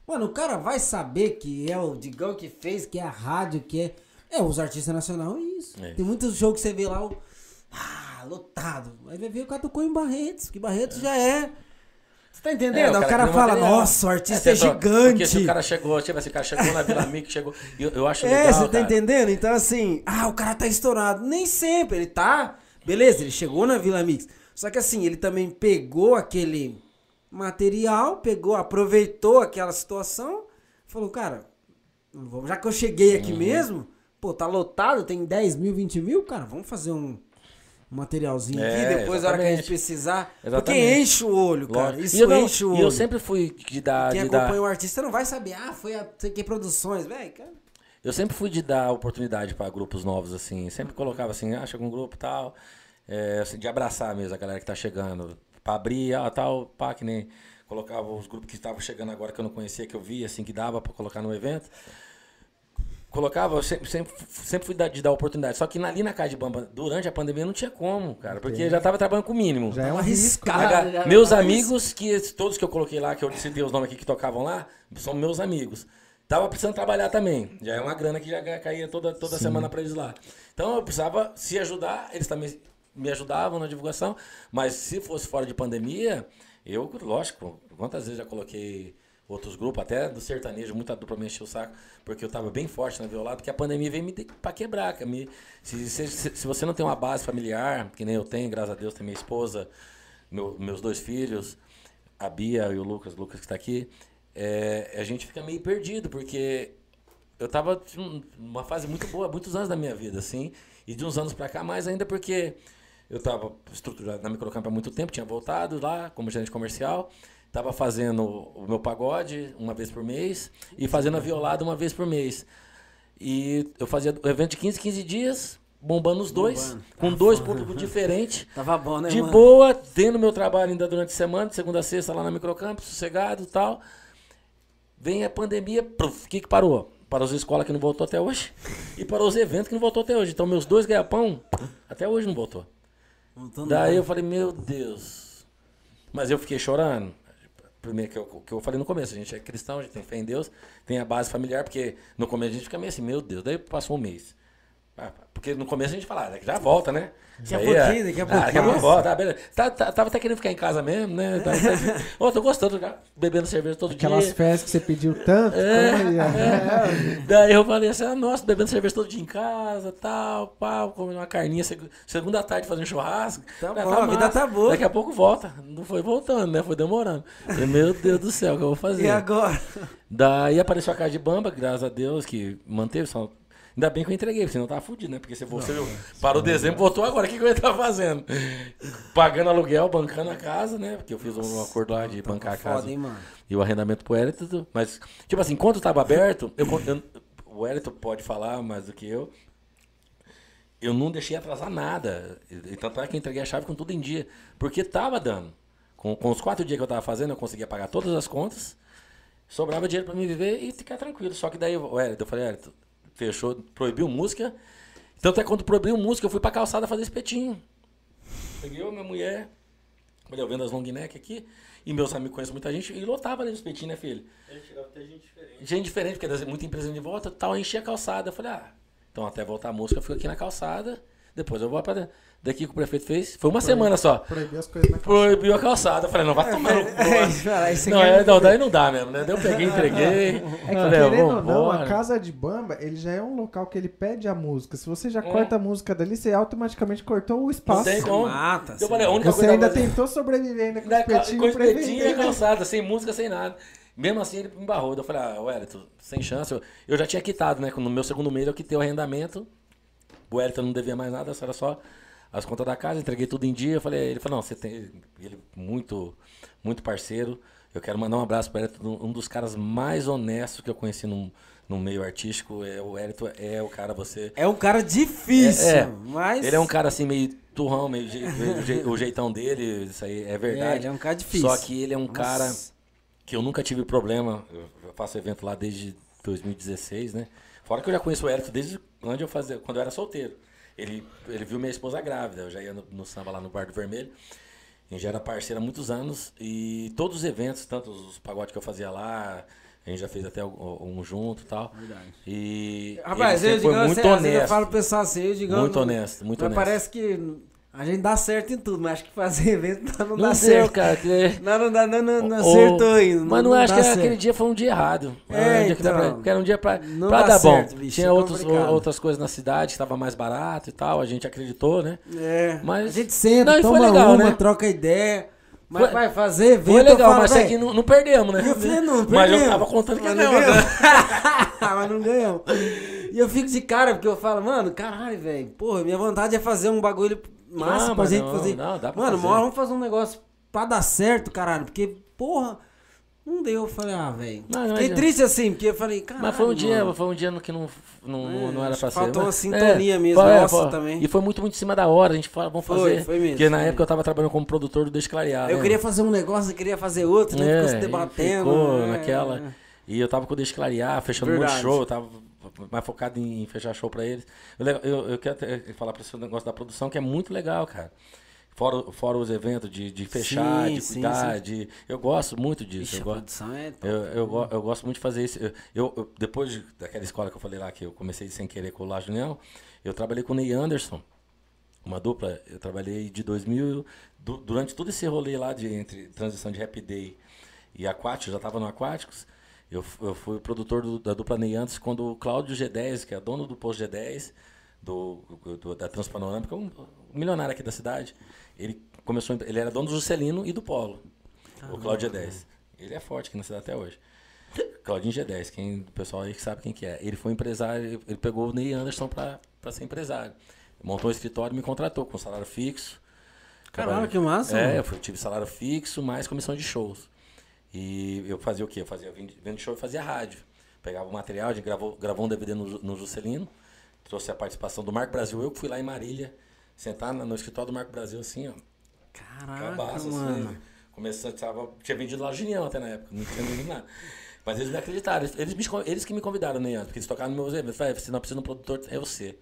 Mano, o cara vai saber que é o Digão que fez, que é a rádio, que é. É, os artistas nacionais, é isso. É. Tem muitos jogos que você vê lá, o. Ah, lotado. Aí vai ver o cara tocou em Barretos, que Barretos já é. Você tá entendendo? É, o cara, tem fala, material. nossa, o artista é, só- gigante. Porque se o cara chegou, tipo assim, o cara chegou na Vila Mix, chegou. Eu, eu acho É, legal. você tá cara. entendendo? Então, assim, ah, o cara tá estourado. Nem sempre, ele tá. Beleza, ele chegou na Vila Mix. Só que assim, ele também pegou aquele material, pegou, aproveitou aquela situação, falou, cara, vamos- já que eu cheguei aqui Uhum. mesmo, pô, tá lotado, tem 10 mil, 20 mil, cara, vamos fazer um. materialzinho É, aqui, depois, na hora que a gente exatamente. precisar. Porque Exatamente. enche o olho, cara. Lógico. Isso e eu, não- enche o e olho. eu sempre fui de dar. Quem de dar- acompanha o artista não vai saber, ah, foi a sei que produções, velho, cara. Eu sempre fui de dar oportunidade para grupos novos, assim. Sempre colocava assim, ah, chega um grupo e tal. é, assim, de abraçar mesmo a galera que tá chegando. Pra abrir, ah, tal, pá, que nem colocava os grupos que estavam chegando agora que eu não conhecia, que eu via, assim, que dava para colocar no evento. Colocava, eu sempre, sempre, sempre fui dar- de dar oportunidade. Só que na- ali na casa de Bamba, durante a pandemia, não tinha como, cara. Porque eu já tava trabalhando com o mínimo. Já é um Tava risco. né? já meus tava amigos, que todos que eu coloquei lá, que eu citei os nomes aqui que tocavam lá, são meus amigos. Tava precisando trabalhar também. Já é uma grana que já caía toda, toda semana pra eles lá. Então eu precisava se ajudar, eles também me ajudavam na divulgação. Mas se fosse fora de pandemia, eu, lógico, quantas vezes já coloquei outros grupos, até do sertanejo, muita dupla me encheu o saco, porque eu tava bem forte na violada, porque a pandemia veio me pra quebrar. Me, se, se, se- você não tem uma base familiar, que nem eu tenho, graças a Deus, tem minha esposa, meu- meus dois filhos, a Bia e o Lucas, o Lucas que está aqui, é, a gente fica meio perdido, porque eu tava numa fase muito boa, muitos anos da minha vida, assim, e de uns anos pra cá, mais ainda porque eu tava estruturado na Microcamp há muito tempo, tinha voltado lá como gerente comercial, tava fazendo o meu pagode uma vez por mês e fazendo a violada uma vez por mês. E eu fazia o evento de 15, 15 dias, bombando os dois, Bombando. com dois públicos diferentes. Tava bom, né, De mano? boa, tendo meu trabalho ainda durante a semana, de segunda a sexta lá na Microcamp, sossegado e tal. Vem a pandemia, o que que parou? Parou as escolas que não voltou até hoje e parou os eventos que não voltou até hoje. Então meus dois ganha-pão até hoje não voltou. Tô Daí eu falei, meu Deus. Mas eu fiquei chorando. Primeiro que eu, que eu falei no começo, a gente é cristão, a gente tem fé em Deus, tem a base familiar, porque no começo a gente fica meio assim, meu Deus, daí passou um mês. Ah, Porque no começo a gente fala, ah, já volta, né? Daqui a é- pouquinho, daqui a Ah, daqui a pouquinho. pouco volta, tá, beleza. Tá, tá- tava até querendo ficar em casa mesmo, né? Tá, tá, Ô, tô gostando, já, bebendo cerveja todo Aquelas dia. festas que você pediu tanto. como ia? Daí eu falei assim, ah, nossa, bebendo cerveja todo dia em casa, tal, pau, comendo uma carninha, seg- segunda tarde fazendo churrasco. Tá Ah, bom, a vida tá boa. Daqui a pouco volta. Não foi voltando, né? Foi demorando. Falei, meu Deus do céu, o que eu vou fazer? E agora? Daí apareceu a casa de Bamba, graças a Deus, que manteve só. Ainda bem que eu entreguei, senão eu tava fudido, né? Porque se você parou dezembro, voltou agora, o que, que eu ia estar fazendo? Pagando aluguel, bancando a casa, né? Porque eu fiz um acordo lá de bancar a casa Foda, hein, mano? e o arrendamento pro tudo. Mas, tipo assim, quando tava aberto, eu, eu- o Hélito pode falar mais do que eu. Eu não deixei atrasar nada. E, tanto é que eu entreguei a chave com tudo em dia. Porque tava dando. Com, com os quatro dias que eu tava fazendo, eu conseguia pagar todas as contas. Sobrava dinheiro pra me viver e ficar tranquilo. Só que daí o Hélito, eu falei, Hélito, fechou, proibiu música. Tanto é quando proibiu música, eu fui pra calçada fazer espetinho. Peguei eu, minha mulher, olha, eu vendo as long neck aqui, e meus amigos conhecem muita gente, e lotava ali no espetinho, né, filho? Gente diferente, porque das- muita empresa de volta tal, enchia a calçada. Eu falei, ah, então até voltar a música, eu fico aqui na calçada, depois eu vou pra dentro. Daqui que o prefeito fez, foi uma semana só. Proibir as coisas na calçada. Proibiu a calçada. Eu falei, não, vai tomar no cu. Cara, isso Não, é, não, daí não dá mesmo, né? Daí eu peguei, entreguei. É que, falei, querendo ou não, a casa de bamba, ele já é um local que ele pede a música. Se você já É. corta a música dali, você automaticamente cortou o Não espaço. tem como. mata, eu falei, a única Você coisa ainda tentou sobreviver ainda com Na os ca- petinhos com espetinho e calçada, sem música, sem nada. Mesmo assim, ele me embarrou. Eu falei, ah, Wellington, sem chance. Eu, eu já tinha quitado, né? No meu segundo mês eu quitei o arrendamento. O Wellington não devia mais nada, só era só as contas da casa, entreguei tudo em dia. Eu falei, ele falou, não, você tem. Ele muito, muito parceiro. Eu quero mandar um abraço para ele, um dos caras mais honestos que eu conheci no, no meio artístico. É, o Wellington é o cara, você. É um cara difícil, É, é. mas... Ele é um cara assim, meio turrão, meio je- o je- o jeitão dele, isso aí é É, verdade. ele é um cara difícil. Só que ele é um Nossa. cara que eu nunca tive problema. Eu faço evento lá desde 2016, né? Fora que eu já conheço o Hélito desde quando eu fazia, quando eu era solteiro. Ele, ele viu minha esposa grávida, eu já ia no, no samba lá no Bar do Vermelho. A gente já era parceiro há muitos anos e todos os eventos, tanto os pagodes que eu fazia lá, a gente já fez até um, junto e tal. Verdade. E Rapaz, eu, sempre foi muito vezes eu honesto. falo pessoal assim, eu digo... Muito honesto, muito mas honesto. parece que a gente dá certo em tudo, mas acho que fazer evento não, Não dá deu, certo. cara. Que... Não, não, dá, não, não, não Ou- acertou ainda. Mas não, acho dá que era- aquele certo. dia foi um dia errado. É, Era um dia pra- então. que era um dia pra, Não pra dar bom. certo, bicho, Tinha é outros, complicado. outras coisas na cidade que estava mais barato e tal. A gente acreditou, né? É, Mas- a gente senta, Não, toma legal, uma, né? troca ideia, mas Foi- vai fazer evento, Foi legal, falo, mas "Véi, aqui não, não perdemos, né? Eu falei, não, mas eu perdemos. tava contando que Mas não ganhar, ganhamos. né? mas não ganhamos. E eu fico de cara, porque eu falo, mano, caralho, velho, porra, minha vontade é fazer um bagulho massa Não, pra gente não, fazer. não, dá pra mano, fazer. mano, vamos fazer um negócio pra dar certo, caralho, porque, porra, não deu. Eu falei, ah, velho. Fiquei triste assim, porque eu falei, caralho. Mas foi um dia, mano. foi um dia no que não, não, É, não era pra ser. faltou mas- uma sintonia é, mesmo, foi- nossa, foi- também. E foi muito, muito em cima da hora. A gente falou, vamos Foi, fazer. foi mesmo, Porque na foi época eu tava trabalhando como produtor do Deixa Clarear. Eu né? queria fazer um negócio, eu queria fazer outro, né? É, Ficou se debatendo. ficou é, naquela. é. E eu tava com o Deixa Clarear, fechando um monte de Verdade. show, eu tava mais focado em fechar show pra eles. Eu, eu, eu quero até falar pra você um negócio da produção que é muito legal, cara. Fora, fora os eventos de, de fechar, Sim, de sim, cuidar, sim. de. Eu gosto muito disso. Ixi, eu gosto. é. Eu, eu, go- eu gosto muito de fazer isso. Eu, eu- depois de- daquela escola que eu falei lá, que eu comecei sem querer com o Laje União, eu trabalhei com o Ney Anderson, uma dupla. Eu trabalhei de 2000, du- durante todo esse rolê lá de entre transição de Happy Day e Aquáticos, eu já estava no Aquáticos. Eu, eu fui o produtor do- da dupla Ney Anderson quando o Cláudio G10, que é dono do posto G10, do, do- da Transpanorâmica, um, milionário aqui da cidade, ele começou, ele era dono do Juscelino e do Polo, o Cláudio G10. Ele é forte aqui na cidade até hoje. Claudinho G10, quem, o pessoal aí que sabe quem que é. Ele foi empresário, ele- pegou o Ney Anderson pra ser empresário. Montou um escritório e me contratou com salário fixo. Caralho, que massa, É, mano. eu tive salário fixo mais comissão de shows. E eu fazia o quê? Eu fazia vendo show e fazia rádio. Pegava o material, a gente gravou, gravou um DVD no, no Juscelino, trouxe a participação do Marco Brasil. Eu fui lá em Marília, sentar na- no escritório do Marco Brasil assim, ó. Caraca, Cabaço, mano. assim. Começou, tava, tinha vendido lá Genião até na época, não tinha vendido nada. Mas eles me acreditaram, eles, eles, me eles que me convidaram, né, porque eles tocaram no meus eventos. Falei, você não precisa de um produtor, é você.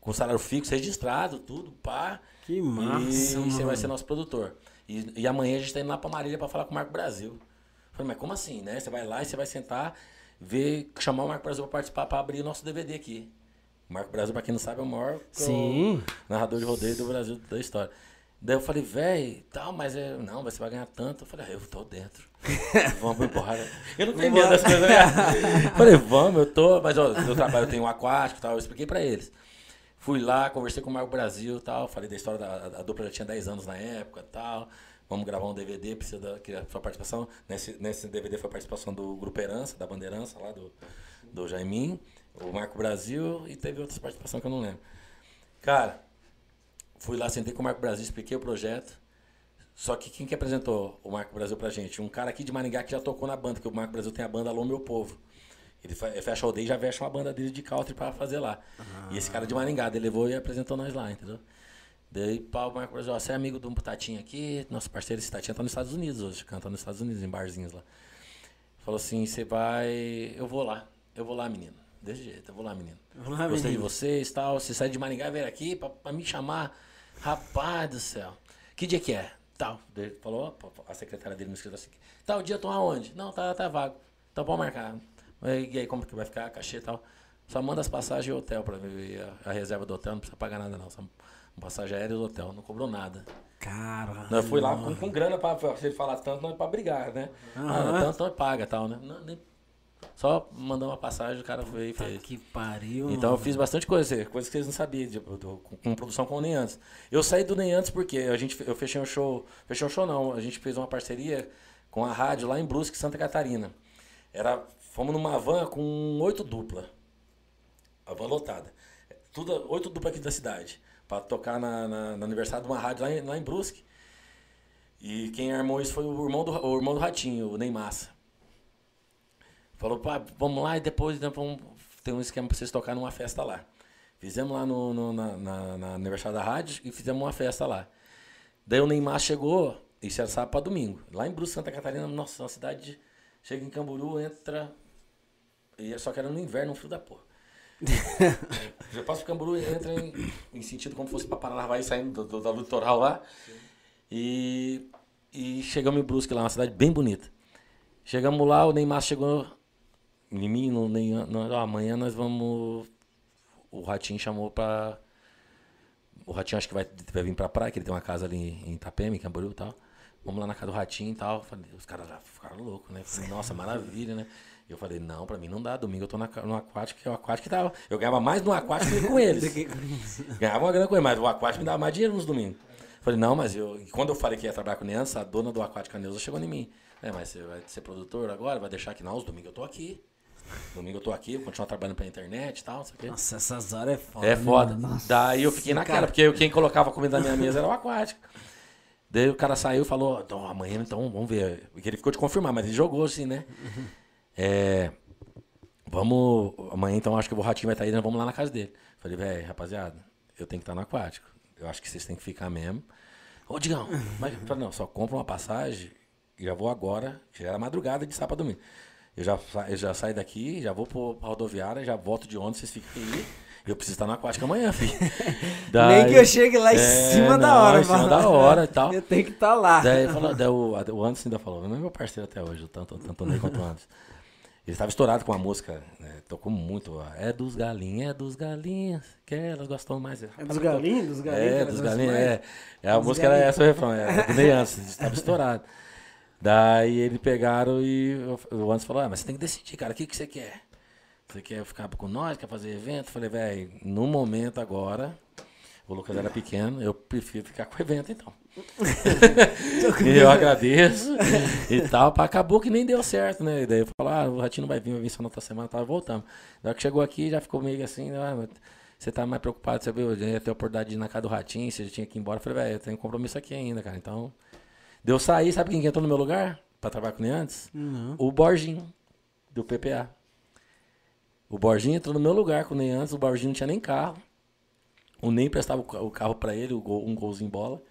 Com salário fixo, registrado, tudo, pá. Que massa, E você vai mano. ser nosso produtor. E, e amanhã a gente tá indo lá pra Marília pra falar com o Marco Brasil. Falei, mas como assim, né? Você vai lá e você vai sentar, ver, chamar o Marco Brasil pra participar, pra abrir o nosso DVD aqui. O Marco Brasil, pra quem não sabe, é o maior Sim. narrador de rodeio do Brasil da história. Daí eu falei, velho, tal, mas é, não, você vai ganhar tanto. Eu falei, ah, eu tô dentro. vamos empurrar. Eu não tenho medo das coisas. Né? falei, vamos, eu tô, mas ó, no trabalho eu tenho um aquático e tal, eu expliquei pra eles. Fui lá, conversei com o Marco Brasil tal, falei da história da a, a dupla já tinha 10 anos na época tal. Vamos gravar um DVD, precisa da queria sua participação. Nesse, nesse DVD foi a participação do Grupo Herança, da Bandeirança, lá do, do Jaimin. O Marco Brasil e teve outras participações que eu não lembro. Cara, fui lá, sentei com o Marco Brasil, expliquei o projeto. Só que quem que apresentou o Marco Brasil pra gente? Um cara aqui de Maringá que já tocou na banda, que o Marco Brasil tem a banda Alô Meu Povo. Ele fecha o aldeia e já fecha uma banda dele de country pra fazer lá. E esse cara de Maringá, ele levou e apresentou nós lá, entendeu? Daí, o Marco Brasil, ó, você é amigo do Tatinha aqui, nosso parceiro, esse Tatinha tá nos Estados Unidos hoje, canta nos Estados Unidos, em barzinhos lá. Falou assim, você vai, eu vou lá, eu vou lá, menino. Desse jeito, eu vou lá, menino. Vou lá, Gostei de menino. vocês tal, você sai de Maringá e veio aqui pra, pra me chamar. Rapaz do céu, que dia que é? Tal. Daí ele falou, ó, a secretária dele me escreveu assim, tal dia eu tô aonde? Não, tá, tá vago. Então pode marcar. E aí, como que vai ficar a cachê e tal? Só manda as passagens e hotel pra mim. A, a reserva do hotel, não precisa pagar nada não. Só passagem aérea e o hotel. Não cobrou nada. Cara. Eu fui lá com, com grana pra, se ele falar tanto, não é pra brigar, né? Aham. Ah, tanto não é paga tal, né? Não, nem- só mandou uma passagem, o cara veio e fez. que pariu. Então eu fiz bastante coisa, coisas que vocês não sabiam, do- com, com produção com o Nem Antes. Eu saí do Nem Antes porque a gente, eu fechei um show, fechei um show não, a gente fez uma parceria com a rádio lá em Brusque, Santa Catarina. Era, fomos numa van com oito dupla, a van lotada. Tudo, oito dupla aqui da cidade, para tocar na, na- no aniversário de uma rádio lá em, lá em Brusque. E quem armou isso foi o irmão do, o irmão do Ratinho, o Ney Massa. Falou, pá, vamos lá e depois né, vamos, tem um esquema pra vocês tocar numa festa lá. Fizemos lá no, no- na, na, na aniversário da rádio e fizemos uma festa lá. Daí o Neymar chegou, isso era sábado pra domingo, lá em Brusque, Santa Catarina, nossa, uma cidade, chega em Camburu, entra, e só que era no inverno, um frio da porra. Já passa pro Camburu e entra em, em sentido como fosse pra Paranavaí, saindo do, do, do litoral lá. E, e chegamos em Brusque lá, uma cidade bem bonita. Chegamos lá, o Neymar chegou em mim, no, Neymar, amanhã nós vamos. O Ratinho chamou pra. O Ratinho acho que vai, vai vir pra praia, que ele tem uma casa ali em Itapema, em Camboriú e tal. Vamos lá na casa do Ratinho e tal. Falei, os caras já ficaram loucos, né? Falei, nossa, maravilha, né? E eu falei, não, pra mim não dá. Domingo eu tô na, no aquático, que o aquático tava. Eu ganhava mais no aquático que com eles. Ganhava uma grana com eles, mas o aquático me dava mais dinheiro nos domingos. Falei, não, mas eu. quando eu falei que ia trabalhar com criança, a dona do aquático, a Neuza, chegou em mim. É, mas você vai ser produtor agora? Vai deixar aqui? Não, os domingos eu tô aqui. Domingo eu tô aqui, eu continuo trabalhando pela internet e tal, não. Nossa, essas horas é foda. É né, foda. mano? Daí eu fiquei naquela, porque quem colocava comida na minha mesa era o aquático. Daí o cara saiu e falou, então amanhã então vamos ver. Porque ele ficou de confirmar, mas ele jogou assim, né? É. Vamos. Amanhã então acho que o Ratinho vai estar aí, nós vamos lá na casa dele. Falei, velho, rapaziada, eu tenho que estar no aquático. Eu acho que vocês têm que ficar mesmo. Ô, Digão, mas falei, não, só compra uma passagem e já vou agora, já era madrugada de sábado domingo. Eu já, eu já saio daqui, já vou pro- pra rodoviária, já volto de onde vocês ficam aí. Eu preciso estar no aquático amanhã, filho. Nem Daí- que eu chegue lá em É, cima da não, hora, Em cima mano. da hora e tal. Eu tenho que estar lá. Daí, falou, daí o, o Anderson ainda falou, não é meu parceiro até hoje, tanto, tanto Ney quanto o Anderson. Ele estava estourado com a música, né, tocou muito. ó, É dos galinhas, é dos galinhas, que elas gostam mais. É dos galinhos? Dos galinhos? É, dos galinhas, é. é a Dos música era essa o refrão, é Ney Anderson, estava estourado. Daí ele pegaram e o o Anderson falou, ah, mas você tem que decidir, cara, o que, que você quer? Você quer ficar com nós, quer fazer evento? Eu falei, velho, no momento agora, o Lucas era pequeno, eu prefiro ficar com o evento então. eu agradeço e tal. pá, Acabou que nem deu certo, né? E daí eu falei, ah, o Ratinho não vai vir, vai vir só na outra semana, tava voltando. Na hora que chegou aqui, já ficou meio assim, ah, você tá mais preocupado, você viu, eu ia ter a oportunidade de ir na casa do Ratinho, você já tinha que ir embora. Eu falei, velho, eu tenho compromisso aqui ainda, cara. Então, deu sair, sabe quem que entrou no meu lugar? Pra trabalhar com ele antes? Não. O Borginho, do PPA. O Borginho entrou no meu lugar com o Ney antes, o Borginho não tinha nem carro. O Ney prestava o ca- o carro pra ele, um golzinho bola,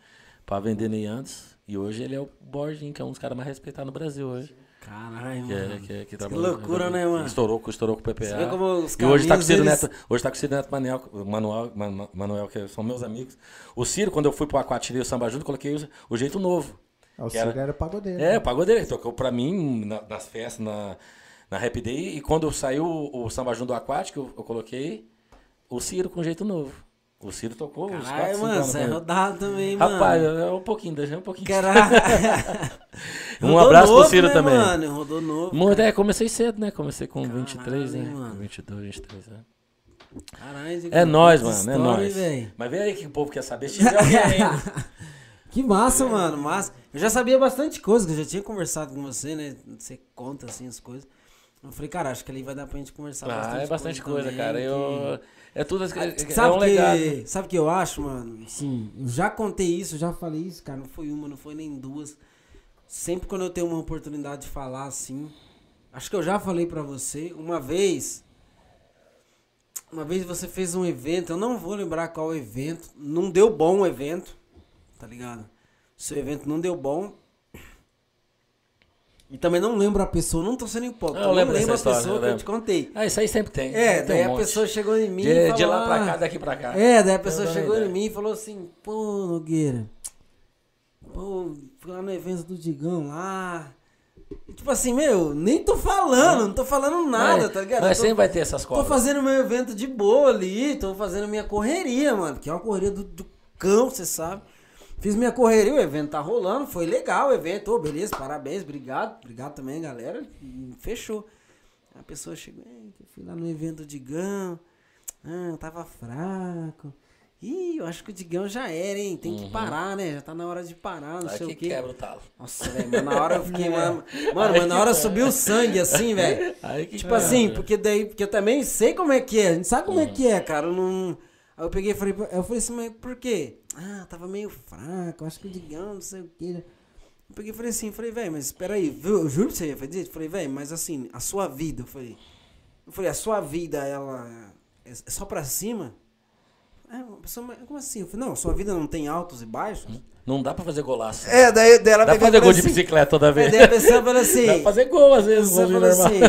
pra vender Ney antes. E hoje ele é o Borginho, que é um dos caras mais respeitados no Brasil hoje. Caralho, Que, é, mano. que, é- que Que trabalha- loucura, né, mano? Estourou, com- estourou com o PPA. Você vê como os e hoje tá com o Ciro caminhos, Neto, hoje tá com o Ciro Neto Manuel, Manuel, Man- Manuel, que são meus amigos. O Ciro, quando eu fui pro Aquatirei o Samba Junto, coloquei o, o jeito novo. Ah, O Que era- Ciro era pagodeiro. É, pagou dele. Tocou pra mim na- nas festas, na, na Rap Day. E quando saiu o, o Samba Junto do Aquático, eu, eu coloquei o Ciro com jeito novo. O Ciro tocou uns 4, Caralho, 5 mano, você é rodado também, mano. Rapaz, é um pouquinho, deixa um pouquinho. Caralho. Um abraço pro novo, Ciro né, também. Mano, rodou novo. Muito, é, comecei cedo, né? Comecei com 23, né? mano. 22, 23, né? Caralho, É que mano, é nóis. velho. Mas vem aí que o povo quer saber se tiver alguém ainda. Que massa, mano, massa. Eu já sabia bastante coisa, que eu já tinha conversado com você, né? Você conta assim as coisas. Eu falei, cara, acho que ali vai dar pra gente conversar Ah, é bastante coisa, também, cara. que- Eu, é tudo. É, é Sabe um o legado. que, sabe que eu acho, mano? Assim, eu já contei isso, já falei isso, cara. Não foi uma, não foi nem duas. Sempre quando eu tenho uma oportunidade de falar assim. Acho que eu já falei pra você. Uma vez. Uma vez você fez um evento, eu não vou lembrar qual evento. Não deu bom o evento, tá ligado? Seu evento não deu bom. E também não lembro a pessoa, não tô sendo hipócrita. Eu Eu lembro não lembro a história, pessoa eu que eu lembro. te contei. Ah, isso aí sempre tem. É, Tem daí um a monte. pessoa chegou em mim e De, falou, de lá pra "Ah, cá, daqui pra cá. é, daí a pessoa chegou uma em ideia. mim e falou assim, pô, Nogueira, pô, fui lá no evento do Digão lá. E, tipo assim, meu, nem tô falando, não tô falando nada, Mas- tá ligado? Mas tô, sempre vai ter essas tô cobras. fazendo meu evento de boa ali, tô fazendo minha correria, mano, que é uma correria do, do cão, você sabe. Fiz minha correria, o evento tá rolando, foi legal o evento, ô, beleza, parabéns, obrigado, obrigado também, galera, e fechou. A pessoa chegou, "É, que eu fui lá no evento do Digão, ah, eu tava fraco. Ih, eu acho que o Digão já era, hein? Tem que parar, né? Já tá na hora de parar, não Aí sei que o quê. quebra o talo. Nossa, velho, mas na hora eu fiquei, mano. Mano, mas na hora subiu o sangue assim, velho. Aí que Tipo assim, porque daí, porque eu também sei como é que é, a gente sabe como é que é, cara. Eu não. Aí eu peguei e falei, eu falei assim, mas por quê? Ah, tava meio fraco, acho que o Digão, não sei o quê. Eu peguei e falei assim, falei, velho, mas espera aí? Eu juro pra você, eu falei, falei, velho, mas assim, a sua vida, eu falei. Eu falei, a sua vida, ela é é só pra cima? É, pessoa, como assim? Eu falei, não, sua vida não tem altos e baixos? Não dá pra fazer golaço. É, daí, daí ela Dá pra fazer gol de assim, bicicleta toda é, vez. daí a pessoa assim. Dá pra fazer gol às vezes, golzinho falou normal. assim,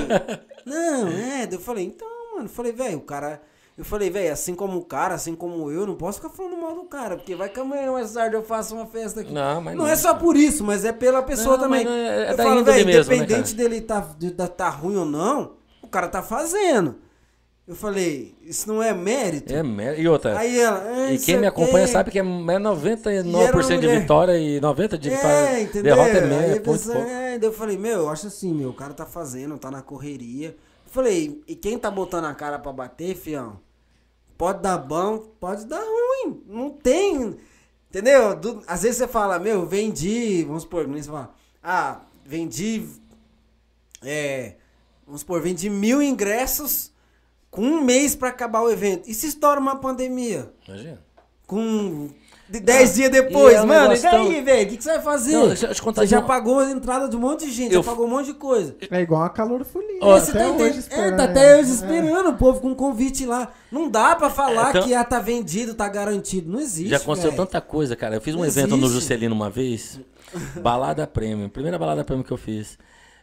não, é, eu falei, então, mano, eu falei, velho, o cara, eu falei, velho, assim como o cara, assim como eu, não posso ficar falando mal do cara, porque vai que amanhã mais tarde eu faço uma festa aqui. Não, mas não é só por isso, mas é pela pessoa Não, também. não é- é eu falo, velho, mesmo, né, independente dele tá, de, tá ruim ou não, o cara tá fazendo. Eu falei, isso não é mérito? É, merda. E outra. Aí ela, ah, E não quem me o acompanha sabe que é E era uma 99% de vitória e 90% de vitória. É, entendeu? Derrota é Aí meia, a ponto, pessoa, pouco. é, eu falei, meu, eu acho assim, meu, o cara tá fazendo, tá na correria. Falei, e quem tá botando a cara pra bater, fião? Pode dar bom, pode dar ruim. Não tem. Entendeu? Do- às vezes você fala, meu, vendi, vamos supor, você fala, ah, vendi. É. Vamos supor, vendi mil ingressos com um mês pra acabar o evento. E se estoura uma pandemia? Imagina. com de 10 dias depois, e é um mano, e daí, velho? O que, que você vai fazer? Não, deixa eu te contar você de já um- pagou a entrada de um monte de gente, Eu- já pagou um monte de coisa. É igual a calorofolia. Ó, E você até tá hoje esperando. É, tá até hoje esperando o povo com convite lá. Não dá pra falar É, então- que ah, tá vendido, tá garantido. Não existe. Já aconteceu velho. tanta coisa, cara. Eu fiz um Não evento no existe. Juscelino uma vez. Balada Premium. Primeira balada Premium que eu fiz.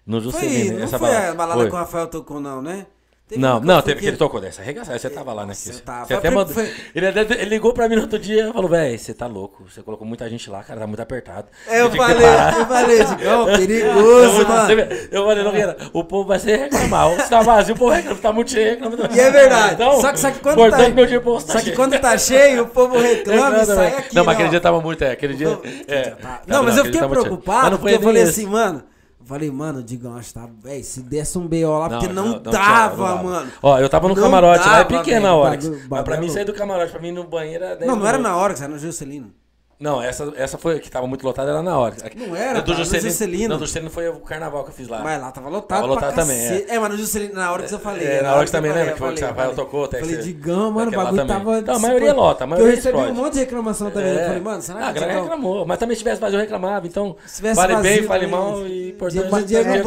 No Foi, Juscelino. não essa foi balada. a balada Foi. que o Rafael tocou, não, né? Teve Não, não, teve que ele tocou dessa arregaçada. Você tava lá, né? Nossa, eu tava. Você até mandou- foi- ele, ele ligou pra mim no outro dia e falou, velho, você tá louco. Você colocou muita gente lá, cara, tá muito apertado. É, eu Você falei, parar." eu falei, Digão, Eu perigoso, mano. Eu falei, Nogueira, o povo vai ser reclamar. Se tá vazio, o povo reclama, tá muito cheio. reclama. E é verdade. Então, só que, só que quando tá, meu dia posto tá só que quando tá cheio, o povo reclama e sai aqui. Não, mas aquele dia tava muito, é, aquele dia... Não, é, Não, mas eu fiquei preocupado, não porque eu falei assim, mano. Falei, mano, Digão, acho que tá. Véi, se desse um BO lá, porque não, tinha, dava, não mano. Ó, eu tava no Não camarote lá, é dava, pequena velho, a hora. Mas pra mim é sair do camarote, pra mim ir no banheiro era 10 Não, não era na hora que era no Juscelino. Não, essa, essa foi que tava muito lotada, era na hora. Não era, do cara, Juscelino. Juscelino. Não, do Juscelino foi o carnaval que eu fiz lá. Mas lá tava lotado. Tava lotado pra também, cacete. é. mas no Juscelino, na hora que eu falei. É, na hora que também eu lembra que falei, foi que o Rafael tocou, até que Falei, você- Digão, mano, o bagulho também. tava. Então, a maioria lota, a Porque eu maioria recebi explode. um monte de reclamação também. Eu É. falei, mano, será Ah, a que galera reclamou, mas também se tivesse vazio eu reclamava, então vale bem, fale também. mal e importante Mas é Diego que é,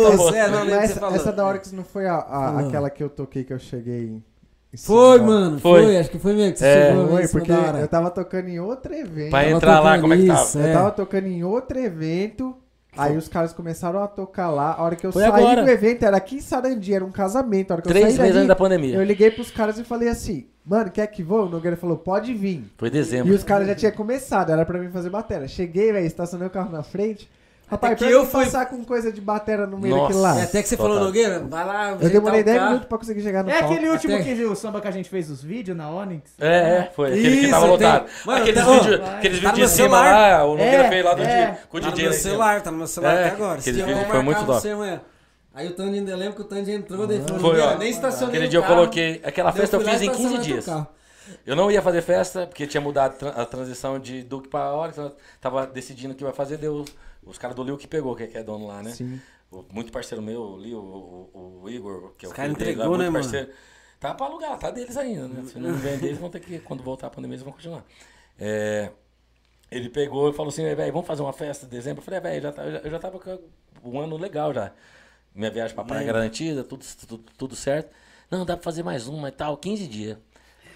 não, que Mas você falou. essa da Oryx não foi aquela que eu toquei que eu cheguei. Em Foi, da- mano, Foi. foi. Acho que foi mesmo que você É. chegou. Foi, foi porque eu tava tocando em outro evento. Pra entrar lá, como é que tava? isso, Eu é. tava tocando em outro evento. Aí os caras começaram a tocar lá. A hora que eu Foi saí agora. do evento, era aqui em Sarandi, era um casamento. A hora que eu Três saí meses antes da pandemia. Eu liguei pros caras e falei assim, mano, quer que vou? O Nogueira falou, pode vir. Foi E dezembro. os caras já tinham começado, era pra mim fazer bateria. Cheguei, velho, estacionei o carro na frente. Rapaz, que pra eu fui- passar com coisa de bateria no meio daquilo lá. É, até que você Total. falou, Nogueira, vai lá. Eu demorei 10 10 minutos pra conseguir chegar no É palco. aquele último Até- que o samba que a gente fez os vídeos na Onyx? É, é, foi. Aquele que Isso, tava tem- lotado. Mano, aqueles tá- vídeos, aqueles Tá no vídeos de meu cima celular. lá, o Nogueira É, fez lá do é. dia, com o Tá no DJ. meu celular, tá no meu celular É, até agora. aquele Se eu vídeo foi muito marcar top. você amanhã. Aí o Tandy ainda lembra que o Tandy entrou, daí falou, Foi, Nogueira, nem estacionei Aquele o dia eu carro. coloquei. Aquela Daí festa eu fui lá fiz e em 15 estacionei dias. teu carro. Eu não ia fazer festa, porque tinha mudado a transição de Duke pra então eu tava decidindo o que vai fazer, deu os caras do Lil que pegou, que que é dono lá, né? Sim. o- muito parceiro meu o, o- o Igor, que é o Os cara filho dele lá, entregou, muito né, mano? parceiro. Tá pra alugar, tá deles ainda, né? Se não vender, eles vão ter que, quando voltar a pandemia, eles vão continuar. É, ele pegou e falou assim, velho, vamos fazer uma festa em dezembro? Eu falei, velho, já tá- eu já, eu já tava com um ano legal já. Minha viagem pra praia garantida, tudo, tudo, tudo certo. Não, dá pra fazer mais uma e tal, 15 dias.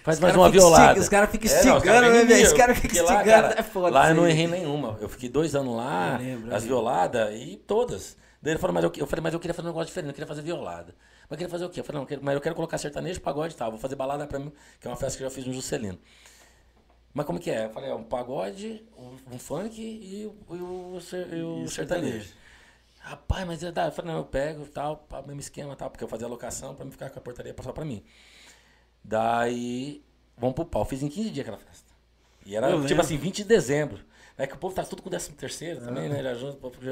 Faz mais uma violada. os cara fica É, não, os instigando, cara né, velho? mim, Os cara porque fica lá, instigando, cara, é foda Lá eu não errei nenhuma. Eu fiquei dois anos lá, Eu lembro, eu as violadas e todas. Daí ele falou, mas eu, eu falei, mas eu queria fazer um negócio diferente, eu queria fazer violada. Mas eu queria fazer o quê? Eu falei, não, eu quero- mas eu quero colocar sertanejo, pagode e tal. Vou fazer balada pra mim, que é uma festa que eu já fiz no Juscelino. Mas como que é? Eu falei, é um pagode, um, um funk e, o- e o, e o sertanejo. Rapaz, mas dá. Eu falei, não, eu pego tal, pá, mesmo esquema tal, porque eu fazia a locação pra me ficar com a portaria só pra mim. Daí, vamos pro pau. Fiz em 15 dias aquela festa. E era, Eu tipo lembro. assim, 20 de dezembro. É que o povo tá tudo com 13 terceiro também, né? Já junto, o povo já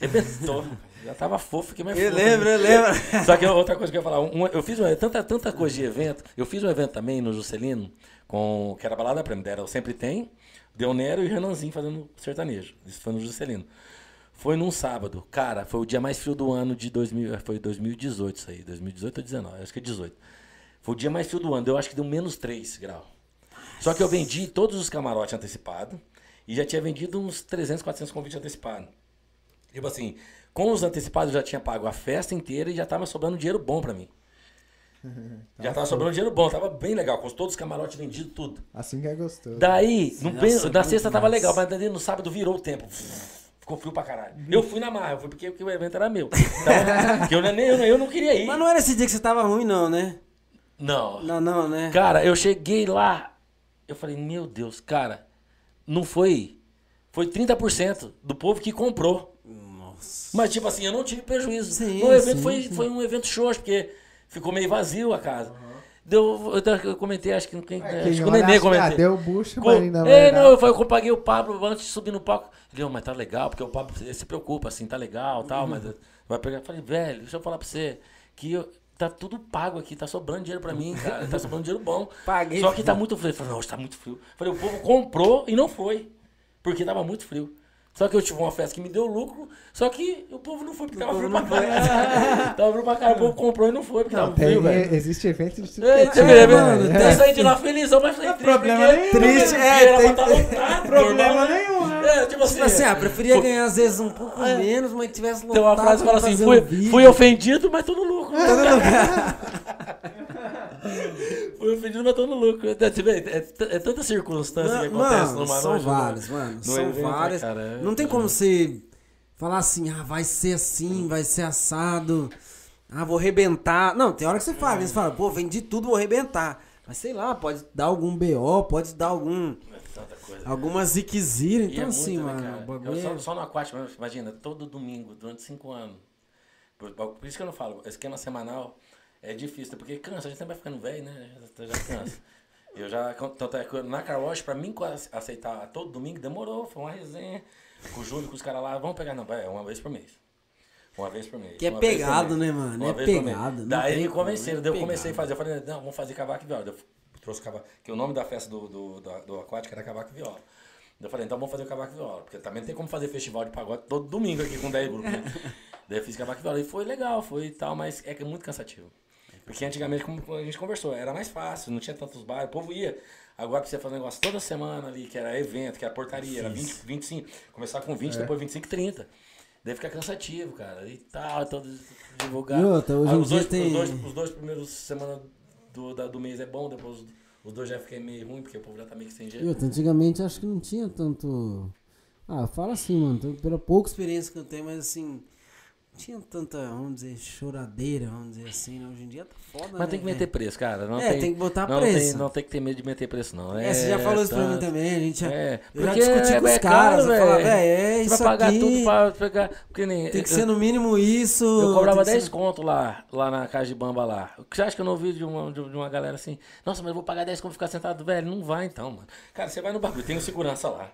arrebentou. já tava fofo, fiquei mais Eu fofo. lembro, eu lembro. Só que outra coisa que eu ia falar, um- eu fiz uma, tanta, tanta coisa de evento. Eu fiz um evento também no Juscelino, com, que era balada prêmio. Era Sempre Tem, Deonero e Renanzinho fazendo sertanejo. Isso foi no Juscelino. Foi num sábado. Cara, foi o dia mais frio do ano de 2000, foi 2018 isso aí. 2018 ou 19, acho que é 18. Foi o dia mais frio do ano. Eu acho que deu menos 3 graus. Só que eu vendi todos os camarotes antecipados e já tinha vendido uns 300, 400 convites antecipados. Tipo assim, com os antecipados eu já tinha pago a festa inteira e já tava sobrando dinheiro bom pra mim. Já tava sobrando dinheiro bom, tava bem legal, com todos os camarotes vendidos, tudo. Assim que é gostoso. Daí, no Nossa, na sexta tava legal, mas daí no sábado virou o tempo. Ficou frio pra caralho. Eu fui na marra, eu fui porque, porque o evento era meu. Então, eu, nem, eu, eu não queria ir. Mas não era esse dia que você tava ruim, não, né? Não. Não, não, né? Cara, eu cheguei lá, eu falei, meu Deus, cara, não foi. Foi 30% do povo que comprou. Nossa. Mas, tipo assim, eu não tive prejuízo. Sim, o evento sim, foi, sim. foi um evento xoxo, porque ficou meio vazio a casa. Deu, eu, eu comentei, acho que, quem, Quem acho que o Nenê acha que, ah, comentei. deu bucha, Co- mas não é, não, eu, eu paguei o Pablo antes de subir no palco. Ele, "Ô, mas tá legal, porque o Pablo se preocupa, assim, tá legal tal, Uhum. mas vai pegar. Eu falei, velho, deixa eu falar pra você, que eu- tá tudo pago aqui, tá sobrando dinheiro pra mim, cara, tá sobrando dinheiro bom. Paguei. Só que tá muito frio. Eu falei, não, tá muito frio. Eu falei, o povo comprou e não foi, porque tava muito frio. Só que eu tive uma festa que me deu lucro, só que o povo não foi porque tava frio pra caralho. tava frio pra caralho, o povo comprou e não foi porque Não, tava frio, tem, velho. existe evento de tudo É, que é tá tipo, vendo? né? Tem de lá felizão, mas falei, triste, problema nenhum. eu Triste, é, tem- tá Problema né? nenhum, né? É, tipo assim, Tipo assim, ah, preferia ganhar às vezes um pouco menos, mas tivesse lotado tem uma frase que fala assim, fui, um vídeo. fui ofendido, mas tô no lucro. fui ofendido, mas tô no lucro. É, você vê, é, é tanta circunstância que Não, acontece mano, numa são noite, várias, no- mano. no são evento, né, várias. é- não tem como você falar assim, ah, vai ser assim, vai ser assado. Ah, vou arrebentar. Não, tem hora que você fala, você fala, pô, vendi tudo, vou arrebentar. Mas sei lá, pode dar algum BO, pode dar algum. É coisa. Alguma ziquezira. Então, é assim, né, mano, cara? o bagulho Eu só, é- só no aquático, imagina, todo domingo, durante cinco anos. Por, por isso que eu não falo, esquema semanal é difícil, porque cansa, a gente sempre vai ficando velho, né? Já, já cansa. Eu já, tanto é que na Car Wash, pra mim aceitar todo domingo, demorou, foi uma resenha com o Júlio, com os caras lá, vamos pegar, não, é uma vez por mês. Uma vez por mês. Que é pegado, né, mano? Uma É pegado, Daí me convenceram, é daí eu comecei a fazer, eu falei, não, vamos fazer cavaco e viola. Eu trouxe cavaco, que o nome da festa do, do, do, do aquático era cavaco e viola. Eu falei, então vamos fazer o cavaco e viola, porque também não tem como fazer festival de pagode todo domingo aqui com 10 grupos. Né? Daí eu fiz cavaco e viola e foi legal, foi tal, mas é que é muito cansativo. Porque antigamente, como a gente conversou, era mais fácil, não tinha tantos bairros, o povo ia. Agora você fazer um negócio toda semana ali, que era evento, que era portaria, era 20, 25, começar com 20, depois 25, 30. Daí fica cansativo, cara. E tal, todo divulgar. E outra, hoje Ah, os, dois, tem- os, dois, os dois primeiros semanas do, da- do mês é bom, depois os, dois já ficam meio ruim, porque o povo já tá meio que sem jeito. outra, antigamente acho que não tinha tanto. Ah, fala assim, mano, pela pouca experiência que eu tenho, mas assim, tinha tanta, vamos dizer, choradeira, vamos dizer assim, né? Hoje em dia tá foda, né? Mas tem que meter velho? preço, cara. Não É, tem, tem que botar não preço. Tem, não tem que ter medo de meter preço, não. É, você já falou isso pra mim também, a gente já. É, já discuti é- com os é caras, eu falava, velho. velho, é isso vai pagar aqui, tudo pra pegar. Porque nem, tem que eu- ser no mínimo isso. Eu cobrava tem que 10 ser- conto lá, lá na casa de bamba lá. O que Você acha que eu não ouvi de uma, de uma galera assim? Nossa, mas eu vou pagar 10 conto pra ficar sentado, velho. Não vai então, mano. Cara, você vai no bagulho, tem um segurança lá.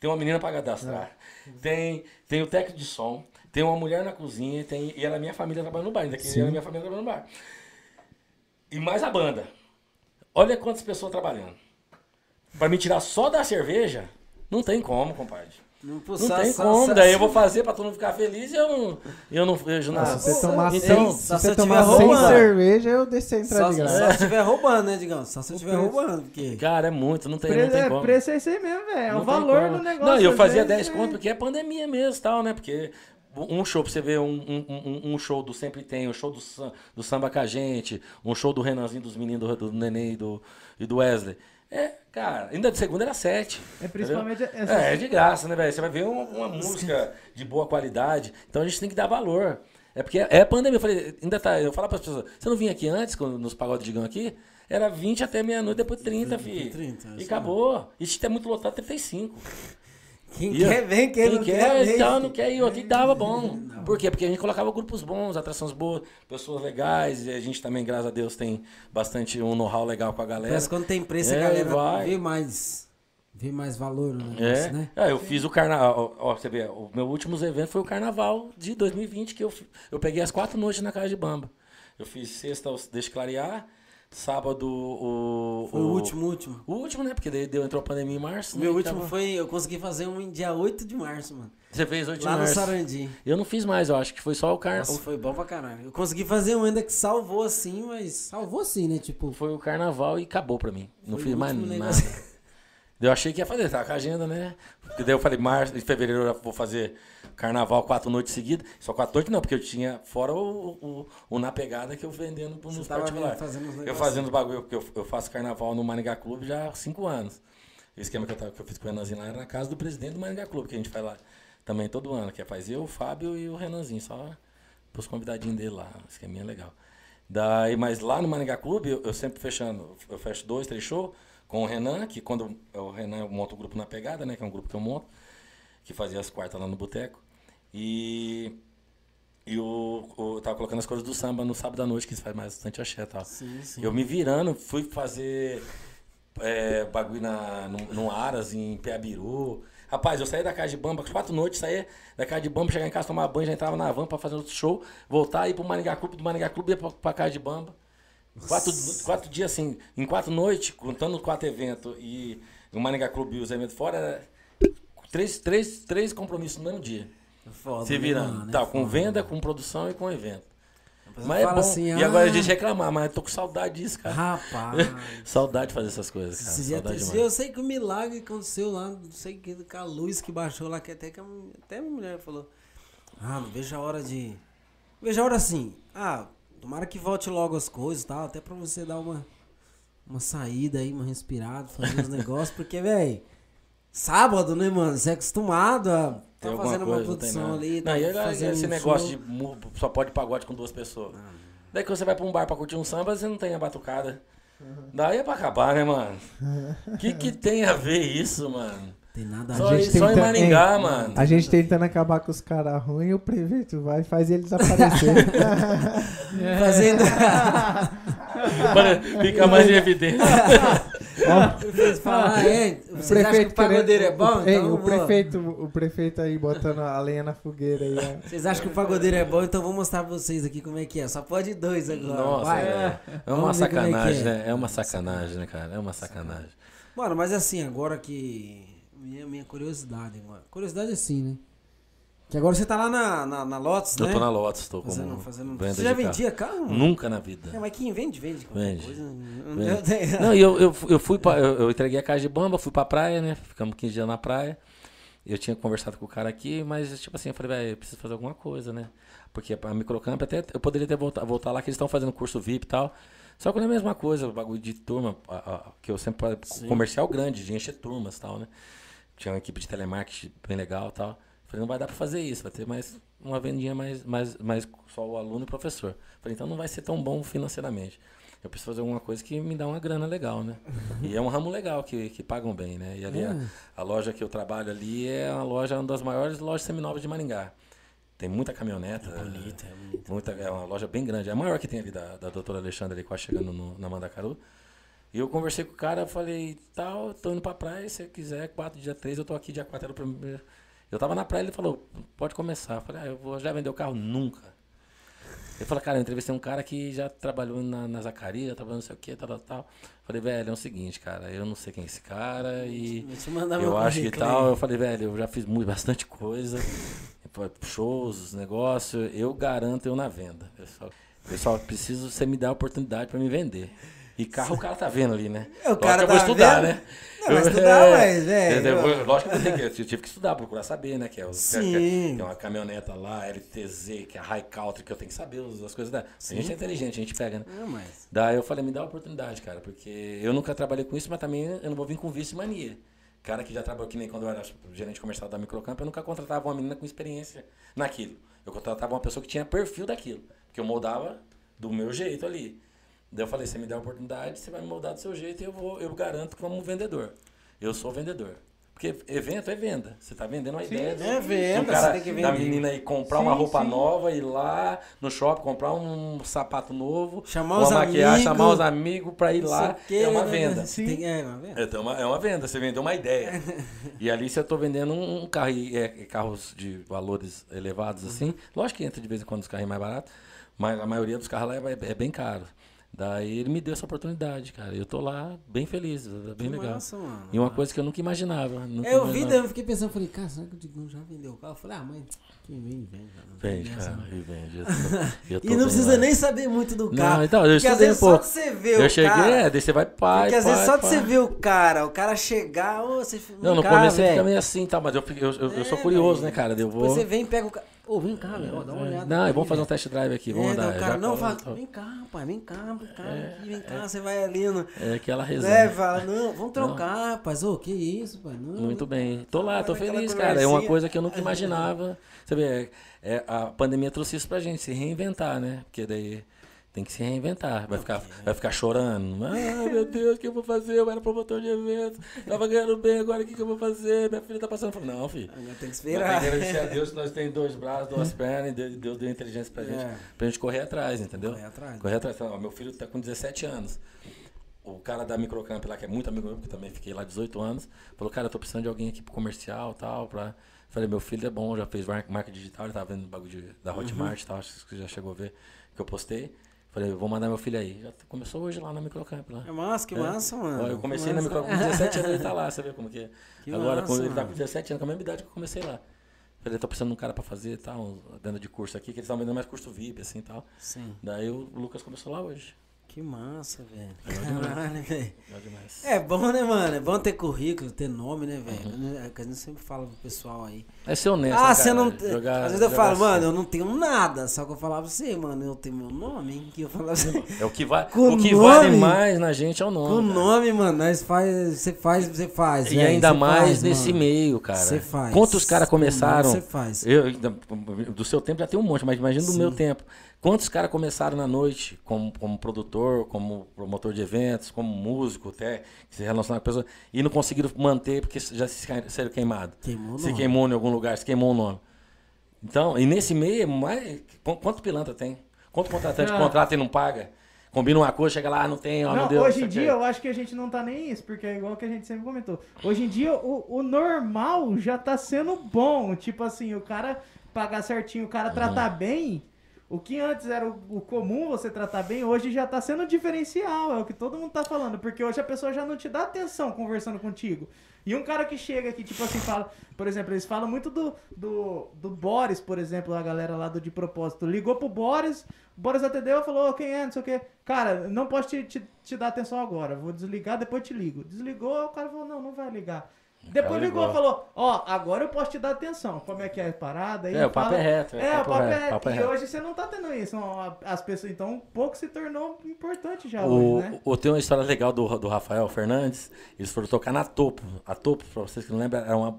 Tem uma menina pra cadastrar. Tem, tem o técnico de som. Tem uma mulher na cozinha. Tem, e ela é minha família trabalhando no bar. Ainda que ela é minha família trabalhando no bar. E mais a banda. Olha quantas pessoas trabalhando. Pra me tirar só da cerveja, Não tem como, compadre. Não, Não tem como, daí eu vou fazer pra todo mundo ficar feliz e eu não, eu não vejo Ah, nada. se você tomar, Então, sem, se se você tomar tiver sem cerveja, eu descer entrar Só, de graça. só se estiver roubando, né, Digão? Só se eu estiver roubando, porque... Cara, é muito, não tem, não Preço, tem é, como. preço é isso aí mesmo, velho. É Não o valor do negócio. Não, e eu fazia vezes, 10 é- conto porque é pandemia mesmo tal, né? Porque um show pra você ver, um, um, um- um show do Sempre Tem, um show do, do Samba com a gente, um show do Renanzinho, dos meninos do, do Neném e do, e do Wesley. É, cara, ainda de segunda era 7. É principalmente essa- É, é de graça, né, velho? Você vai ver uma, uma música de boa qualidade. Então a gente tem que dar valor. É porque é, é pandemia. Eu falei, ainda tá. Eu falo para as pessoas, você não vinha aqui antes, quando, nos pagodes de Gão aqui? Era 20 até meia-noite, depois 30, filho. 30, e acabou. Isso é muito lotado, 35. Quem E quer, vem. Quem, Quem não quer, quer, então, não quer ir. Outro e dava bom. Por quê? Porque a gente colocava grupos bons, atrações boas, pessoas legais. E a gente também, graças a Deus, tem bastante um know-how legal com a galera. Que quando tem preço, É, a galera vai. vê mais... Vê mais valor no negócio, É, né? É, eu fiz o carnaval. Ó, você vê, o meu último evento foi o carnaval de 2020, que eu, eu peguei as quatro noites na Casa de Bamba. Eu fiz sexta, Deixa Clarear, sábado o. Foi o último, último. O último, né? Porque daí deu, entrou a pandemia em março. O meu né, último tava- foi... Eu consegui fazer um em dia 8 de março, mano. Você fez 8 de Lá no março. Sarandi. Eu não fiz mais, eu acho que foi só o Nossa, carnaval. foi bom pra caralho. Eu consegui fazer um ainda que salvou assim, mas... Salvou assim, né? Tipo... Foi o carnaval e acabou pra mim. Não Foi fiz mais nada. negócio. Eu achei que ia fazer, tava com a agenda, né? Porque daí eu falei, março, em fevereiro eu vou fazer carnaval quatro noites seguidas. Só quatro noites não, porque eu tinha fora o, o, o na pegada que eu vendendo Você nos particulares. Eu fazendo os bagulho, porque eu, eu faço carnaval no Maringá Clube já há cinco anos. O esquema que eu, tava, que eu fiz com o Renanzinho lá era na casa do presidente do Maringá Clube, que a gente faz lá também todo ano, que é faz eu, o Fábio e o Renanzinho, só pros convidadinhos dele lá. O esqueminha é legal. Daí, mas lá no Maringá Clube, eu, eu sempre fechando, eu fecho dois, três shows com o Renan, que quando o Renan eu monto o grupo na pegada, né? Que é um grupo que eu monto, que fazia as quartas lá no boteco. E, e o, o, eu tava colocando as coisas do samba no sábado à noite, que faz bastante axé e tal. Sim, sim. Eu me virando, fui fazer é, bagulho na, no, no Aras, em Peabiru. Rapaz, eu saí da casa de bamba, quatro noites, saía da casa de bamba, chegar em casa, tomar banho, já entrava na van pra fazer outro show, voltar, ir pro Maringá Clube, do Maringá Clube, ia pra, pra casa de bamba. Quatro, quatro dias assim, em quatro noites, contando quatro eventos e o Maringá Clube e os eventos fora, era três, três, três compromissos no mesmo dia. Foda, Se né, virando. mano? É Tá, com foda. venda, com produção e com evento. Mas é bom. assim, e agora a ah, gente reclamar, mas eu tô com saudade disso, cara. Rapaz. Saudade de fazer essas coisas, cara. Dia- Saudade eu sei que o milagre aconteceu lá, não sei que com a luz que baixou lá, que até que a, até a mulher falou. Ah, não vejo a hora de. Vejo a hora assim. Ah, tomara que volte logo as coisas e tal, até pra você dar uma, uma saída aí, uma respirada, fazer os negócios, porque, velho, sábado, né, mano? Você é acostumado a Tem tá fazendo coisa, uma produção ali. Não, tá e esse um negócio show. de só pode pagode com duas pessoas. Daí quando você vai pra um bar pra curtir um samba, você não tem a batucada. Daí é pra acabar, né, mano? O que, que tem a ver isso, mano? Tem nada a Só, gente só em Maringá, Ei, mano. A gente tentando acabar com os caras ruins, o prefeito vai e faz eles aparecer. Fazendo. Para ficar mais em evidência. Ah, é, O vocês acham que o pagodeiro é bom? Então o prefeito, o prefeito aí botando a lenha na fogueira aí, ó. Vocês acham que o pagodeiro é bom? Então vou mostrar pra vocês aqui como é que é. Só pode dois agora. Nossa, Vai. velho. É uma Vamos é que sacanagem, é. né? É uma sacanagem, né, cara? É uma sacanagem. Mano, mas assim, agora que. Minha, minha curiosidade agora. Curiosidade assim, né? Que agora você tá lá na, na, na Lotus, Eu né? tô na Lotus, tô Fazendo, como fazendo... venda Você já carro. vendia carro? mano? Nunca na vida. É, mas quem vende, vende Vende. coisa. Vende. Eu Não, e eu, eu, eu fui pra, eu, eu entreguei a casa de bamba, fui pra praia, né? Ficamos 15 dias na praia. Eu tinha conversado com o cara aqui, mas tipo assim, eu falei, velho, eu preciso fazer alguma coisa, né? Porque a microcamp até eu poderia ter voltar, voltar lá, que eles estão fazendo curso VIP e tal. Só que não é a mesma coisa, o bagulho de turma, a- a- que eu sempre comercial grande, de encher turmas e tal, né? Tinha uma equipe de telemarketing bem legal e tal. Falei, não vai dar pra fazer isso, vai ter mais uma vendinha mais, mais, mais só o aluno e o professor. Falei, então não vai ser tão bom financeiramente. Eu preciso fazer alguma coisa que me dá uma grana legal, né? E é um ramo legal, que, que pagam bem, né? E ali a, a loja que eu trabalho ali é uma loja, uma das maiores lojas seminovas de Maringá. Tem muita caminhoneta. É bonita, é bonita. Muita, é uma loja bem grande. É a maior que tem ali da, da doutora Alexandre ali, quase chegando no, na Mandacaru. E eu conversei com o cara, falei, tal, tô indo pra praia, se você quiser, 4, dia 3, eu tô aqui, dia 4 era o primeiro. Eu tava na praia, ele falou, pode começar. Eu falei, ah, eu vou já vender o carro? Nunca. Ele falou, cara, eu entrevistei um cara que já trabalhou na, na Zacarias, trabalhou não sei o que, tal, tal, tal. Falei, velho, é o seguinte, cara, eu não sei quem é esse cara e eu eu acho que tal. Eu falei, velho, eu já fiz muito, bastante coisa, shows, negócios, eu garanto eu na venda. Pessoal, pessoal preciso você me dar a oportunidade pra me vender. E carro o cara tá vendo ali, né? O Lógico cara que eu vou tá estudar, vendo? né? Não, vai estudar, mas, é, velho, eu- eu- Lógico que eu, que, eu tive que estudar, procurar saber, né? Que é, o, Sim. que é uma caminhoneta lá, LTZ, que é a High Country, que eu tenho que saber as as coisas da. A gente é inteligente, a gente pega, né? Não, mas. Daí eu falei, me dá a oportunidade, cara, porque eu nunca trabalhei com isso, mas também eu não vou vir com vício e mania. Cara que já trabalhou, que nem quando eu era gerente comercial da Microcamp, eu nunca contratava uma menina com experiência naquilo. Eu contratava uma pessoa que tinha perfil daquilo, que eu moldava do meu jeito ali. Daí eu falei, você me dá a oportunidade, você vai me moldar do seu jeito e eu vou, eu garanto como vendedor. Eu sou vendedor. Porque evento é venda. Você tá vendendo uma ideia. do- é venda, cara, você tem que Da vender. menina ir comprar Sim, uma roupa sim. nova, ir lá no shopping, comprar um sapato novo, Chamar uma os amigos, chamar os amigos pra ir não lá. sei o quê, é uma né, venda. né, você tem- É uma venda. É uma, é uma venda, você vendeu uma ideia. e ali eu tô vendendo um, carro, e é, é carros de valores elevados assim, lógico que entra de vez em quando os carros mais baratos, mas a maioria dos carros lá é, é bem caro. Daí ele me deu essa oportunidade, cara. Eu tô lá bem feliz, é bem Que legal. massa, mano. E uma coisa que eu nunca imaginava. Nunca É, eu vi, eu fiquei pensando, falei, cara, será que o Digão já vendeu o carro? Eu falei, ah, mas quem vende, vende. não Vende, cara, não. e vende. Eu tô- eu tô E não precisa lá. nem saber muito do Não, carro. então, eu Porque às vezes um pouco. só de você ver Eu o cheguei, cara... é, daí você vai pai, Porque às vezes pai, só de você ver o cara, o cara chegar, ô, você fica. Não, no começo você fica meio assim, tá, mas eu, eu, eu, eu sou É, curioso, né, cara? Eu vou... você vem e pega o carro. Ô, vem cá, ó, dá uma olhada. Não, vamos fazer um test drive aqui, vamos é, andar. daí o cara, já não, fala- vem cá, rapaz, vem cá, vem cá, aqui, vem cá, você vai ali no... É aquela É, resenha. fala, não, vamos trocar, rapaz, ô, que isso, pai, não. Muito bem. Tô lá, tô feliz, cara. É uma coisa que eu nunca imaginava. Você vê, é, a pandemia trouxe isso pra gente, se reinventar, né? Porque daí tem que se reinventar. Vai ficar, vai ficar chorando. Ah, meu Deus, o que eu vou fazer? Eu era promotor de eventos, tava ganhando bem, agora o que, que eu vou fazer? Minha filha tá passando. Falei, não, filho. Agora tem que esperar. temos que agradecer a Deus que nós temos dois braços, duas pernas, e Deus Deus deu inteligência pra gente, É. pra gente correr atrás, entendeu? Correr atrás. Correr atrás. Ó, meu filho tá com 17 anos. O cara da Microcamp lá, que é muito amigo meu, porque também fiquei lá 18 anos, falou, cara, eu tô precisando de alguém aqui pro comercial e tal, pra... Falei, meu filho é bom, já fez mar- marca digital, ele tava vendo o bagulho de- da Hotmart e tal, acho que você já chegou a ver que eu postei. Falei, eu vou mandar meu filho aí. Já começou hoje lá na Microcamp lá. É massa, que É. massa, mano. Eu comecei na. Microcamp com 17 anos, ele tá lá, você vê como que é. Que Agora, massa, quando ele tá com 17 anos, com a mesma idade que eu comecei lá. Falei, tô precisando de um cara pra fazer tal, um- venda de curso aqui, que eles estavam vendendo mais curso VIP, assim e tal. Sim. Daí o Lucas começou lá hoje. Que massa, velho. Demais. Caralho, velho. É bom, né, mano? É bom ter currículo, ter nome, né, velho? Uhum. É que a gente sempre fala pro pessoal aí. É ser honesto. ah, né, você não. Jogar- Às vezes eu falo, mano, assim. eu não tenho nada. Só que eu falava pra você, mano, eu tenho meu nome, hein? Que eu falava assim. É o que, vai, o que nome. vale mais na gente é o nome. Cara. nome, mano, nós faz. Você faz, você faz. E velho, ainda mais faz, nesse mano. meio, cara. Você faz. Quantos caras começaram? Você faz. Eu, do seu tempo já tem um monte, mas imagina do Sim. meu tempo. Quantos caras começaram na noite como, como produtor, como promotor de eventos, como músico, até, que se relacionaram com pessoas, e não conseguiram manter porque já se seram queimados. Queimou o Se nome. queimou em algum lugar, se queimou o nome. Então, e nesse meio, é mais, qu- quanto pilantra tem? Quanto contratante Ah. contrata e não paga? Combina uma coisa, chega lá, ah, não tem, ó, Não, meu Deus. hoje em dia quê. eu acho que a gente não tá nem isso, porque é igual que a gente sempre comentou. Hoje em dia o, o normal já tá sendo bom. Tipo assim, o cara pagar certinho, o cara tratar bem. O que antes era o, comum você tratar bem, hoje já tá sendo diferencial. É o que todo mundo tá falando. Porque hoje a pessoa já não te dá atenção conversando contigo. E um cara que chega aqui, tipo assim, fala. Por exemplo, eles falam muito do, do, do Boris, por exemplo, a galera lá do De Propósito. Ligou pro Boris, o Boris atendeu e falou: "Ô, quem é? Não sei o quê. Cara, não posso te, te, te dar atenção agora. Vou desligar, depois te ligo. Desligou, o cara falou: não, não vai ligar. Depois ligou e falou: ó, agora eu posso te dar atenção. Como é que é a parada? Aí É, o papo fala- é reto, É, o papo é reto. papo é E reto. hoje você não tá tendo isso. As pessoas, então, um pouco se tornou importante já O, hoje, né? o- tem uma história legal do, do Rafael Fernandes. Eles foram tocar na Topo. A Topo, pra vocês que não lembram, era uma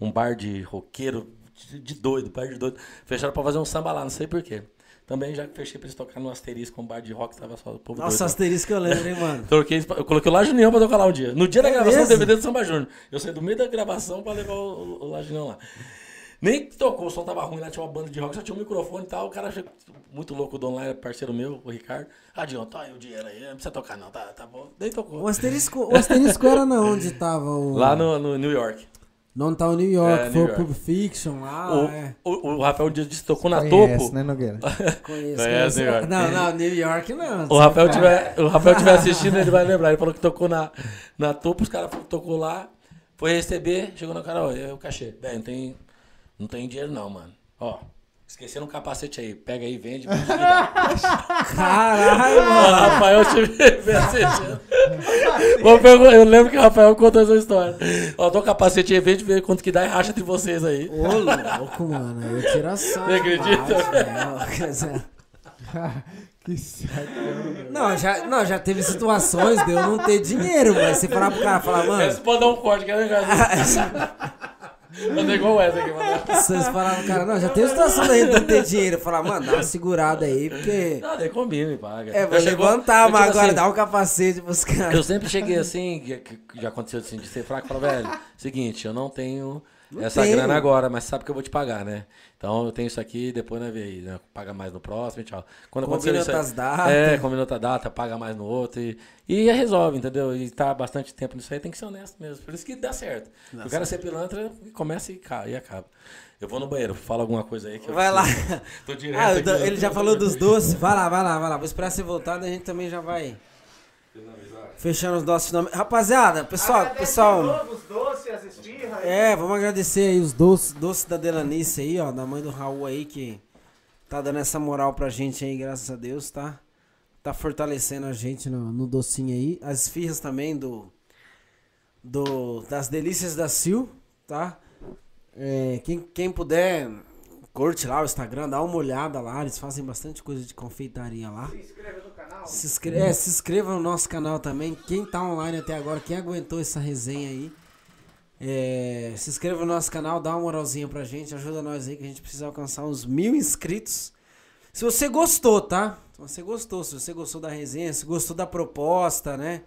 um bar de roqueiro de, de doido, bar de doido. Fecharam pra fazer um samba lá, não sei porquê. Também já fechei pra eles tocar no asterisco, um bar de rock, tava só o povo Nossa, doido. asterisco eu lembro, hein, mano. Troquei, eu coloquei o Lajunião pra tocar lá um dia. No dia da É gravação do mesmo? DVD do Samba Júnior. Eu saí do meio da gravação pra levar o, o Lajunião lá. Nem tocou, o som tava ruim lá, tinha uma banda de rock, só tinha um microfone e tal. O cara muito louco, o dono lá, era parceiro meu, o Ricardo. Ah, Dion, tá aí o dinheiro aí, não precisa tocar não, tá, tá bom. Nem tocou. O asterisco, o asterisco era na onde tava o. Lá no, no New York. Downtown New York, É, foi New o York. Pulp Fiction lá, O, é. o, o Rafael um dia disse tocou na Conhece, topo. né, Nogueira? Conheço, Conhece, conheço. New York. Não, não, New York não. O Rafael, tiver, o Rafael tiver assistindo, ele vai lembrar. Ele falou que tocou na, na topo, os caras tocou lá, foi receber, chegou na cara, ó, é o cachê. Velho, não tem, não tem dinheiro não, mano. Ó, esqueceram um capacete aí, pega aí, vende. Caralho, mano. Rafael tive Eu lembro que o Rafael contou essa história. Ó, dá um capacete aí, vende, vê quanto que dá e racha entre vocês aí. Ô, louco, mano. Eu tiração. Você acredita? Quer dizer, que saco. Não, já, não, já teve situações de eu não ter dinheiro, mas você falar pro cara, falar, mano, Esse pode dar um corte, que é Fazer igual essa aqui, mano. vocês falaram cara, não, já teve situação daí de ter dinheiro. Falar, mano, dá uma segurada aí, porque. Não, daí combina e paga. É, vou levantar, mas agora assim, dá um capacete pros caras. Eu sempre cheguei assim, já aconteceu assim, de ser fraco, falar, velho, seguinte, eu não tenho Não essa tem. grana agora, mas sabe que eu vou te pagar, né? Então eu tenho isso aqui, depois vê aí, né? Paga mais no próximo e tchau. Quando Combina outras datas. É, combina outra data, paga mais no outro e, e resolve, entendeu? E tá bastante tempo nisso aí, tem que ser honesto mesmo. Por isso que dá certo. o cara ser pilantra, começa e, e acaba. Eu vou no banheiro, fala alguma coisa aí que eu Vai lá. Tô direto Ah, tô- né? ele já falou dos doces. Vai lá, vai lá, vai lá. Vou esperar você voltar, daí a gente também já vai fechando os nossos nomes. Rapaziada, pessoal, pessoal. Os doces, É, vamos agradecer aí os doces, doces da Delanice aí, ó, da mãe do Raul aí, que tá dando essa moral pra gente aí, graças a Deus, tá? Tá fortalecendo a gente no, no docinho aí. As esfirras também do, do das delícias da Sil, tá? É, quem, quem puder, curte lá o Instagram, dá uma olhada lá, eles fazem bastante coisa de confeitaria lá. Se inscreva no canal. Se inscreva, é, se inscreva no nosso canal também. Quem tá online até agora, quem aguentou essa resenha aí, é, se inscreva no nosso canal, dá uma moralzinha pra gente, ajuda nós aí que a gente precisa alcançar uns mil inscritos. Se você gostou, tá? Se você gostou, se você gostou da resenha, se gostou da proposta, né?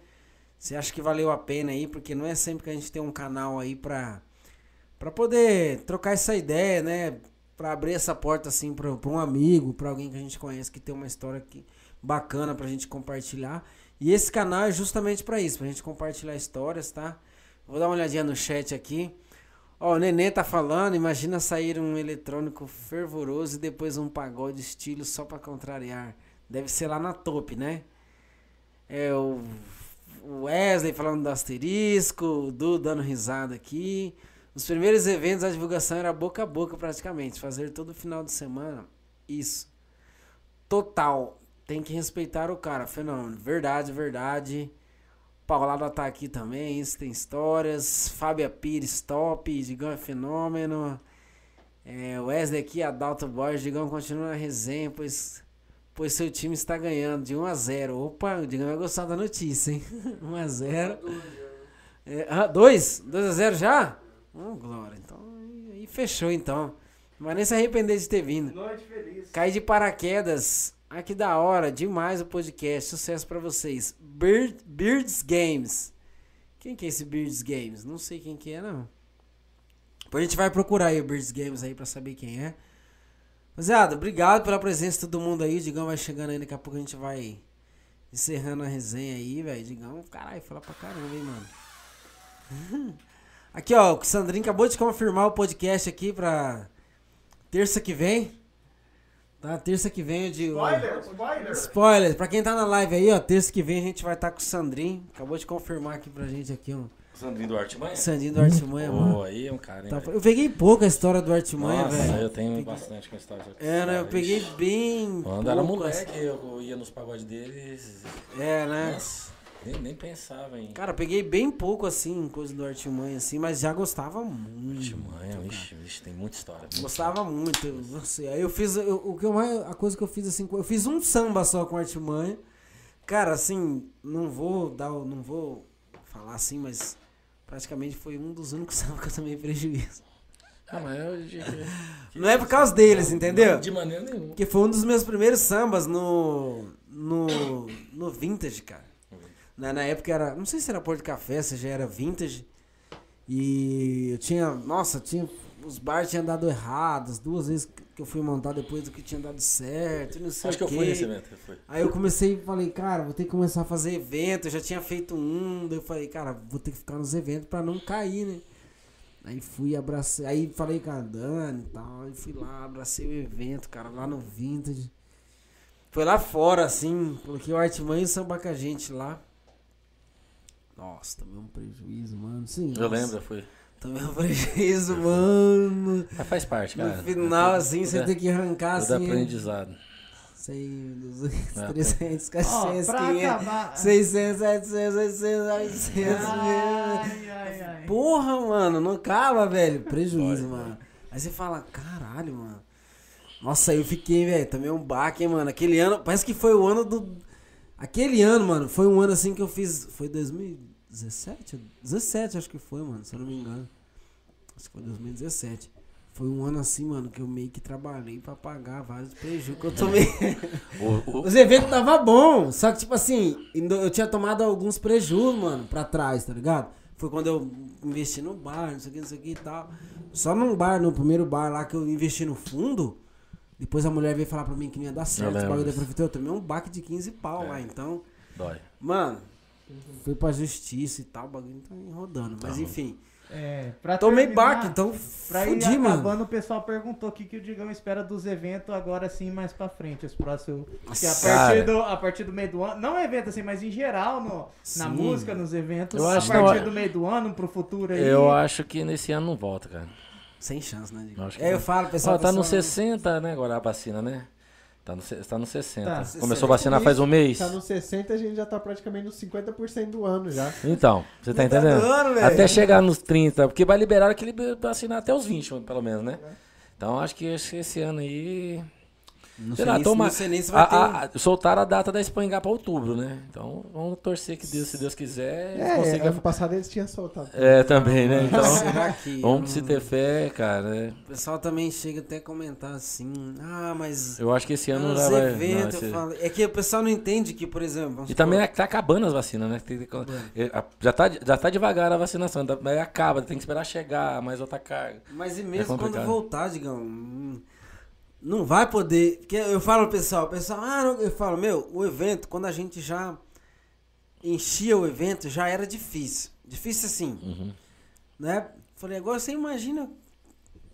Você acha que valeu a pena aí, porque não é sempre que a gente tem um canal aí pra, pra poder trocar essa ideia, né? Pra abrir essa porta assim pra, pra um amigo, pra alguém que a gente conhece que tem uma história que, bacana pra gente compartilhar. E esse canal é justamente pra isso, pra gente compartilhar histórias, tá? Vou dar uma olhadinha no chat aqui. Ó, o Nenê tá falando, imagina sair um eletrônico fervoroso e depois um pagode estilo só pra contrariar. Deve ser lá na top, né? É o Wesley falando do asterisco, o Du dando risada aqui. Os primeiros eventos, a divulgação era boca a boca praticamente. Fazer todo final de semana. Isso. Total. Tem que respeitar o cara. Fenômeno. Verdade, verdade. Paulada tá aqui também. Isso tem histórias. Fábia Pires, top. Digão é fenômeno. É, Wesley aqui, Adalto Borges. Digão continua na resenha, pois, pois seu time está ganhando de 1 a 0 Opa, o Digão vai gostar da notícia, hein? 1 a 0 é, ah, 2? 2 a 0 já? Oh, Glória. Então, aí, aí fechou então. Não vai nem se arrepender de ter vindo. Noite feliz. Caí de paraquedas. Ah, que da hora. Demais o podcast. Sucesso pra vocês. Bird, Birds Games. Quem que é esse Birds Games? Não sei quem que é, não. Depois a gente vai procurar aí o Birds Games aí pra saber quem é. Rapaziada, obrigado pela presença de todo mundo aí. O Digão vai chegando aí. Daqui a pouco a gente vai encerrando a resenha aí, velho. Digão, caralho, fala pra caramba, hein, mano. Aqui, ó. O Sandrinho acabou de confirmar o podcast aqui pra terça que vem. Tá? Terça que vem é de. Spoiler, spoiler. Spoiler, pra quem tá na live aí, ó, terça que vem a gente vai estar com o Sandrinho. Acabou de confirmar aqui pra gente aqui, ó. Sandrinho Duarte Mãe? Sandrinho do Artimanha, Pô, mano. aí é um cara, hein, Tá, eu peguei pouco a história do Artimanha, Nossa, velho. eu tenho bastante com a história. É, né? Eu peguei bem. Quando era assim. moleque, eu ia nos pagodes deles. É, né? Nossa, nem, nem pensava em. Cara, peguei bem pouco, assim, coisa do Artimanha, assim, mas já gostava muito. Mãe, ixi, ixi, tem muita história. muita Gostava muito. eu Não sei. Aí eu fiz. eu- o que eu mais. A coisa que eu fiz assim. Eu fiz um samba só com Artimanha. Cara, assim, não vou dar. Não vou falar assim, mas praticamente foi um dos únicos sambas que eu tomei prejuízo. Ah, mas eu. de- Não é por causa deles, entendeu? De maneira nenhuma. Porque foi um dos meus primeiros sambas no. No. No Vintage, cara. Na, na época era. Não sei se era Porto Café, se já era Vintage. E eu tinha. Nossa, tinha. Os bars tinham dado errado. As duas vezes que eu fui montar depois do que tinha dado certo. Não sei Acho que eu fui nesse evento. eu. Aí eu comecei e falei, cara, vou ter que começar a fazer evento. Eu já tinha feito um. Daí eu falei, cara, vou ter que ficar nos eventos pra não cair, né? Aí fui, abracei. Aí falei com a Dani e tal. Aí fui lá, abracei o evento, cara, lá no Vintage. Foi lá fora, assim, coloquei o Artimanha e o samba com a gente lá. Nossa, também um prejuízo, mano. Sim. Eu nossa, lembro, foi. Também um prejuízo, mano. Mas faz parte, cara. No final, assim, você Tudo é- tem que arrancar, Tudo assim. aprendizado. 100, 200, É. 300, Ó, 400, pra 500, acabar. 600, 700, 800, 900, mil. Ai, ai, ai. Porra, mano, não acaba, velho. Prejuízo, mano. Aí você fala, caralho, mano. Nossa, aí eu fiquei, velho, também um baque, hein, mano. Aquele ano, parece que foi o ano do. Aquele ano, mano, foi um ano assim que eu fiz. Foi 2017? 17, acho que foi, mano, se eu não me engano. Acho que foi 2017. Foi um ano assim, mano, que eu meio que trabalhei pra pagar vários prejuízos que eu tomei. O, o- Os eventos tava bom, só que tipo assim, eu tinha tomado alguns prejuízos, mano, pra trás, tá ligado? Foi quando eu investi no bar, não sei o que, não sei o que e tal. Só num bar, no primeiro bar lá que eu investi no fundo, depois a mulher veio falar pra mim que não ia dar certo, bagulho da prefeitura. Eu tomei um baque de 15 pau É. lá, então, Dói. mano, fui pra justiça e tal, o bagulho tá rodando. Mas Tá. enfim, É, pra tomei terminar, baque, então Pra ir fudi, mano. acabando, o pessoal perguntou o que, que o Digão espera dos eventos agora sim, mais pra frente, os próximos. Que a partir, do, a partir do meio do ano, não evento assim, mas em geral, no, na música, nos eventos, Eu a partir não, do meio do ano, pro futuro aí. Eu acho que nesse ano não volta, cara. Sem chance, né, que É, eu falo, pessoal. Ó, tá no pessoal- 60, né, agora a vacina, né? Tá no, tá no 60. Tá, Começou 60. a vacinar faz um mês. Tá no 60, a gente já tá praticamente nos 50% do ano já. Então, você tá Tá entendendo? dando, velho. Até chegar nos 30, porque vai liberar aquele vacinar até os 20, pelo menos, né? Então acho que esse ano aí. Não Sei lá, nem, toma. não sei nem se vai a- ter... a- soltaram a data da Espanhar pra outubro, né? Então vamos torcer que Deus, se Deus quiser, É, consigam. ano passado eles tinham soltado. É, também, né? Então, Será que... vamos se ter fé, cara. né? O pessoal também chega até a comentar assim, ah, mas... Eu acho que esse ano os já vai. eventos, não, eu esse- falo- É que o pessoal não entende que, por exemplo... E supor, também tá acabando as vacinas, né? Tem- tem- é, já, tá, já tá devagar a vacinação, mas acaba, tem que esperar chegar mais outra carga. Mas e É mesmo quando complicado. voltar, digão, hum, não vai poder... Porque eu falo pro pessoal, o pessoal, ah, não, eu falo, meu, o evento, quando a gente já enchia o evento, já era difícil. Difícil assim, Uhum. né? Falei, agora você imagina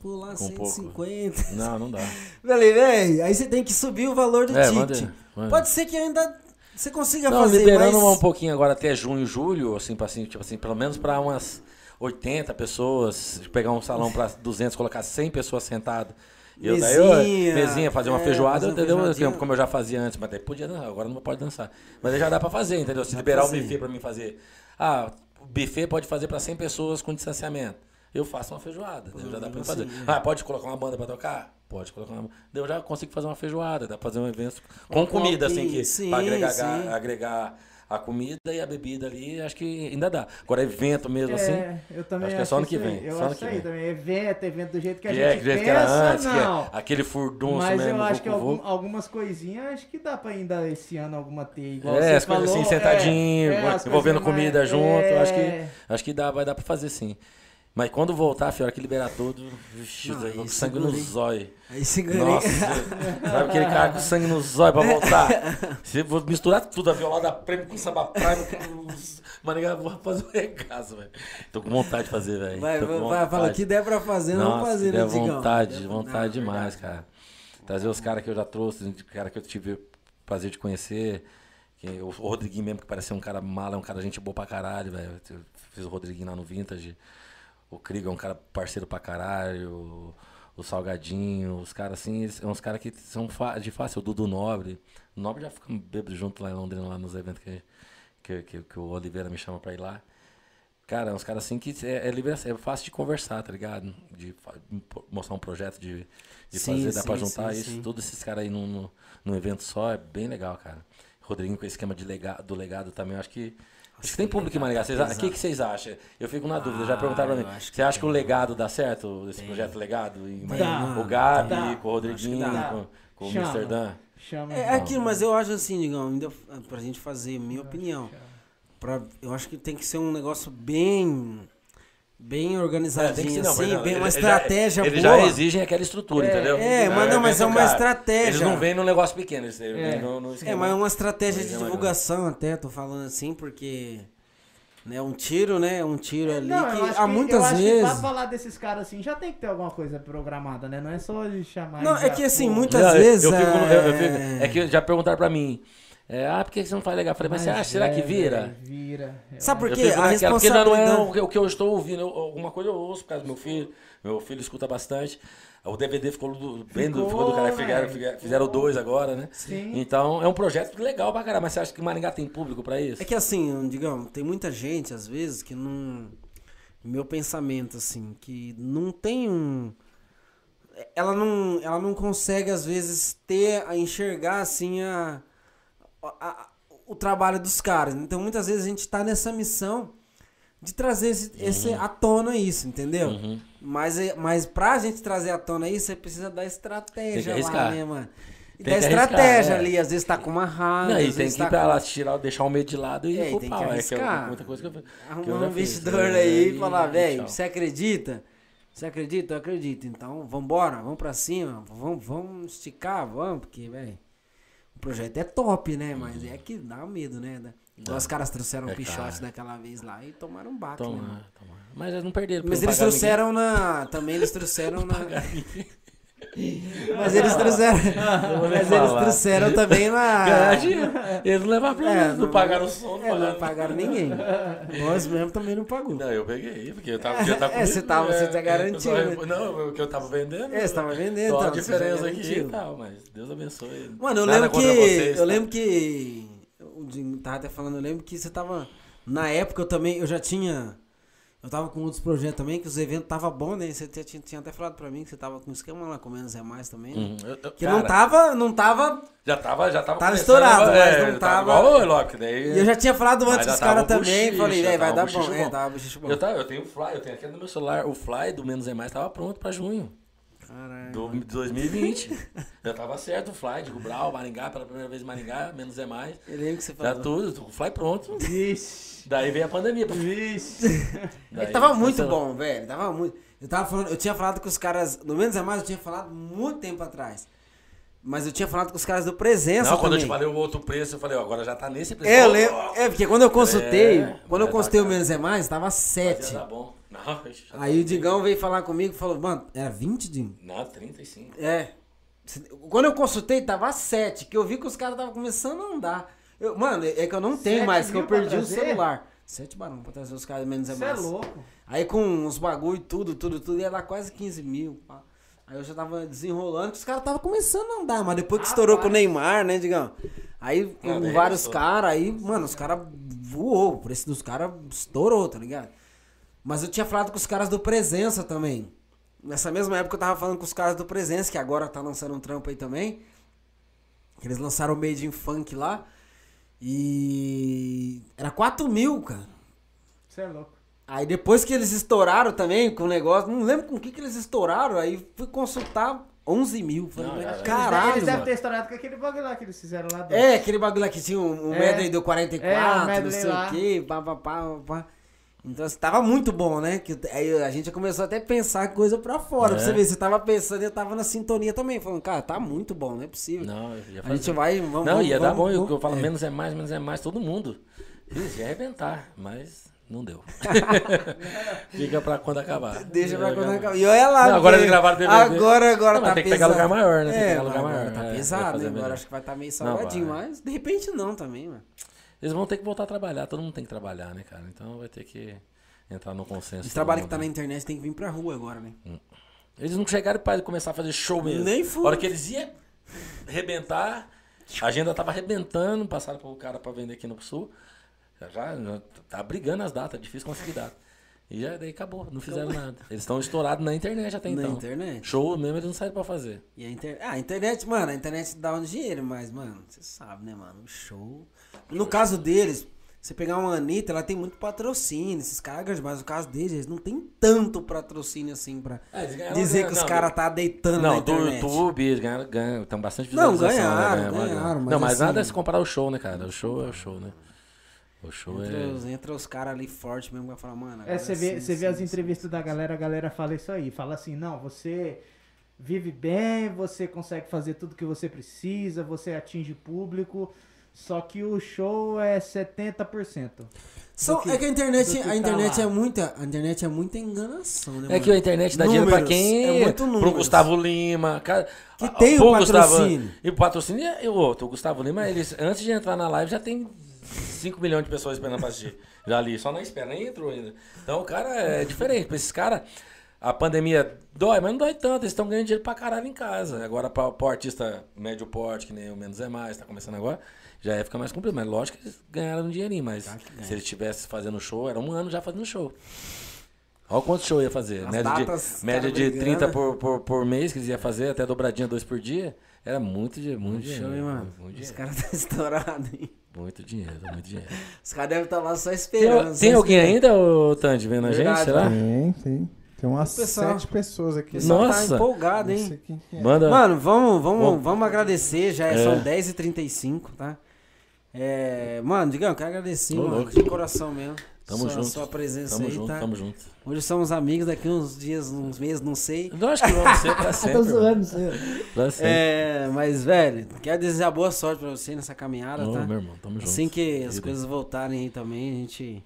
pular Com pouco. 150. Não, não dá. Falei, velho, aí você tem que subir o valor do É, ticket. Pode ser que ainda você consiga Não, fazer, liberando mas... um pouquinho agora até junho, julho, assim, assim, tipo assim, pelo menos para umas 80 pessoas, pegar um salão para 200, colocar 100 pessoas sentadas. E eu, daí eu- Mesinha, mesinha, fazer uma é, feijoada, fazer entendeu? feijoadinha. Como eu já fazia antes, mas daí podia dançar, agora não pode dançar. Mas aí já dá pra fazer, entendeu? Se Dá liberar o buffet pra mim fazer. Ah, o buffet pode fazer pra 100 pessoas com distanciamento. Eu faço uma feijoada, daí já dá pra mim fazer. Assim. Ah, pode colocar uma banda pra tocar? Pode colocar uma eu já consigo fazer uma feijoada, dá pra fazer um evento com Com comida, assim, que sim, pra agregar, sim. agregar a comida e a bebida ali, acho que ainda dá. Agora, evento mesmo assim. É, eu também acho que é só ano que vem, Eu só acho que aí vem. também. Evento, evento do jeito que a Que gente é, que do jeito pensa, que era antes, que não. é aquele furdunço Mas mesmo. eu acho que algum- algumas coisinhas acho que dá pra ainda esse ano alguma ter. Igual É, as coisas falou, assim, sentadinho, é, é, as envolvendo comida junto, é, acho que acho que dá, vai dar pra fazer sim. Mas quando voltar, filho, a hora que liberar tudo, vixi, Não, com sangue no zóio. Aí segurei. Nossa, sabe aquele cara com sangue no zóio pra voltar? Eu vou misturar tudo, a violada prêmio com samba prime, com... Mano, eu vou fazer um regaço, velho. Tô com vontade de fazer, velho. Vai, vai, fala, que der pra fazer, não fazer, né, Digão? vontade, vontade Não, demais, verdade. cara. Trazer os caras que eu já trouxe, os cara que eu tive o prazer de conhecer. Que, o Rodriguinho mesmo, que parece ser um cara mala, é um cara gente boa pra caralho, velho. Fiz o Rodriguinho lá no Vintage. O Krieg é um cara parceiro pra caralho. O, Salgadinho, os caras assim, eles- são uns caras que são de fácil. O Dudu Nobre. O Nobre já ficamos bêbados junto lá em Londrina, lá nos eventos que, que, que, que o Oliveira me chama pra ir lá. Cara, uns caras assim que é, é, é fácil de conversar, tá ligado? De mostrar um projeto, de, de Sim, fazer, dá pra sim, juntar sim, isso, sim. todos esses caras aí num, num, evento só, é bem legal, cara. Rodriguinho com esse esquema de lega, do legado também, eu acho que. Acho que tem público em Maringá. O que, que vocês acham? Eu fico na dúvida, já Ah, perguntaram pra mim. Você acha que o legado dá certo? Esse projeto legado? Em Maringá? o Gabi, com o Rodriguinho, com, com o Chama. Amsterdã. Chama. É aquilo, mas eu acho assim, Digão, ainda pra gente fazer, minha opinião. Pra, eu acho que tem que ser um negócio bem. Bem É, organizadinho, ser, não, assim, não, bem, ele- uma ele já- estratégia Eles boa. já exigem aquela estrutura, É, entendeu? é, mas não, mas é uma estratégia. Eles não vêm num negócio pequeno, eles É. vêm no, no É, mas é uma estratégia Mas de é divulgação até, tô falando assim, porque né? Um tiro, né? Um tiro ali Não, que acho há que- muitas eu acho que pra vezes. falar desses caras assim, já tem que ter alguma coisa programada, né? Não é só de chamar. Não, é que assim, muitas Não, eu- vezes. eu fico- eu- eu é... fico- é que já perguntaram pra mim. É, ah, por que você não faz legal? Eu falei, mas, você acha, será que é, vira? velho, Vira. Eu Sabe por quê? A naquela, porque não é responsabilidade. o que- o que eu estou ouvindo. eu- alguma coisa eu ouço por causa do meu filho. Meu filho escuta bastante. O DVD ficou do, bem do, Ficou, ficou do cara. Fizeram, velho. fizeram- fizeram dois agora, né? Sim. Então é um projeto legal pra caramba. Mas você acha que Maringá tem público pra isso? É que assim, digamos, tem muita gente, às vezes, que não. Meu pensamento, assim, que não tem um. Ela não, ela não consegue, às vezes, ter, a enxergar, assim, a, a- o trabalho dos caras. Então, muitas vezes, a gente tá nessa missão de trazer esse, esse- à tona isso, entendeu? Uhum. Mas, é- mas pra gente trazer à tona isso, você precisa da estratégia lá, né, mano? E Tem da estratégia é. ali, às vezes tá com uma raiva. Não, e tem que ir tá pra com- lá, tirar, deixar o medo de lado e É, e ir tem que pau. É que é coisa eu, eu arrumar um investidor É, aí e falar, velho, você acredita? Você acredita? Eu acredito. Então, vambora, vamos pra cima, vamos, vamos esticar, vamos, porque, velho, o projeto é top, né? Mas é que dá medo, né? Igual os caras trouxeram É um pichote daquela vez lá e tomaram um baque, Toma, né? toma. Mas eles não perderam. Mas eles trouxeram na. Também eles trouxeram na. Mas eles trouxeram. Mas eles trouxeram também na. Ganhar dinheiro. Eles não levaram pra É, eles, não, pagaram o som, É, não pagaram ninguém. Nós mesmo também não pagou. Não, eu peguei, porque eu tava, eu tava É, você tava- você tinha garantido, né? Não, o que eu tava vendendo. É, você tava vendendo, Só a então, você diferença aqui e tal, mas Deus abençoe. Mano, eu Nada lembro que. vocês, eu tá? lembro que. O Dinho tava até falando, eu lembro que você tava. Na época eu também, eu já tinha. Eu tava com outros projetos também, que os eventos tava bom, né? Você tinha, tinha- até falado pra mim que você tava com esquema lá com menos é mais também. né? Uhum. Eu- eu- Que cara, não tava. Não tava. Já tava, já tava. Tava estourado, mas é, não tava- Igual o Loki, daí. E eu já tinha falado antes já com os tava caras também. Falei, já vai tava dar bom. É, bom. tava bochicho bom. Eu, tava, eu tenho o Fly, eu tenho aqui no meu celular. O Fly do Menos é Mais tava pronto pra junho. Caralho. Do, de 2020. já tava certo o Fly de Gubral, Maringá, pela primeira vez Maringá, Menos é Mais. Eu lembro que você Já falou. tudo, o Fly pronto. Vixe. Daí veio a pandemia. Vixe. É Daí que tava muito bom, velho. Tava muito. Eu tava falando, eu tinha falado com os caras. No menos é mais, eu tinha falado muito tempo atrás. Mas eu tinha falado com os caras do Presença. Não, quando eu também. te falei o outro preço, eu falei, ó, agora já tá nesse preço. É, eu lembro. É, porque quando eu consultei, É, quando eu vai consultei o menos é mais, tava Mas 7. já tá bom. Não, já Aí tá o Digão veio falar comigo e falou, mano, era 20, Dinho? Não, 35. É. Quando eu consultei, tava 7, que eu vi que os caras estavam começando a andar. Eu- mano, é que eu não tenho Sete mais, que eu perdi o celular. 7 barão pra trazer os caras menos é Você é mais. louco. Aí com os bagulho, tudo, tudo, tudo, ia dar quase 15 mil. pá. Aí eu já tava desenrolando, que os caras tava começando a andar, mas depois que estourou com o Neymar, né, Digão? Aí com daí vários caras, aí, mano, os caras voou, o preço dos caras estourou, tá ligado? Mas eu tinha falado com os caras do Presença também. Nessa mesma época eu tava falando com os caras do Presença, que agora tá lançando um trampo aí também. Eles lançaram o Made in Funk lá. E. Era 4 mil, cara. Você é louco. Aí depois que eles estouraram também com o negócio, não lembro com o que, que eles estouraram, aí fui consultar 11 mil. Falei, Não, mas cara. caralho, Eles devem ter estourado com aquele bagulho lá que eles fizeram lá dentro. É, aquele bagulho lá que tinha um, um É. medley do 44, É, o não medley sei lá. o que, pá, pá, pá, pá, pá. Então, assim, tava muito bom, né? Que, aí a gente começou até a pensar coisa pra fora. Pra É. você ver, você tava pensando e eu tava na sintonia também. Falando, cara, tá muito bom, não é possível. Não, eu ia a gente vai, vamos... Não, vamos, ia dar vamos, bom, eu, vamos- eu falo é. menos é mais, menos é mais, todo mundo. Isso, ia arrebentar, mas não deu. Fica pra quando acabar. Deixa pra Eu quando acabar. E olha lá. Não, agora eles gravaram DVD. Agora, agora Não, tá tem que pegar pesado. lugar maior, né? Tem que É, pegar lugar maior, Tá é, vai pesado, né? Agora acho que vai estar meio Não, salgadinho, mas de repente não também, mano. Eles vão ter que voltar a trabalhar, todo mundo tem que trabalhar, né, cara? Então vai ter que entrar no consenso. Esse trabalho que tá na né? internet tem que vir pra rua agora, né? Eles não chegaram para começar a fazer show mesmo. Nem A fui. hora que eles iam arrebentar, a agenda tava arrebentando, passaram pro cara pra vender aqui no sul. Já, já, tá brigando as datas, difícil conseguir data. E já daí acabou, não fizeram nada. Eles estão estourados na internet até Na então. internet. Show mesmo eles não saíram pra fazer. E a internet. Ah, a internet, mano, a internet dá um dinheiro, mas, mano, você sabe, né, mano? Show. No caso deles, você pegar uma Anitta, ela tem muito patrocínio, esses caras, mas no caso deles, eles não tem tanto patrocínio assim pra ganharam dizer que os não, caras tá deitando na Não, do internet. YouTube, eles ganharam, ganham, estão bastante Não, visualização. ganharam, né? ganharam, mas Não, mas assim- nada é se comparar ao show, né, cara? O show é o show, né? O show Entra, é. os, entra os caras ali forte mesmo pra falar, mano. É, você vê, você vê sim, as sim. entrevistas da galera, a galera fala isso aí. Fala assim, não, você vive bem, você consegue fazer tudo que você precisa, você atinge público, só que o show é 70%. São- que- é que a internet, que a tá internet lá. é muita, a internet é muita enganação, né, É mano? que a internet dá dinheiro pra Números, quem? é muito pro números. Gustavo Lima. Cara, Que a- tem o patrocínio. e o patrocínio é o outro. O Gustavo Lima, ele, antes de entrar na live, já tem 5 milhões de pessoas esperando pra assistir. Já ali, só na espera, nem entrou ainda. Então o cara é diferente. Pra esses caras, a pandemia dói, mas não dói tanto. Eles estão ganhando dinheiro pra caralho em casa. Agora, pra, pro artista médio porte, que nem o Menos é Mais, tá começando agora, já ia ficar mais complicado. Mas lógico que eles ganharam um dinheirinho, mas se eles estivessem fazendo show, era um ano já fazendo show. Olha quanto show ia fazer. As média datas, de, média de brigando. 30 por, por, por mês que eles iam fazer, até dobradinha dois por dia. Era muito, dinheiro, muito dinheiro. Show, hein, mano? Muito Os dinheiro. caras tá estourados, hein? Muito dinheiro, muito dinheiro. Os caras devem estar lá só Tem, esperando. só tem alguém esperando. ainda, ô Tandy, vendo a gente? Verdade, Será? Tem, tem. Tem umas pessoal- sete pessoas O aqui. pessoal Nossa. tá empolgado, Não hein? é. Manda. Mano, vamos, vamos, Vamos. vamos agradecer, já É. são 10h35, tá? É, mano, Digão, eu quero agradecer, Ô, mano, de coração mesmo. Tamo sua, junto. Sua presença Tamo aí, junto, tá? tamo junto. Hoje somos amigos, daqui uns dias, uns meses, não sei. Eu acho que vamos ser pra sempre. Tô zoando. Pra sempre. É, mas, velho, quero desejar boa sorte pra você nessa caminhada, Ô, tá? meu irmão, tamo junto. Assim que as coisas voltarem aí também, a gente.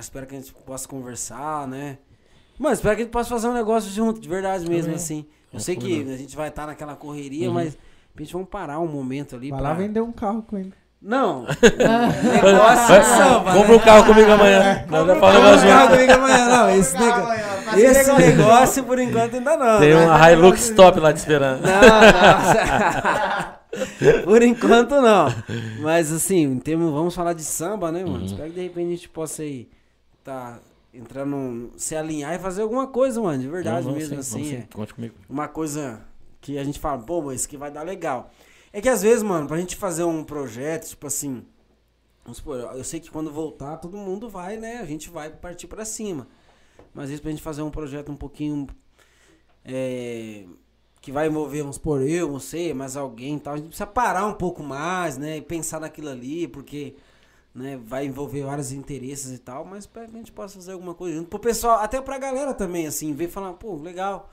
espero que a gente possa conversar, né? Mano, espero que a gente possa fazer um negócio junto, de verdade mesmo, Também. assim. Eu Vamos sei que a gente vai estar naquela correria, Uhum. mas a gente vamos parar um momento ali Vai pra... lá vender um carro com ele. Não, negócio de samba, Compra né? um carro comigo amanhã. Já Não, falamos não, junto. comigo amanhã, não. Esse, nego- esse negócio, por enquanto, ainda não. Tem né? uma Hilux top lá te esperando. Não, não. Por enquanto não. Mas assim, temos, vamos falar de samba, né, mano? Uhum. Espero que de repente a gente possa aí tá entrando, se alinhar e fazer alguma coisa, mano, de verdade Vamos mesmo, sim, assim. é. Conte comigo. Uma coisa que a gente fala, pô, mas isso aqui vai dar legal. É que às vezes, mano, pra gente fazer um projeto, tipo assim, vamos supor, eu sei que quando voltar, todo mundo vai, né? A gente vai partir pra cima. Mas às vezes pra gente fazer um projeto um pouquinho. é, que vai envolver, vamos supor, eu, você, mais alguém e tal. A gente precisa parar um pouco mais, né? E pensar naquilo ali, porque né, vai envolver vários interesses e tal, mas pra que a gente possa fazer alguma coisa junto. Pro pessoal, até pra galera também, assim, ver e falar, pô, legal.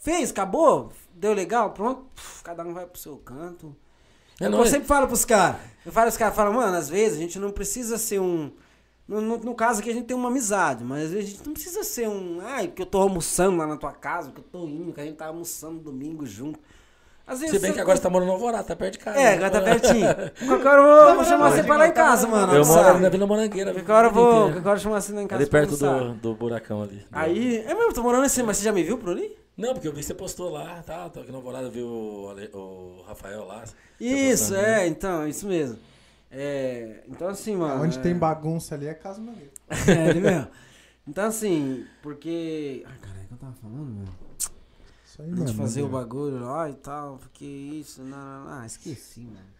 Fez, acabou, deu legal, pronto, puf, cada um vai pro seu canto. É É eu nóis. sempre falo pros caras. Eu falo pros caras, falam, mano, às vezes a gente não precisa ser um. No, no, no caso aqui a gente tem uma amizade, mas às vezes a gente não precisa ser um. Ai, porque eu tô almoçando lá na tua casa, porque eu tô indo, que a gente tá almoçando domingo junto. Às vezes. Se bem que agora você tá morando no Alvorada, tá perto de casa. É, agora tá pertinho. Qualquer hora eu vou, chamar você pra lá em casa, mano. Eu moro ali na Vila Morangueira. Qualquer hora eu vou, qualquer hora eu chamar você lá em casa. Ali perto do, do buracão ali. Aí, é mesmo, tô morando assim, mas você já me viu por ali? Não, porque eu vi que você postou lá, tá? Tô aqui no Alvorada, vi o, o Rafael lá. você Isso, postando, é, né? então, isso mesmo. É, então assim, mano. Onde é... tem bagunça ali é Casa Mangueira. É, ele mesmo. Então assim, porque. Ai, caralho, o que eu tava falando, meu? Isso aí, A gente mano. fazer o bagulho lá e tal, porque isso, não, não, não. Ah, esqueci, mano.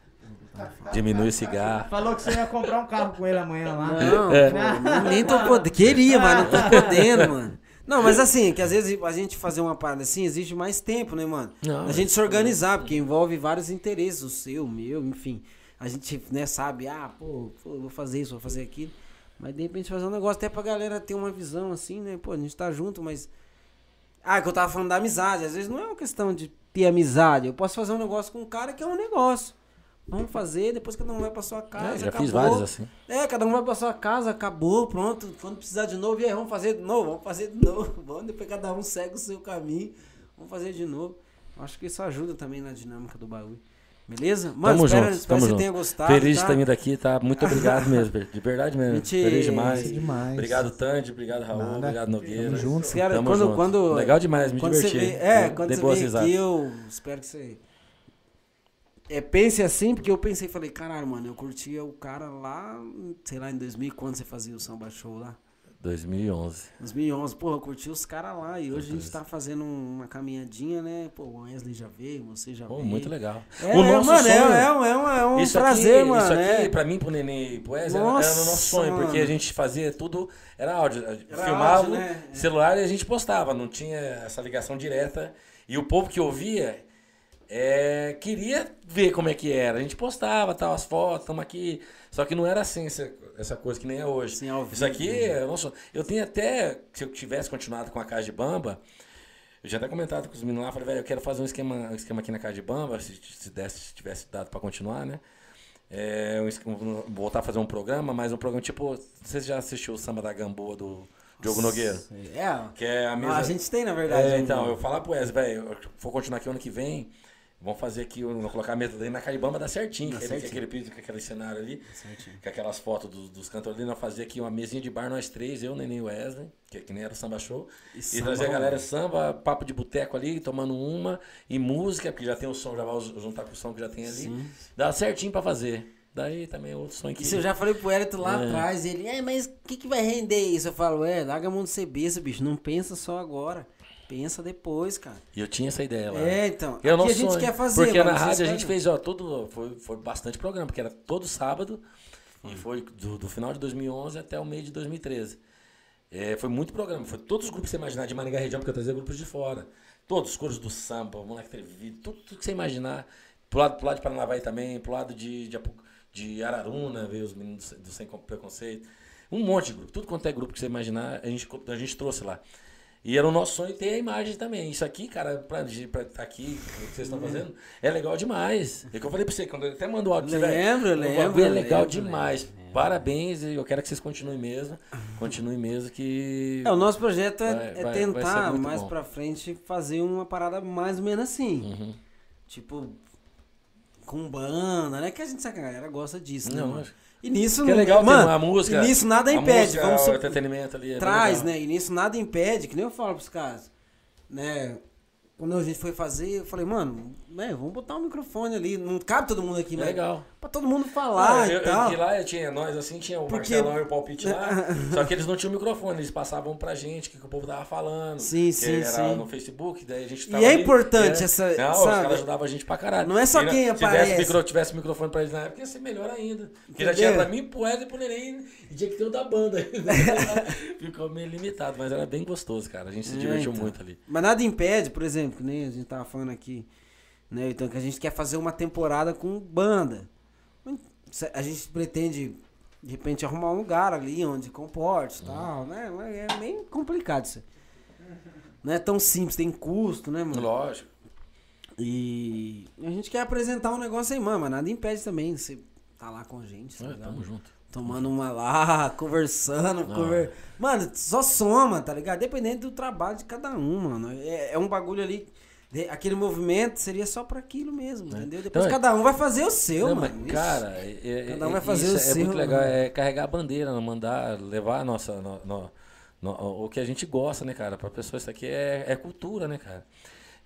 Diminui o cigarro. Falou que você ia comprar um carro com ele amanhã lá. Não, É. pô, nem tô podendo. Queria, mas não tô podendo, mano. Não, mas assim, que às vezes a gente fazer uma parada assim exige mais tempo, né, mano? Não, a gente se organizar, porque envolve vários interesses, o seu, o meu, enfim. A gente, né, sabe, ah, pô, pô, vou fazer isso, vou fazer aquilo. Mas de repente fazer um negócio até pra galera ter uma visão assim, né? Pô, a gente tá junto, mas. Ah, que eu tava falando da amizade. Às vezes não é uma questão de ter amizade. Eu posso fazer um negócio com um cara que é um negócio. Vamos fazer, depois cada um vai pra sua casa. É, já acabou. fiz vários assim. É, cada um vai pra sua casa, acabou, pronto. Quando precisar de novo, e aí, vamos fazer de novo, vamos fazer de novo. Vamos, depois cada um segue o seu caminho. Vamos fazer de novo. Acho que isso ajuda também na dinâmica do bagulho. Beleza? Mano, Tamo espero, junto, espero tamo que você junto. tenha gostado. Feliz tá? de ter vindo aqui, tá? Muito obrigado mesmo, de verdade mesmo. Gente, Feliz Isso é demais. demais. Obrigado, Tandy, obrigado, Raul, Nada. obrigado, Nogueira. Tamo junto. Cara, Tamo quando, junto. quando, Legal demais, me quando diverti. Você vê, é, Dei quando você boas vem risadas. aqui, eu espero que você. É, pense assim, porque eu pensei, falei, caralho, mano, eu curtia o cara lá, sei lá, em 2000, quando você fazia o samba show lá. 2011. 2011, porra, eu curti os caras lá e hoje a gente tá fazendo uma caminhadinha, né? Pô, o Wesley já veio, você já Pô, veio. muito legal. É, o é, nosso mano, é- sonho. é, um- é, um- é um isso prazer, aqui, mano. Isso aqui, é. pra mim, pro Nenê e pro Wesley, era, Nossa, era o nosso sonho, porque mano. a gente fazia tudo, era áudio. Era filmava áudio, né? É. celular e a gente postava, não tinha essa ligação direta. E o povo que ouvia é, queria ver como é que era. A gente postava tal, as fotos, estamos aqui. Só que não era assim, essa, essa coisa que nem é hoje. Ao Isso aqui, né? é, nossa, eu tenho até, se eu tivesse continuado com a Casa de Bamba, eu já até comentado com os meninos lá, falei, velho, eu quero fazer um esquema, um esquema aqui na Casa de Bamba, se, se desse, se tivesse dado pra continuar, né? É, um voltar a fazer um programa, mas um programa tipo. Você já assistiu o Samba da Gamboa do Diogo Nogueira? É, Que é a mesa. a gente tem, na verdade. É, então, eu falar pro Wes, velho, eu vou continuar aqui o ano que vem. Vamos fazer aqui, vamos colocar a mesa dele na Caribamba dá certinho. Dá aquele, certinho. aquele piso, com aquele cenário ali, Certinho. com aquelas fotos dos, dos cantores ali. Nós fazer aqui uma mesinha de bar, nós três, eu, Neném Wesley, que, que nem era samba show. E E, trazer a galera samba, papo de boteco ali, tomando uma. E música, porque já tem o som, já vai juntar com o som que já tem ali. Sim. Dá certinho pra fazer. Daí também é outro sonho que. Isso eu já falei pro Hélito lá É. atrás. Ele, é, mas o que, que vai render isso? Eu falo, é, larga a mão de ser besta, bicho. Não pensa só agora. Pensa depois, cara. E eu tinha essa ideia lá. É, então. Que o aqui a gente sonho. quer fazer. Porque na rádio a gente fez, ó, todo. Foi, foi bastante programa, porque era todo sábado. E foi do, do final de 2011 até o meio de 2013. É, foi muito programa. Foi todos os grupos que você imaginar de Maringá região, porque eu trazia grupos de fora. Todos os coros do samba, o moleque trevido, tudo, tudo que você imaginar. Pro lado, pro lado de Paranavaí também, pro lado de, de, de Araruna, veio os meninos do Sem Preconceito. Um monte de grupo. Tudo quanto é grupo que você imaginar, a gente, a gente trouxe lá. E era o nosso sonho ter a imagem também. Isso aqui, cara, pra estar aqui, o que vocês estão fazendo, é legal demais. É que eu falei pra você, quando eu até mando o áudio, pra você, Lembro, velho, o lembro, É legal lembro, demais. lembro. Parabéns, e eu quero que vocês continuem mesmo. Continuem mesmo, que. É, o nosso projeto é, Vai- é vai- tentar, mais bom. pra frente, fazer uma parada mais ou menos assim. Uhum. Tipo, com banda, né? Que a gente sabe que a galera gosta disso, né? Não, E nisso, Que é legal ter mano, uma música. e nisso nada impede. música, vamos o entretenimento ali. é traz, né? E nisso nada impede, que nem eu falo pros caras, né? Quando a gente foi fazer, eu falei, mano, né, vamos botar um microfone ali. Não cabe todo mundo aqui, É mas legal. pra todo mundo falar eu, e tal. lá tinha, nós assim, tinha o Porque- Marcelão e o Palpite lá, só que eles não tinham microfone, eles passavam pra gente o que, que o povo tava falando. Sim, que sim, era sim. no Facebook, daí a gente E tava é ali, importante é. essa- Não, os sabe? caras ajudavam a gente pra caralho. Não é só E, né, quem se aparece. tivesse, micro, tivesse microfone pra eles na época, ia ser melhor ainda. Porque já tinha pra mim, pro Ed e pro Neném, e tinha que ter o da banda. Ficou meio limitado, mas era bem gostoso, cara. A gente se É, divertiu então. muito ali. Mas nada impede, por exemplo, que nem a gente tava falando aqui, né? Então, que a gente quer fazer uma temporada com banda. A gente pretende, de repente, arrumar um lugar ali onde comporte e tal, né? É meio complicado isso. Não é tão simples, tem custo, né, mano? Lógico. E a gente quer apresentar um negócio aí, mano, mas nada impede também. Você tá lá com a gente, tá É, ligado? tamo junto. Tomando uma lá, conversando. Conver- Mano, só soma, tá ligado? Dependendo do trabalho de cada um, mano. É, é um bagulho ali. Aquele movimento seria só pra aquilo mesmo, entendeu? Depois Então, cada um vai fazer o seu, Não, mano. cara, é, é- Cada um é- vai fazer isso o é seu, muito legal, mano. é carregar a bandeira, mandar, levar a nossa, no- no- no- o que a gente gosta, né, cara? Pra pessoa isso aqui é, é cultura, né, cara?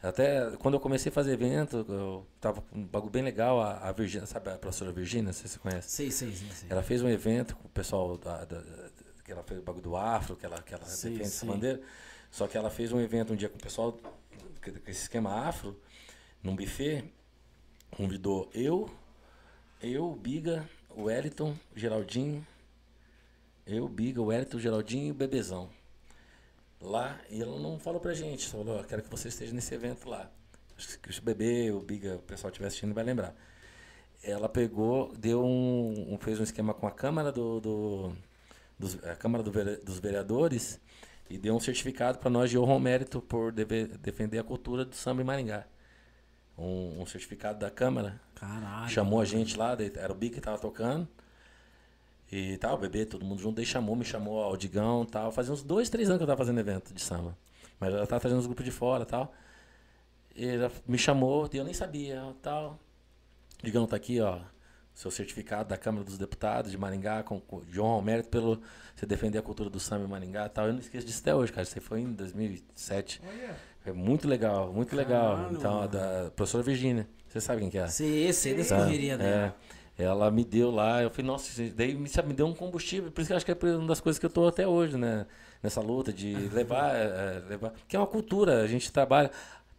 Até quando eu comecei a fazer evento, eu tava com um bagulho bem legal, a, a Virgínia, sabe a professora Virgínia, não sei se você conhece? Sei, sei, sei. sei. Ela fez um evento com o pessoal da, da- da- que ela fez o bagulho do afro, que ela, que ela Sim, defende essa sim. bandeira. Só que ela fez um evento um dia com o pessoal esse esquema afro, num buffet, convidou eu, eu, Biga, o Wellington, Geraldinho, eu, Biga, o Wellington, o Geraldinho e o Bebezão. Lá, e ela não falou pra gente, só falou, "Ó, quero que você esteja nesse evento lá. Acho que o bebê, o Biga, o pessoal estiver assistindo vai lembrar. Ela pegou, deu um, um- fez um esquema com a Câmara do, do- dos, a Câmara do dos Vereadores e deu um certificado para nós de honra ao mérito por defender a cultura do samba em Maringá. Um, um certificado da Câmara. Caralho. chamou a gente lá, era o Bica que tava tocando. E tal, o bebê, todo mundo junto, daí chamou, me chamou, ó, o Digão e tal. Fazia uns dois, três anos que eu tava fazendo evento de samba. Mas ela tava trazendo os grupos de fora e tal. E ela me chamou, e eu nem sabia, tal. Digão tá aqui, ó. Seu certificado da Câmara dos Deputados de Maringá, com, com de honra ao mérito pelo você defender a cultura do samba em Maringá e tal. Eu não esqueço disso até hoje, cara. Aí foi em 2007. É muito legal, muito legal. Então, a da professora Virgínia. Você sabe quem que é? Sei, sei dessa Tá, correria dela. é, ela me deu lá, eu falei, nossa, daí me, sabe, me deu um combustível, por isso que eu acho que é uma das coisas que eu tô até hoje, né? Nessa luta de levar, é, levar. Que é uma cultura, a gente trabalha.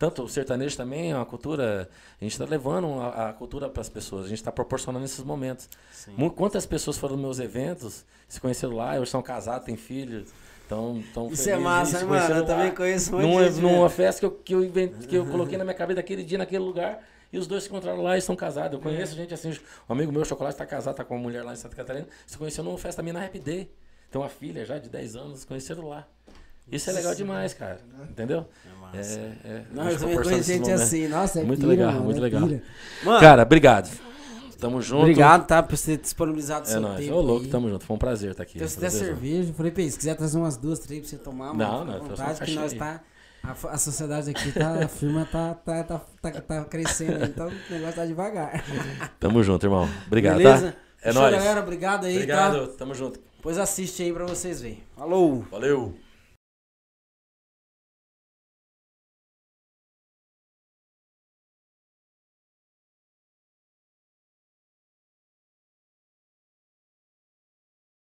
Tanto o sertanejo também é uma cultura. A gente está levando a, a cultura para as pessoas, a gente está proporcionando esses momentos. Mu- Quantas pessoas foram nos meus eventos, se conheceram lá, hoje são casados, têm filhos. Tão, tão Isso é massa, hein, mano? Eu também conheço muito Numa, gente, numa né? festa que eu, que, eu invent- que eu coloquei na minha cabeça daquele dia, naquele lugar. E os dois se encontraram lá e são casados. Eu conheço gente assim, um amigo meu, Chocolate, está casado, tá com uma mulher lá em Santa Catarina. Se conheceu numa festa minha na Rap Day. Tem uma filha já de 10 anos, se conheceram lá. Isso é legal demais, cara. Entendeu? É, é, Não, eu que também proporciona conheço esses gente assim. Nossa, é Muito pira, legal, mano, muito é legal. Mano, Cara, obrigado. Tamo junto. Obrigado, tá? Por você ter disponibilizado É seu nóis. tempo. Ô, louco, aí. tamo junto. Foi um prazer estar aqui. Trouxe até Prazerzão. cerveja. Falei pra ele, se quiser trazer umas duas, três pra você tomar, Não, mano, não, fica à trouxe uma vontade, que nós tá... A, a sociedade aqui tá, a firma tá, tá, tá, tá, tá crescendo, então o negócio tá devagar. Tamo junto, irmão. Obrigado, Beleza? tá? É nóis. galera, obrigado aí, Obrigado, tá? tamo junto. Depois assiste aí pra vocês verem. Falou! Valeu.